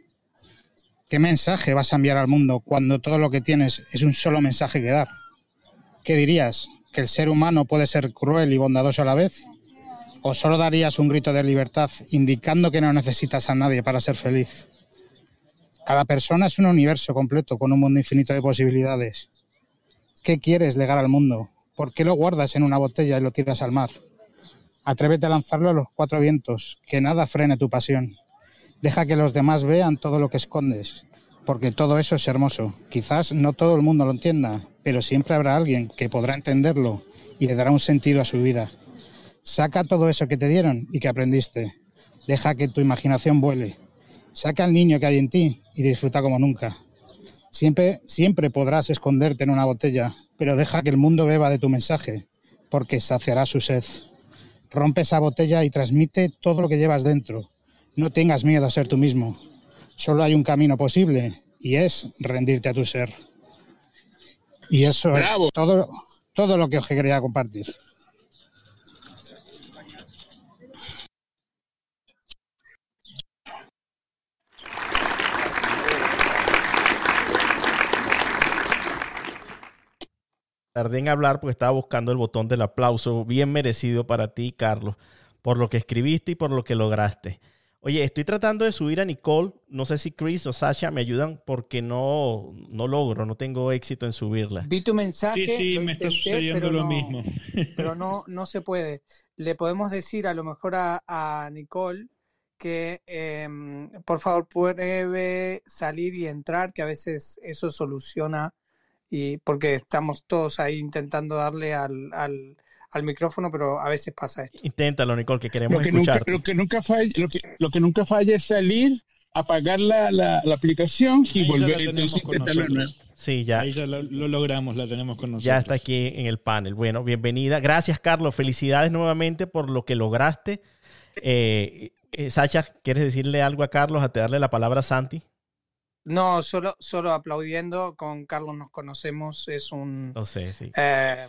N: ¿Qué mensaje vas a enviar al mundo cuando todo lo que tienes es un solo mensaje que dar? ¿Qué dirías? ¿Que el ser humano puede ser cruel y bondadoso a la vez? ¿O solo darías un grito de libertad indicando que no necesitas a nadie para ser feliz? Cada persona es un universo completo con un mundo infinito de posibilidades. ¿Qué quieres legar al mundo? ¿Por qué lo guardas en una botella y lo tiras al mar? Atrévete a lanzarlo a los cuatro vientos, que nada frene tu pasión. Deja que los demás vean todo lo que escondes, porque todo eso es hermoso. Quizás no todo el mundo lo entienda, pero siempre habrá alguien que podrá entenderlo y le dará un sentido a su vida. Saca todo eso que te dieron y que aprendiste. Deja que tu imaginación vuele. Saca al niño que hay en ti y disfruta como nunca. Siempre, siempre podrás esconderte en una botella, pero deja que el mundo beba de tu mensaje, porque saciará su sed. Rompe esa botella y transmite todo lo que llevas dentro, no tengas miedo a ser tú mismo. Solo hay un camino posible y es rendirte a tu ser. Y eso es todo, todo lo que os quería compartir.
B: Tardé en hablar porque estaba buscando el botón del aplauso bien merecido para ti, Carlos, por lo que escribiste y por lo que lograste. Oye, estoy tratando de subir a Nicole. No sé si Chris o Sasha me ayudan porque no, no logro, no tengo éxito en subirla.
C: Vi tu mensaje.
D: Sí, sí, me está sucediendo lo mismo. *laughs*
C: Pero no, no se puede. Le podemos decir a lo mejor a, Nicole que em, por favor puede salir y entrar, que a veces eso soluciona y porque estamos todos ahí intentando darle al, al al micrófono, pero a veces pasa esto.
B: Inténtalo, Nicole, que queremos
F: lo que
B: escucharte.
F: Nunca, lo, que nunca falla, lo, que, nunca falla es salir, apagar la, la, la aplicación y volver entonces intentarlo
B: Sí, ya.
D: Ahí ya lo, logramos, la tenemos con nosotros.
B: Ya está aquí en el panel. Bueno, bienvenida. Gracias, Carlos. Felicidades nuevamente por lo que lograste. Eh, eh, Sacha, ¿quieres decirle algo a Carlos, a te darle la palabra a Santi?
C: No, solo, solo aplaudiendo. Con Carlos nos conocemos. Es un.
B: No sé, sí.
C: Eh,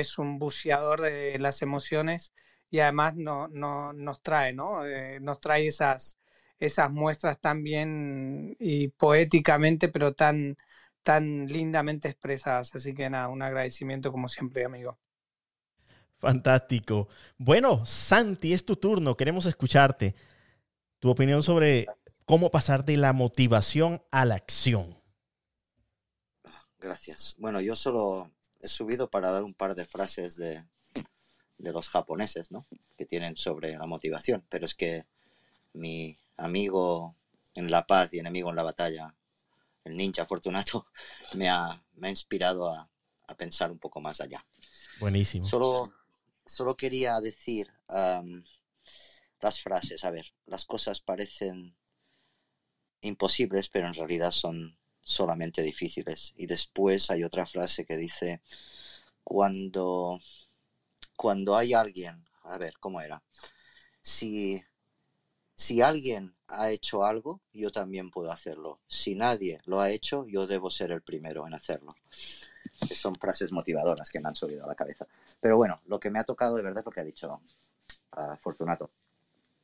C: es un buceador de las emociones y además no, no, nos trae, ¿no? Eh, nos trae esas, esas muestras tan bien y poéticamente, pero tan, tan lindamente expresadas. Así que nada, un agradecimiento como siempre, amigo.
B: Fantástico. Bueno, Santi, es tu turno. Queremos escucharte. Tu opinión sobre cómo pasar de la motivación a la acción.
M: Gracias. Bueno, yo solo he subido para dar un par de frases de, de los japoneses, ¿no? Que tienen sobre la motivación, pero es que mi amigo en la paz y enemigo en la batalla, el ninja Fortunato, *laughs* me ha, me ha inspirado a, a, pensar un poco más allá.
B: Buenísimo.
M: Solo, solo quería decir las frases. A ver, las cosas parecen imposibles, pero en realidad son solamente difíciles. Y después hay otra frase que dice, cuando, cuando hay alguien, a ver, ¿cómo era? Si, si alguien ha hecho algo, yo también puedo hacerlo. Si nadie lo ha hecho, yo debo ser el primero en hacerlo. son frases motivadoras que me han subido a la cabeza. Pero bueno, lo que me ha tocado de verdad es lo que ha dicho uh, Fortunato.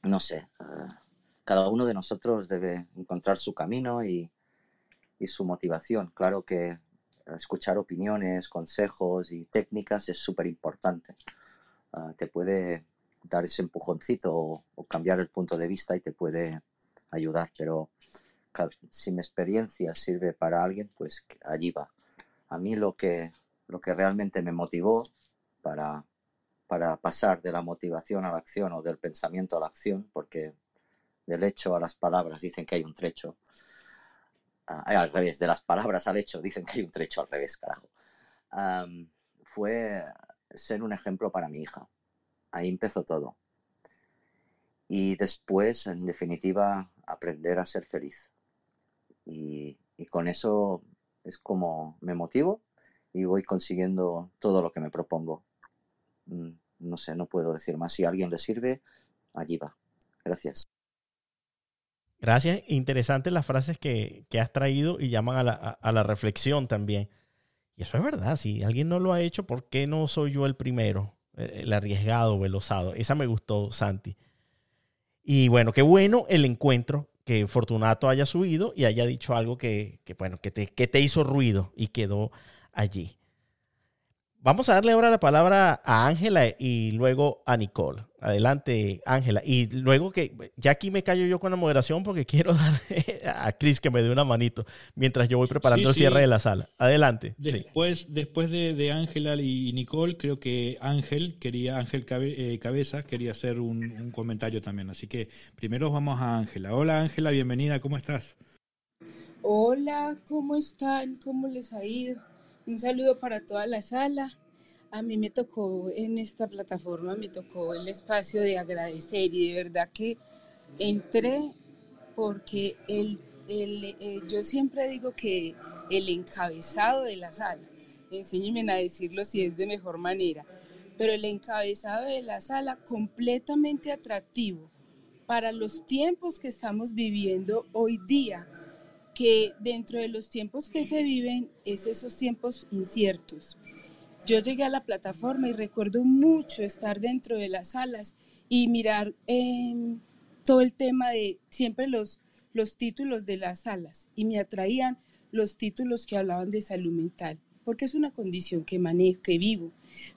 M: No sé, uh, cada uno de nosotros debe encontrar su camino y, y su motivación. Claro que escuchar opiniones, consejos y técnicas es súper importante. Ah, te puede dar ese empujoncito o, cambiar el punto de vista y te puede ayudar, pero si mi experiencia sirve para alguien, pues allí va. A mí lo que, lo que realmente me motivó para, para pasar de la motivación a la acción o del pensamiento a la acción, porque del hecho a las palabras dicen que hay un trecho, Al revés, de las palabras al hecho, dicen que hay un trecho al revés, carajo. fue ser un ejemplo para mi hija. Ahí empezó todo. Y después, en definitiva, aprender a ser feliz. Y, y con eso es como me motivo y voy consiguiendo todo lo que me propongo. Mm, no sé, no puedo decir más. Si a alguien le sirve, allí va. Gracias.
B: Gracias. Interesantes las frases que, has traído y llaman a la, a, la, reflexión también. Y eso es verdad. Si alguien no lo ha hecho, ¿por qué no soy yo el primero? El arriesgado o el osado. Esa me gustó, Santi. Y bueno, qué bueno el encuentro que Fortunato haya subido y haya dicho algo que, que bueno, que te, que te hizo ruido y quedó allí. Vamos a darle ahora la palabra a Ángela y luego a Nicole. Adelante, Ángela. Y luego que ya aquí me callo yo con la moderación porque *laughs* quiero darle a Chris que me dé una manito mientras yo voy preparando
D: Sí,
B: el
D: sí.
B: cierre de la sala. Adelante. Sí.
D: Después, después de, de Ángela y Nicole, creo que Ángel quería, Ángel Cabe- eh, Cabeza quería hacer un, un comentario también. Así que primero vamos a Ángela. Hola Ángela, bienvenida, ¿cómo estás?
O: Hola, ¿cómo están? ¿Cómo les ha ido? Un saludo para toda la sala. A mí me tocó en esta plataforma, me tocó el espacio de agradecer y de verdad que entré porque el, el, eh, yo siempre digo que el encabezado de la sala, enséñenme a decirlo si es de mejor manera, pero el encabezado de la sala completamente atractivo para los tiempos que estamos viviendo hoy día que dentro de los tiempos que se viven es esos tiempos inciertos. Yo llegué a la plataforma y recuerdo mucho estar dentro de las salas y mirar eh, todo el tema de siempre los, los títulos de las salas y me atraían los títulos que hablaban de salud mental, porque es una condición que manejo, que vivo.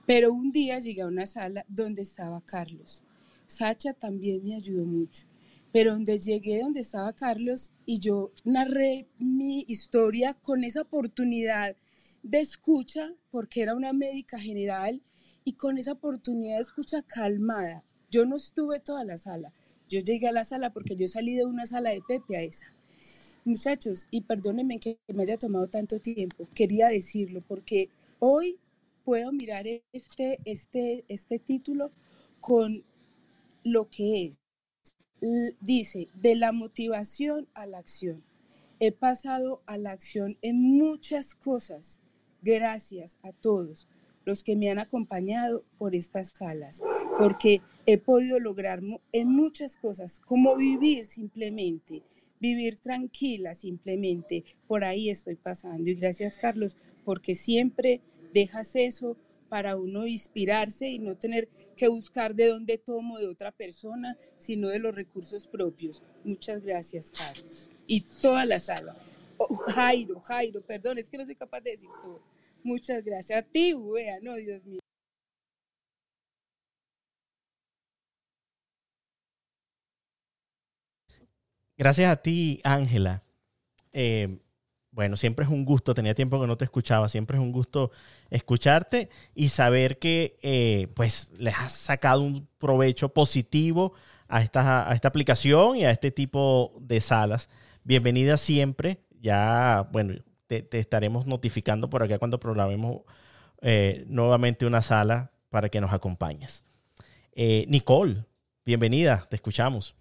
O: Pero un día llegué a una sala donde estaba Carlos. Sacha también me ayudó mucho pero donde llegué, donde estaba Carlos, y yo narré mi historia con esa oportunidad de escucha, porque era una médica general, y con esa oportunidad de escucha calmada. Yo no estuve toda la sala, yo llegué a la sala porque yo salí de una sala de Pepe a esa. Muchachos, y perdónenme que me haya tomado tanto tiempo, quería decirlo, porque hoy puedo mirar este, este, este título con lo que es dice, de la motivación a la acción. He pasado a la acción en muchas cosas. Gracias a todos los que me han acompañado por estas salas, porque he podido lograr en muchas cosas, como vivir simplemente, vivir tranquila simplemente. Por ahí estoy pasando. Y gracias, Carlos, porque siempre dejas eso para uno inspirarse y no tener que buscar de dónde tomo de otra persona, sino de los recursos propios. Muchas gracias, Carlos. Y toda la sala. Oh, Jairo, Jairo, perdón, es que no soy capaz de decir todo. Muchas gracias a ti, wea, no, Dios mío.
B: Gracias a ti, Ángela. Eh, bueno, siempre es un gusto, tenía tiempo que no te escuchaba, siempre es un gusto escucharte y saber que eh, pues les has sacado un provecho positivo a esta, a esta aplicación y a este tipo de salas. Bienvenida siempre, ya, bueno, te, estaremos notificando por acá cuando programemos eh, nuevamente una sala para que nos acompañes. Eh, Nicole, bienvenida, te escuchamos.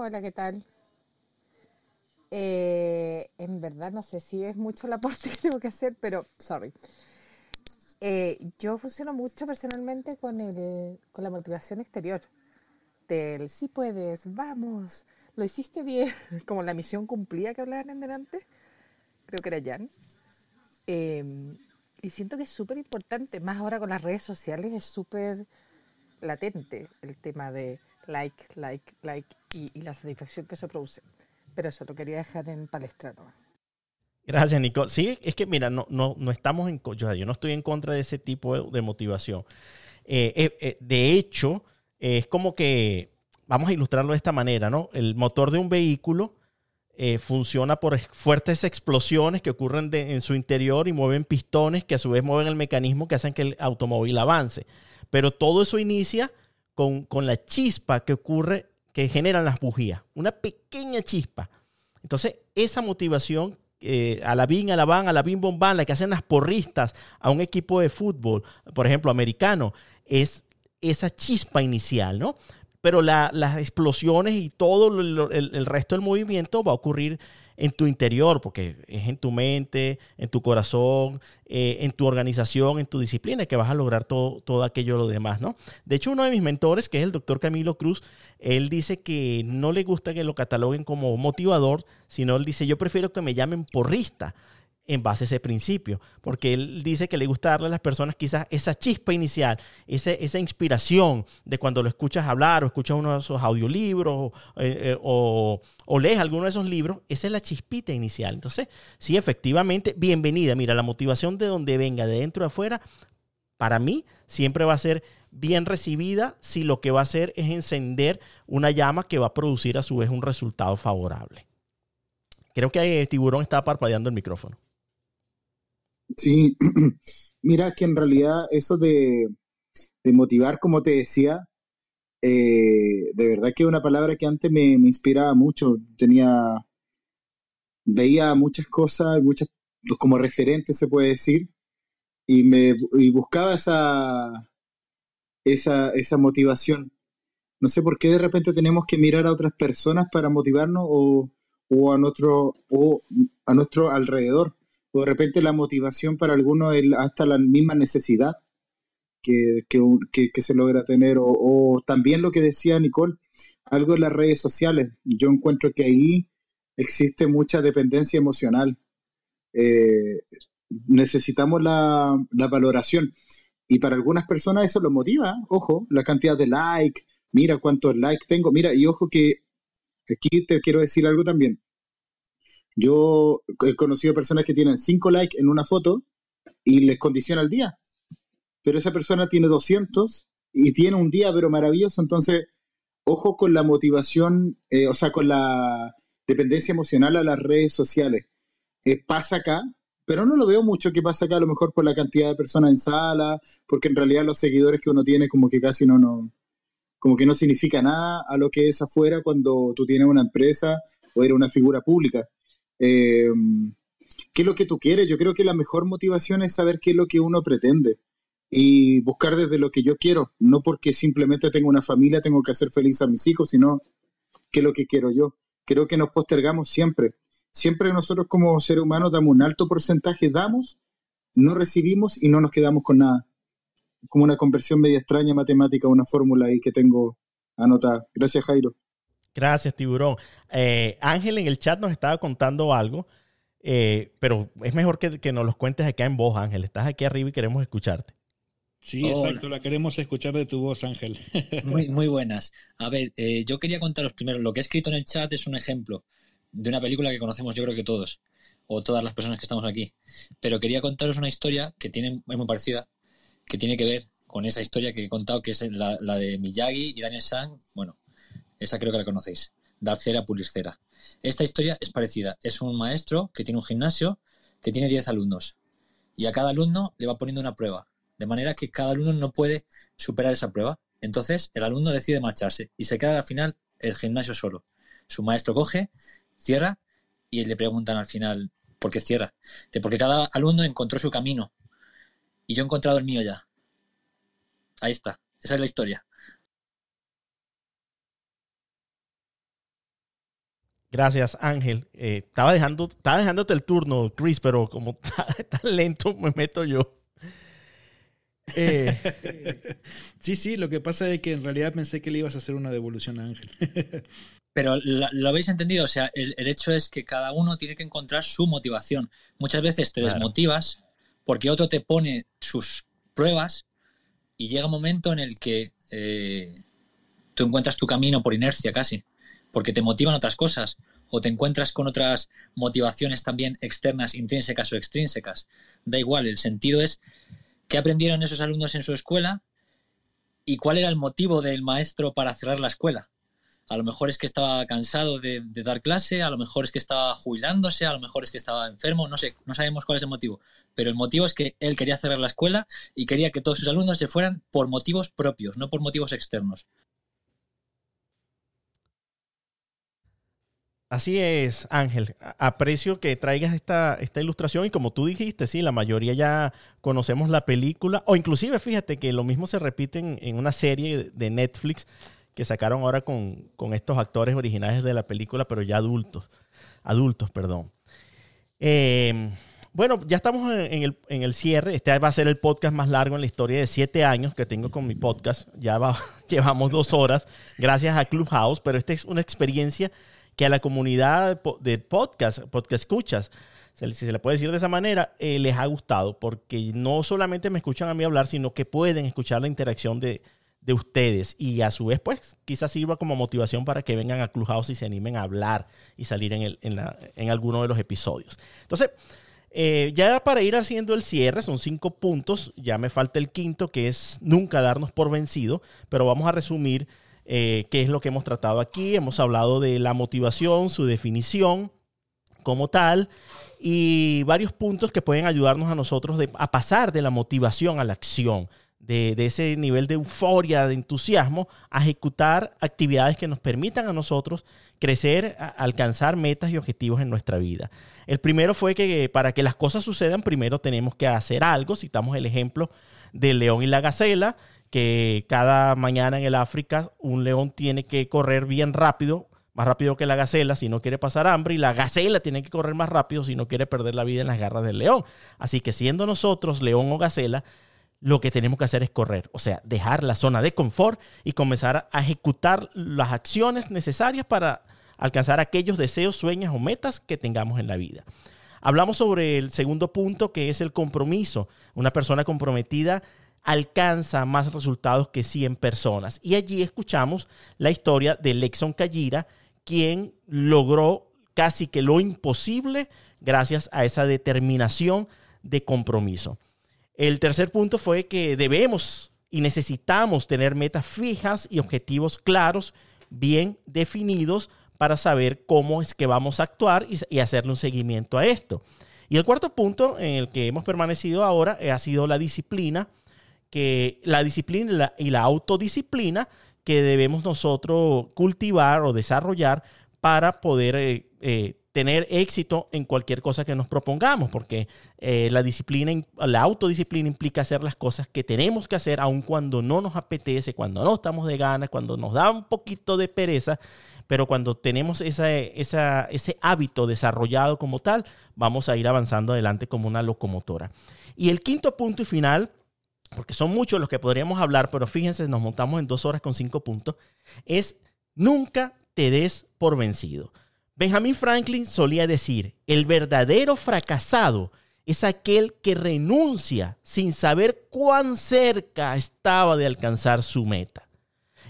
P: Hola, ¿qué tal? Eh, en verdad no sé si es mucho el aporte *laughs* que tengo que hacer, pero sorry. Eh, yo funciono mucho personalmente con el, con la motivación exterior. Del sí puedes, vamos, lo hiciste bien, *laughs* como la misión cumplida que hablaban en delante, creo que era Jan. Eh, y siento que es súper importante, más ahora con las redes sociales, es súper latente el tema de like, like, like y, y la satisfacción que eso produce. Pero eso lo quería dejar en palestra. ¿no?
B: Gracias, Nicole. Sí, es que mira, no, no, no estamos en, yo, yo no estoy en contra de ese tipo de, de motivación. Eh, eh, eh, de hecho, es como que, vamos a ilustrarlo de esta manera, ¿no? El motor de un vehículo eh, funciona por es- fuertes explosiones que ocurren de- en su interior y mueven pistones que a su vez mueven el mecanismo que hacen que el automóvil avance. Pero todo eso inicia con, con la chispa que ocurre, que generan las bujías. Una pequeña chispa. Entonces, esa motivación eh, a la BIN, a la BAN, a la BIN Bombán, la que hacen las porristas a un equipo de fútbol, por ejemplo, americano, es esa chispa inicial, ¿no? Pero la- las explosiones y todo el resto del movimiento va a ocurrir en tu interior, porque es en tu mente, en tu corazón, eh, en tu organización, en tu disciplina, que vas a lograr todo, todo aquello lo demás, ¿no? De hecho, uno de mis mentores, que es el doctor Camilo Cruz, él dice que no le gusta que lo cataloguen como motivador, sino él dice, yo prefiero que me llamen porrista. En base a ese principio, porque él dice que le gusta darle a las personas quizás esa chispa inicial, ese, esa inspiración de cuando lo escuchas hablar o escuchas uno de esos audiolibros eh, eh, o, o, lees alguno de esos libros, esa es la chispita inicial. Entonces, sí, efectivamente, bienvenida. Mira, la motivación de donde venga, de dentro a afuera, para mí siempre va a ser bien recibida si lo que va a hacer es encender una llama que va a producir a su vez un resultado favorable. Creo que el tiburón está parpadeando el micrófono.
J: Sí, *clears throat* mira que en realidad eso de, motivar, como te decía, eh, de verdad que es una palabra que antes me, inspiraba mucho. Tenía, veía muchas cosas, muchas como referentes se puede decir, y me y buscaba esa, esa, esa motivación. No sé por qué de repente tenemos que mirar a otras personas para motivarnos o a nuestro o a nuestro alrededor o de repente la motivación para algunos es hasta la misma necesidad que, se logra tener, o, también lo que decía Nicole, algo en las redes sociales. Yo encuentro que ahí existe mucha dependencia emocional. Eh, necesitamos la, valoración. Y para algunas personas eso lo motiva, ojo, la cantidad de like, mira cuántos likes tengo, mira, y ojo que aquí te quiero decir algo también. Yo he conocido personas que tienen 5 likes en una foto y les condiciona el día. Pero esa persona tiene 200 y tiene un día, pero maravilloso. Entonces, ojo con la motivación, eh, o sea, con la dependencia emocional a las redes sociales. Eh, pasa acá, pero no lo veo mucho que pasa acá, a lo mejor por la cantidad de personas en sala, porque en realidad los seguidores que uno tiene como que casi no, no, como que no significa nada a lo que es afuera cuando tú tienes una empresa o eres una figura pública. Eh, ¿Qué es lo que tú quieres? Yo creo que la mejor motivación es saber qué es lo que uno pretende y buscar desde lo que yo quiero, no porque simplemente tengo una familia, tengo que hacer feliz a mis hijos, sino qué es lo que quiero yo. Creo que nos postergamos siempre. Siempre nosotros como seres humanos damos un alto porcentaje, damos, no recibimos y no nos quedamos con nada. Como una conversión media extraña matemática, una fórmula ahí que tengo anotada. Gracias, Jairo.
B: Gracias, tiburón. Eh, Ángel en el chat nos estaba contando algo, eh, pero es mejor que, que, nos los cuentes acá en voz, Ángel. Estás aquí arriba y queremos escucharte.
D: Sí, exacto, la queremos escuchar de tu voz, Ángel. *laughs*
I: Muy, muy buenas. A ver, eh, yo quería contaros primero, lo que he escrito en el chat es un ejemplo de una película que conocemos yo creo que todos, o todas las personas que estamos aquí. Pero quería contaros una historia que tiene, es muy parecida, que tiene que ver con esa historia que he contado, que es la, la de Miyagi y Daniel San, bueno, esa creo que la conocéis. Dar cera, pulir cera. Esta historia es parecida. Es un maestro que tiene un gimnasio que tiene 10 alumnos. Y a cada alumno le va poniendo una prueba. De manera que cada alumno no puede superar esa prueba. Entonces el alumno decide marcharse y se queda al final el gimnasio solo. Su maestro coge, cierra y le preguntan al final, ¿por qué cierra? porque cada alumno encontró su camino. Y yo he encontrado el mío ya. Ahí está. Esa es la historia.
B: Gracias, Ángel. Eh, estaba, dejando, estaba dejándote el turno, Chris, pero como *laughs* tan lento me meto yo.
D: Eh. *laughs* Sí, sí, lo que pasa es que en realidad pensé que le ibas a hacer una devolución a Ángel. *laughs*
I: Pero lo, habéis entendido, o sea, el, hecho es que cada uno tiene que encontrar su motivación. Muchas veces te desmotivas porque otro te pone sus pruebas y llega un momento en el que eh, tú encuentras tu camino por inercia casi porque te motivan otras cosas o te encuentras con otras motivaciones también externas, intrínsecas o extrínsecas. Da igual, el sentido es qué aprendieron esos alumnos en su escuela y cuál era el motivo del maestro para cerrar la escuela. A lo mejor es que estaba cansado de, dar clase, a lo mejor es que estaba jubilándose, a lo mejor es que estaba enfermo, no sé, no sabemos cuál es el motivo. Pero el motivo es que él quería cerrar la escuela y quería que todos sus alumnos se fueran por motivos propios, no por motivos externos.
B: Así es, Ángel. Aprecio que traigas esta, esta ilustración y como tú dijiste, sí, la mayoría ya conocemos la película o inclusive fíjate que lo mismo se repite en, una serie de Netflix que sacaron ahora con, estos actores originales de la película, pero ya adultos. Adultos, perdón. Em, bueno, ya estamos en el, en el, cierre. Este va a ser el podcast más largo en la historia de siete años que tengo con mi podcast. Ya va, *laughs* llevamos dos horas gracias a Clubhouse, pero esta es una experiencia que a la comunidad de podcast, podcast escuchas, si se le puede decir de esa manera, eh, les ha gustado, porque no solamente me escuchan a mí hablar, sino que pueden escuchar la interacción de, de ustedes y a su vez, pues quizás sirva como motivación para que vengan a Clubhouse y se animen a hablar y salir en, el, en, la, en alguno de los episodios. Entonces, eh, ya para ir haciendo el cierre, son cinco puntos, ya me falta el quinto, que es nunca darnos por vencido, pero vamos a resumir eh, qué es lo que hemos tratado aquí. Hemos hablado de la motivación, su definición como tal, y varios puntos que pueden ayudarnos a nosotros a pasar de la motivación a la acción. De, ese nivel de euforia, de entusiasmo, a ejecutar actividades que nos permitan a nosotros crecer, alcanzar metas y objetivos en nuestra vida. El primero fue que para que las cosas sucedan, primero tenemos que hacer algo. Citamos el ejemplo del león y la gacela, que cada mañana en el África un león tiene que correr bien rápido, más rápido que la gacela si no quiere pasar hambre, y la gacela tiene que correr más rápido si no quiere perder la vida en las garras del león. Así que siendo nosotros león o gacela, lo que tenemos que hacer es correr, o sea, dejar la zona de confort y comenzar a ejecutar las acciones necesarias para alcanzar aquellos deseos, sueños o metas que tengamos en la vida. Hablamos sobre el segundo punto que es el compromiso. Una persona comprometida alcanza más resultados que 100 personas. Y allí escuchamos la historia de Lexon Kajira, quien logró casi que lo imposible gracias a esa determinación de compromiso. El tercer punto fue que debemos y necesitamos tener metas fijas y objetivos claros, bien definidos, para saber cómo es que vamos a actuar y, hacerle un seguimiento a esto. Y el cuarto punto en el que hemos permanecido ahora ha sido la disciplina que la disciplina y la, autodisciplina que debemos nosotros cultivar o desarrollar para poder eh, eh, tener éxito en cualquier cosa que nos propongamos, porque eh, la disciplina, la autodisciplina implica hacer las cosas que tenemos que hacer, aun cuando no nos apetece, cuando no estamos de ganas, cuando nos da un poquito de pereza, pero cuando tenemos ese hábito desarrollado como tal, vamos a ir avanzando adelante como una locomotora. Y el quinto punto y final porque son muchos los que podríamos hablar, pero fíjense, nos montamos en dos horas con cinco puntos, es nunca te des por vencido. Benjamin Franklin solía decir, el verdadero fracasado es aquel que renuncia sin saber cuán cerca estaba de alcanzar su meta.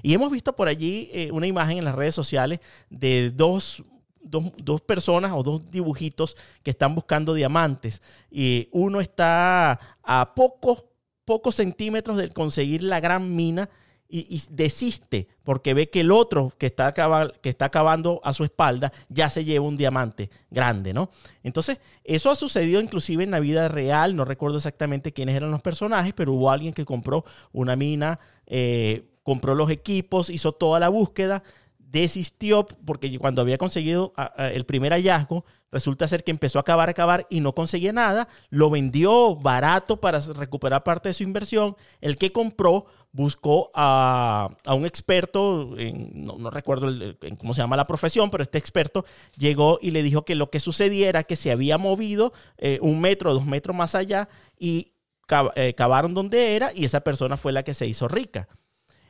B: Y hemos visto por allí eh, una imagen en las redes sociales de dos Dos, personas o dos dibujitos que están buscando diamantes. Y uno está a pocos pocos centímetros de conseguir la gran mina y, desiste porque ve que el otro que está, está acabando a su espalda ya se lleva un diamante grande, ¿no? Entonces, eso ha sucedido inclusive en la vida real, no recuerdo exactamente quiénes eran los personajes, pero hubo alguien que compró una mina, eh, compró los equipos, hizo toda la búsqueda, desistió porque cuando había conseguido el primer hallazgo, Resulta ser que empezó a acabar, a acabar y no conseguía nada. Lo vendió barato para recuperar parte de su inversión. El que compró buscó a, un experto, no, recuerdo cómo se llama la profesión, pero este experto llegó y le dijo que lo que sucediera que se había movido eh, un metro, dos metros más allá y eh, cavaron donde era y esa persona fue la que se hizo rica.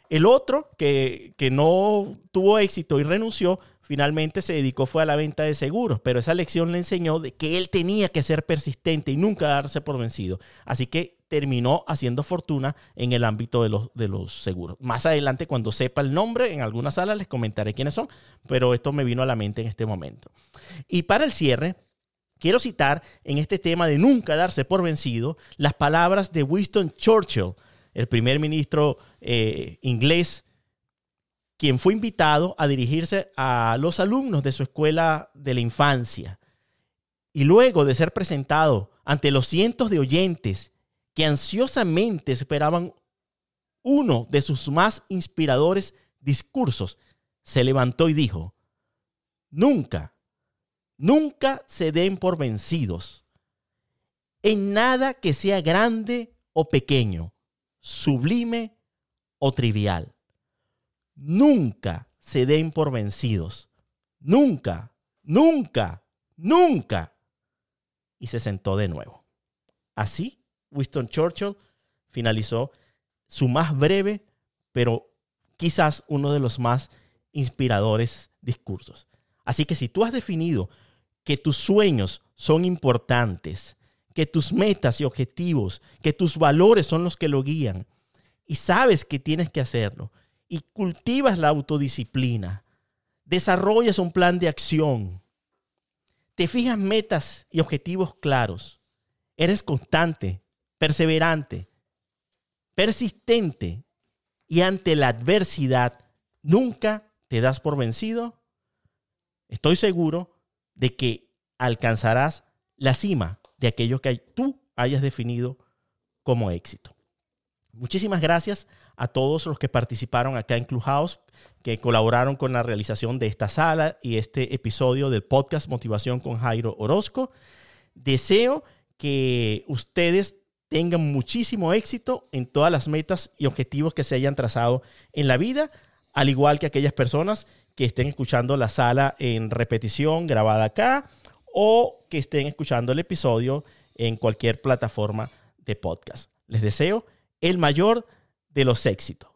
B: El otro, que, que no tuvo éxito y renunció, finalmente se dedicó fue a la venta de seguros, pero esa lección le enseñó de que él tenía que ser persistente y nunca darse por vencido. Así que terminó haciendo fortuna en el ámbito de los, de los seguros. Más adelante, cuando sepa el nombre, en alguna sala les comentaré quiénes son, pero esto me vino a la mente en este momento. Y para el cierre, quiero citar en este tema de nunca darse por vencido las palabras de Winston Churchill, el primer ministro eh, inglés quien fue invitado a dirigirse a los alumnos de su escuela de la infancia. Y luego de ser presentado ante los cientos de oyentes que ansiosamente esperaban uno de sus más inspiradores discursos, se levantó y dijo, nunca, nunca se den por vencidos en nada que sea grande o pequeño, sublime o trivial nunca se den por vencidos. Nunca, nunca, nunca. Y se sentó de nuevo. Así, Winston Churchill finalizó su más breve, pero quizás uno de los más inspiradores discursos. Así que si tú has definido que tus sueños son importantes, que tus metas y objetivos, que tus valores son los que lo guían y sabes que tienes que hacerlo y cultivas la autodisciplina, desarrollas un plan de acción, te fijas metas y objetivos claros, eres constante, perseverante, persistente y ante la adversidad nunca te das por vencido, estoy seguro de que alcanzarás la cima de aquello que tú hayas definido como éxito. Muchísimas gracias a todos los que participaron acá en Clubhouse, que colaboraron con la realización de esta sala y este episodio del podcast Motivación con Jairo Orozco. Deseo que ustedes tengan muchísimo éxito en todas las metas y objetivos que se hayan trazado en la vida, al igual que aquellas personas que estén escuchando la sala en repetición grabada acá o que estén escuchando el episodio en cualquier plataforma de podcast. Les deseo el mayor de los éxitos.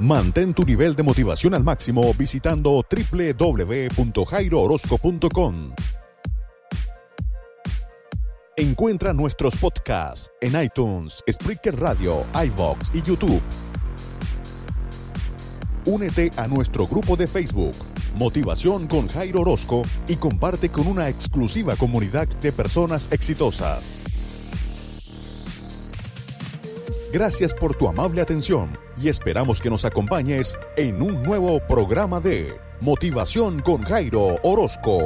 A: Mantén tu nivel de motivación al máximo visitando www.jairoorozco.com. Encuentra nuestros podcasts en iTunes, Spreaker Radio, iVoox y YouTube. Únete a nuestro grupo de Facebook, Motivación con Jairo Orozco, y comparte con una exclusiva comunidad de personas exitosas. Gracias por tu amable atención y esperamos que nos acompañes en un nuevo programa de Motivación con Jairo Orozco.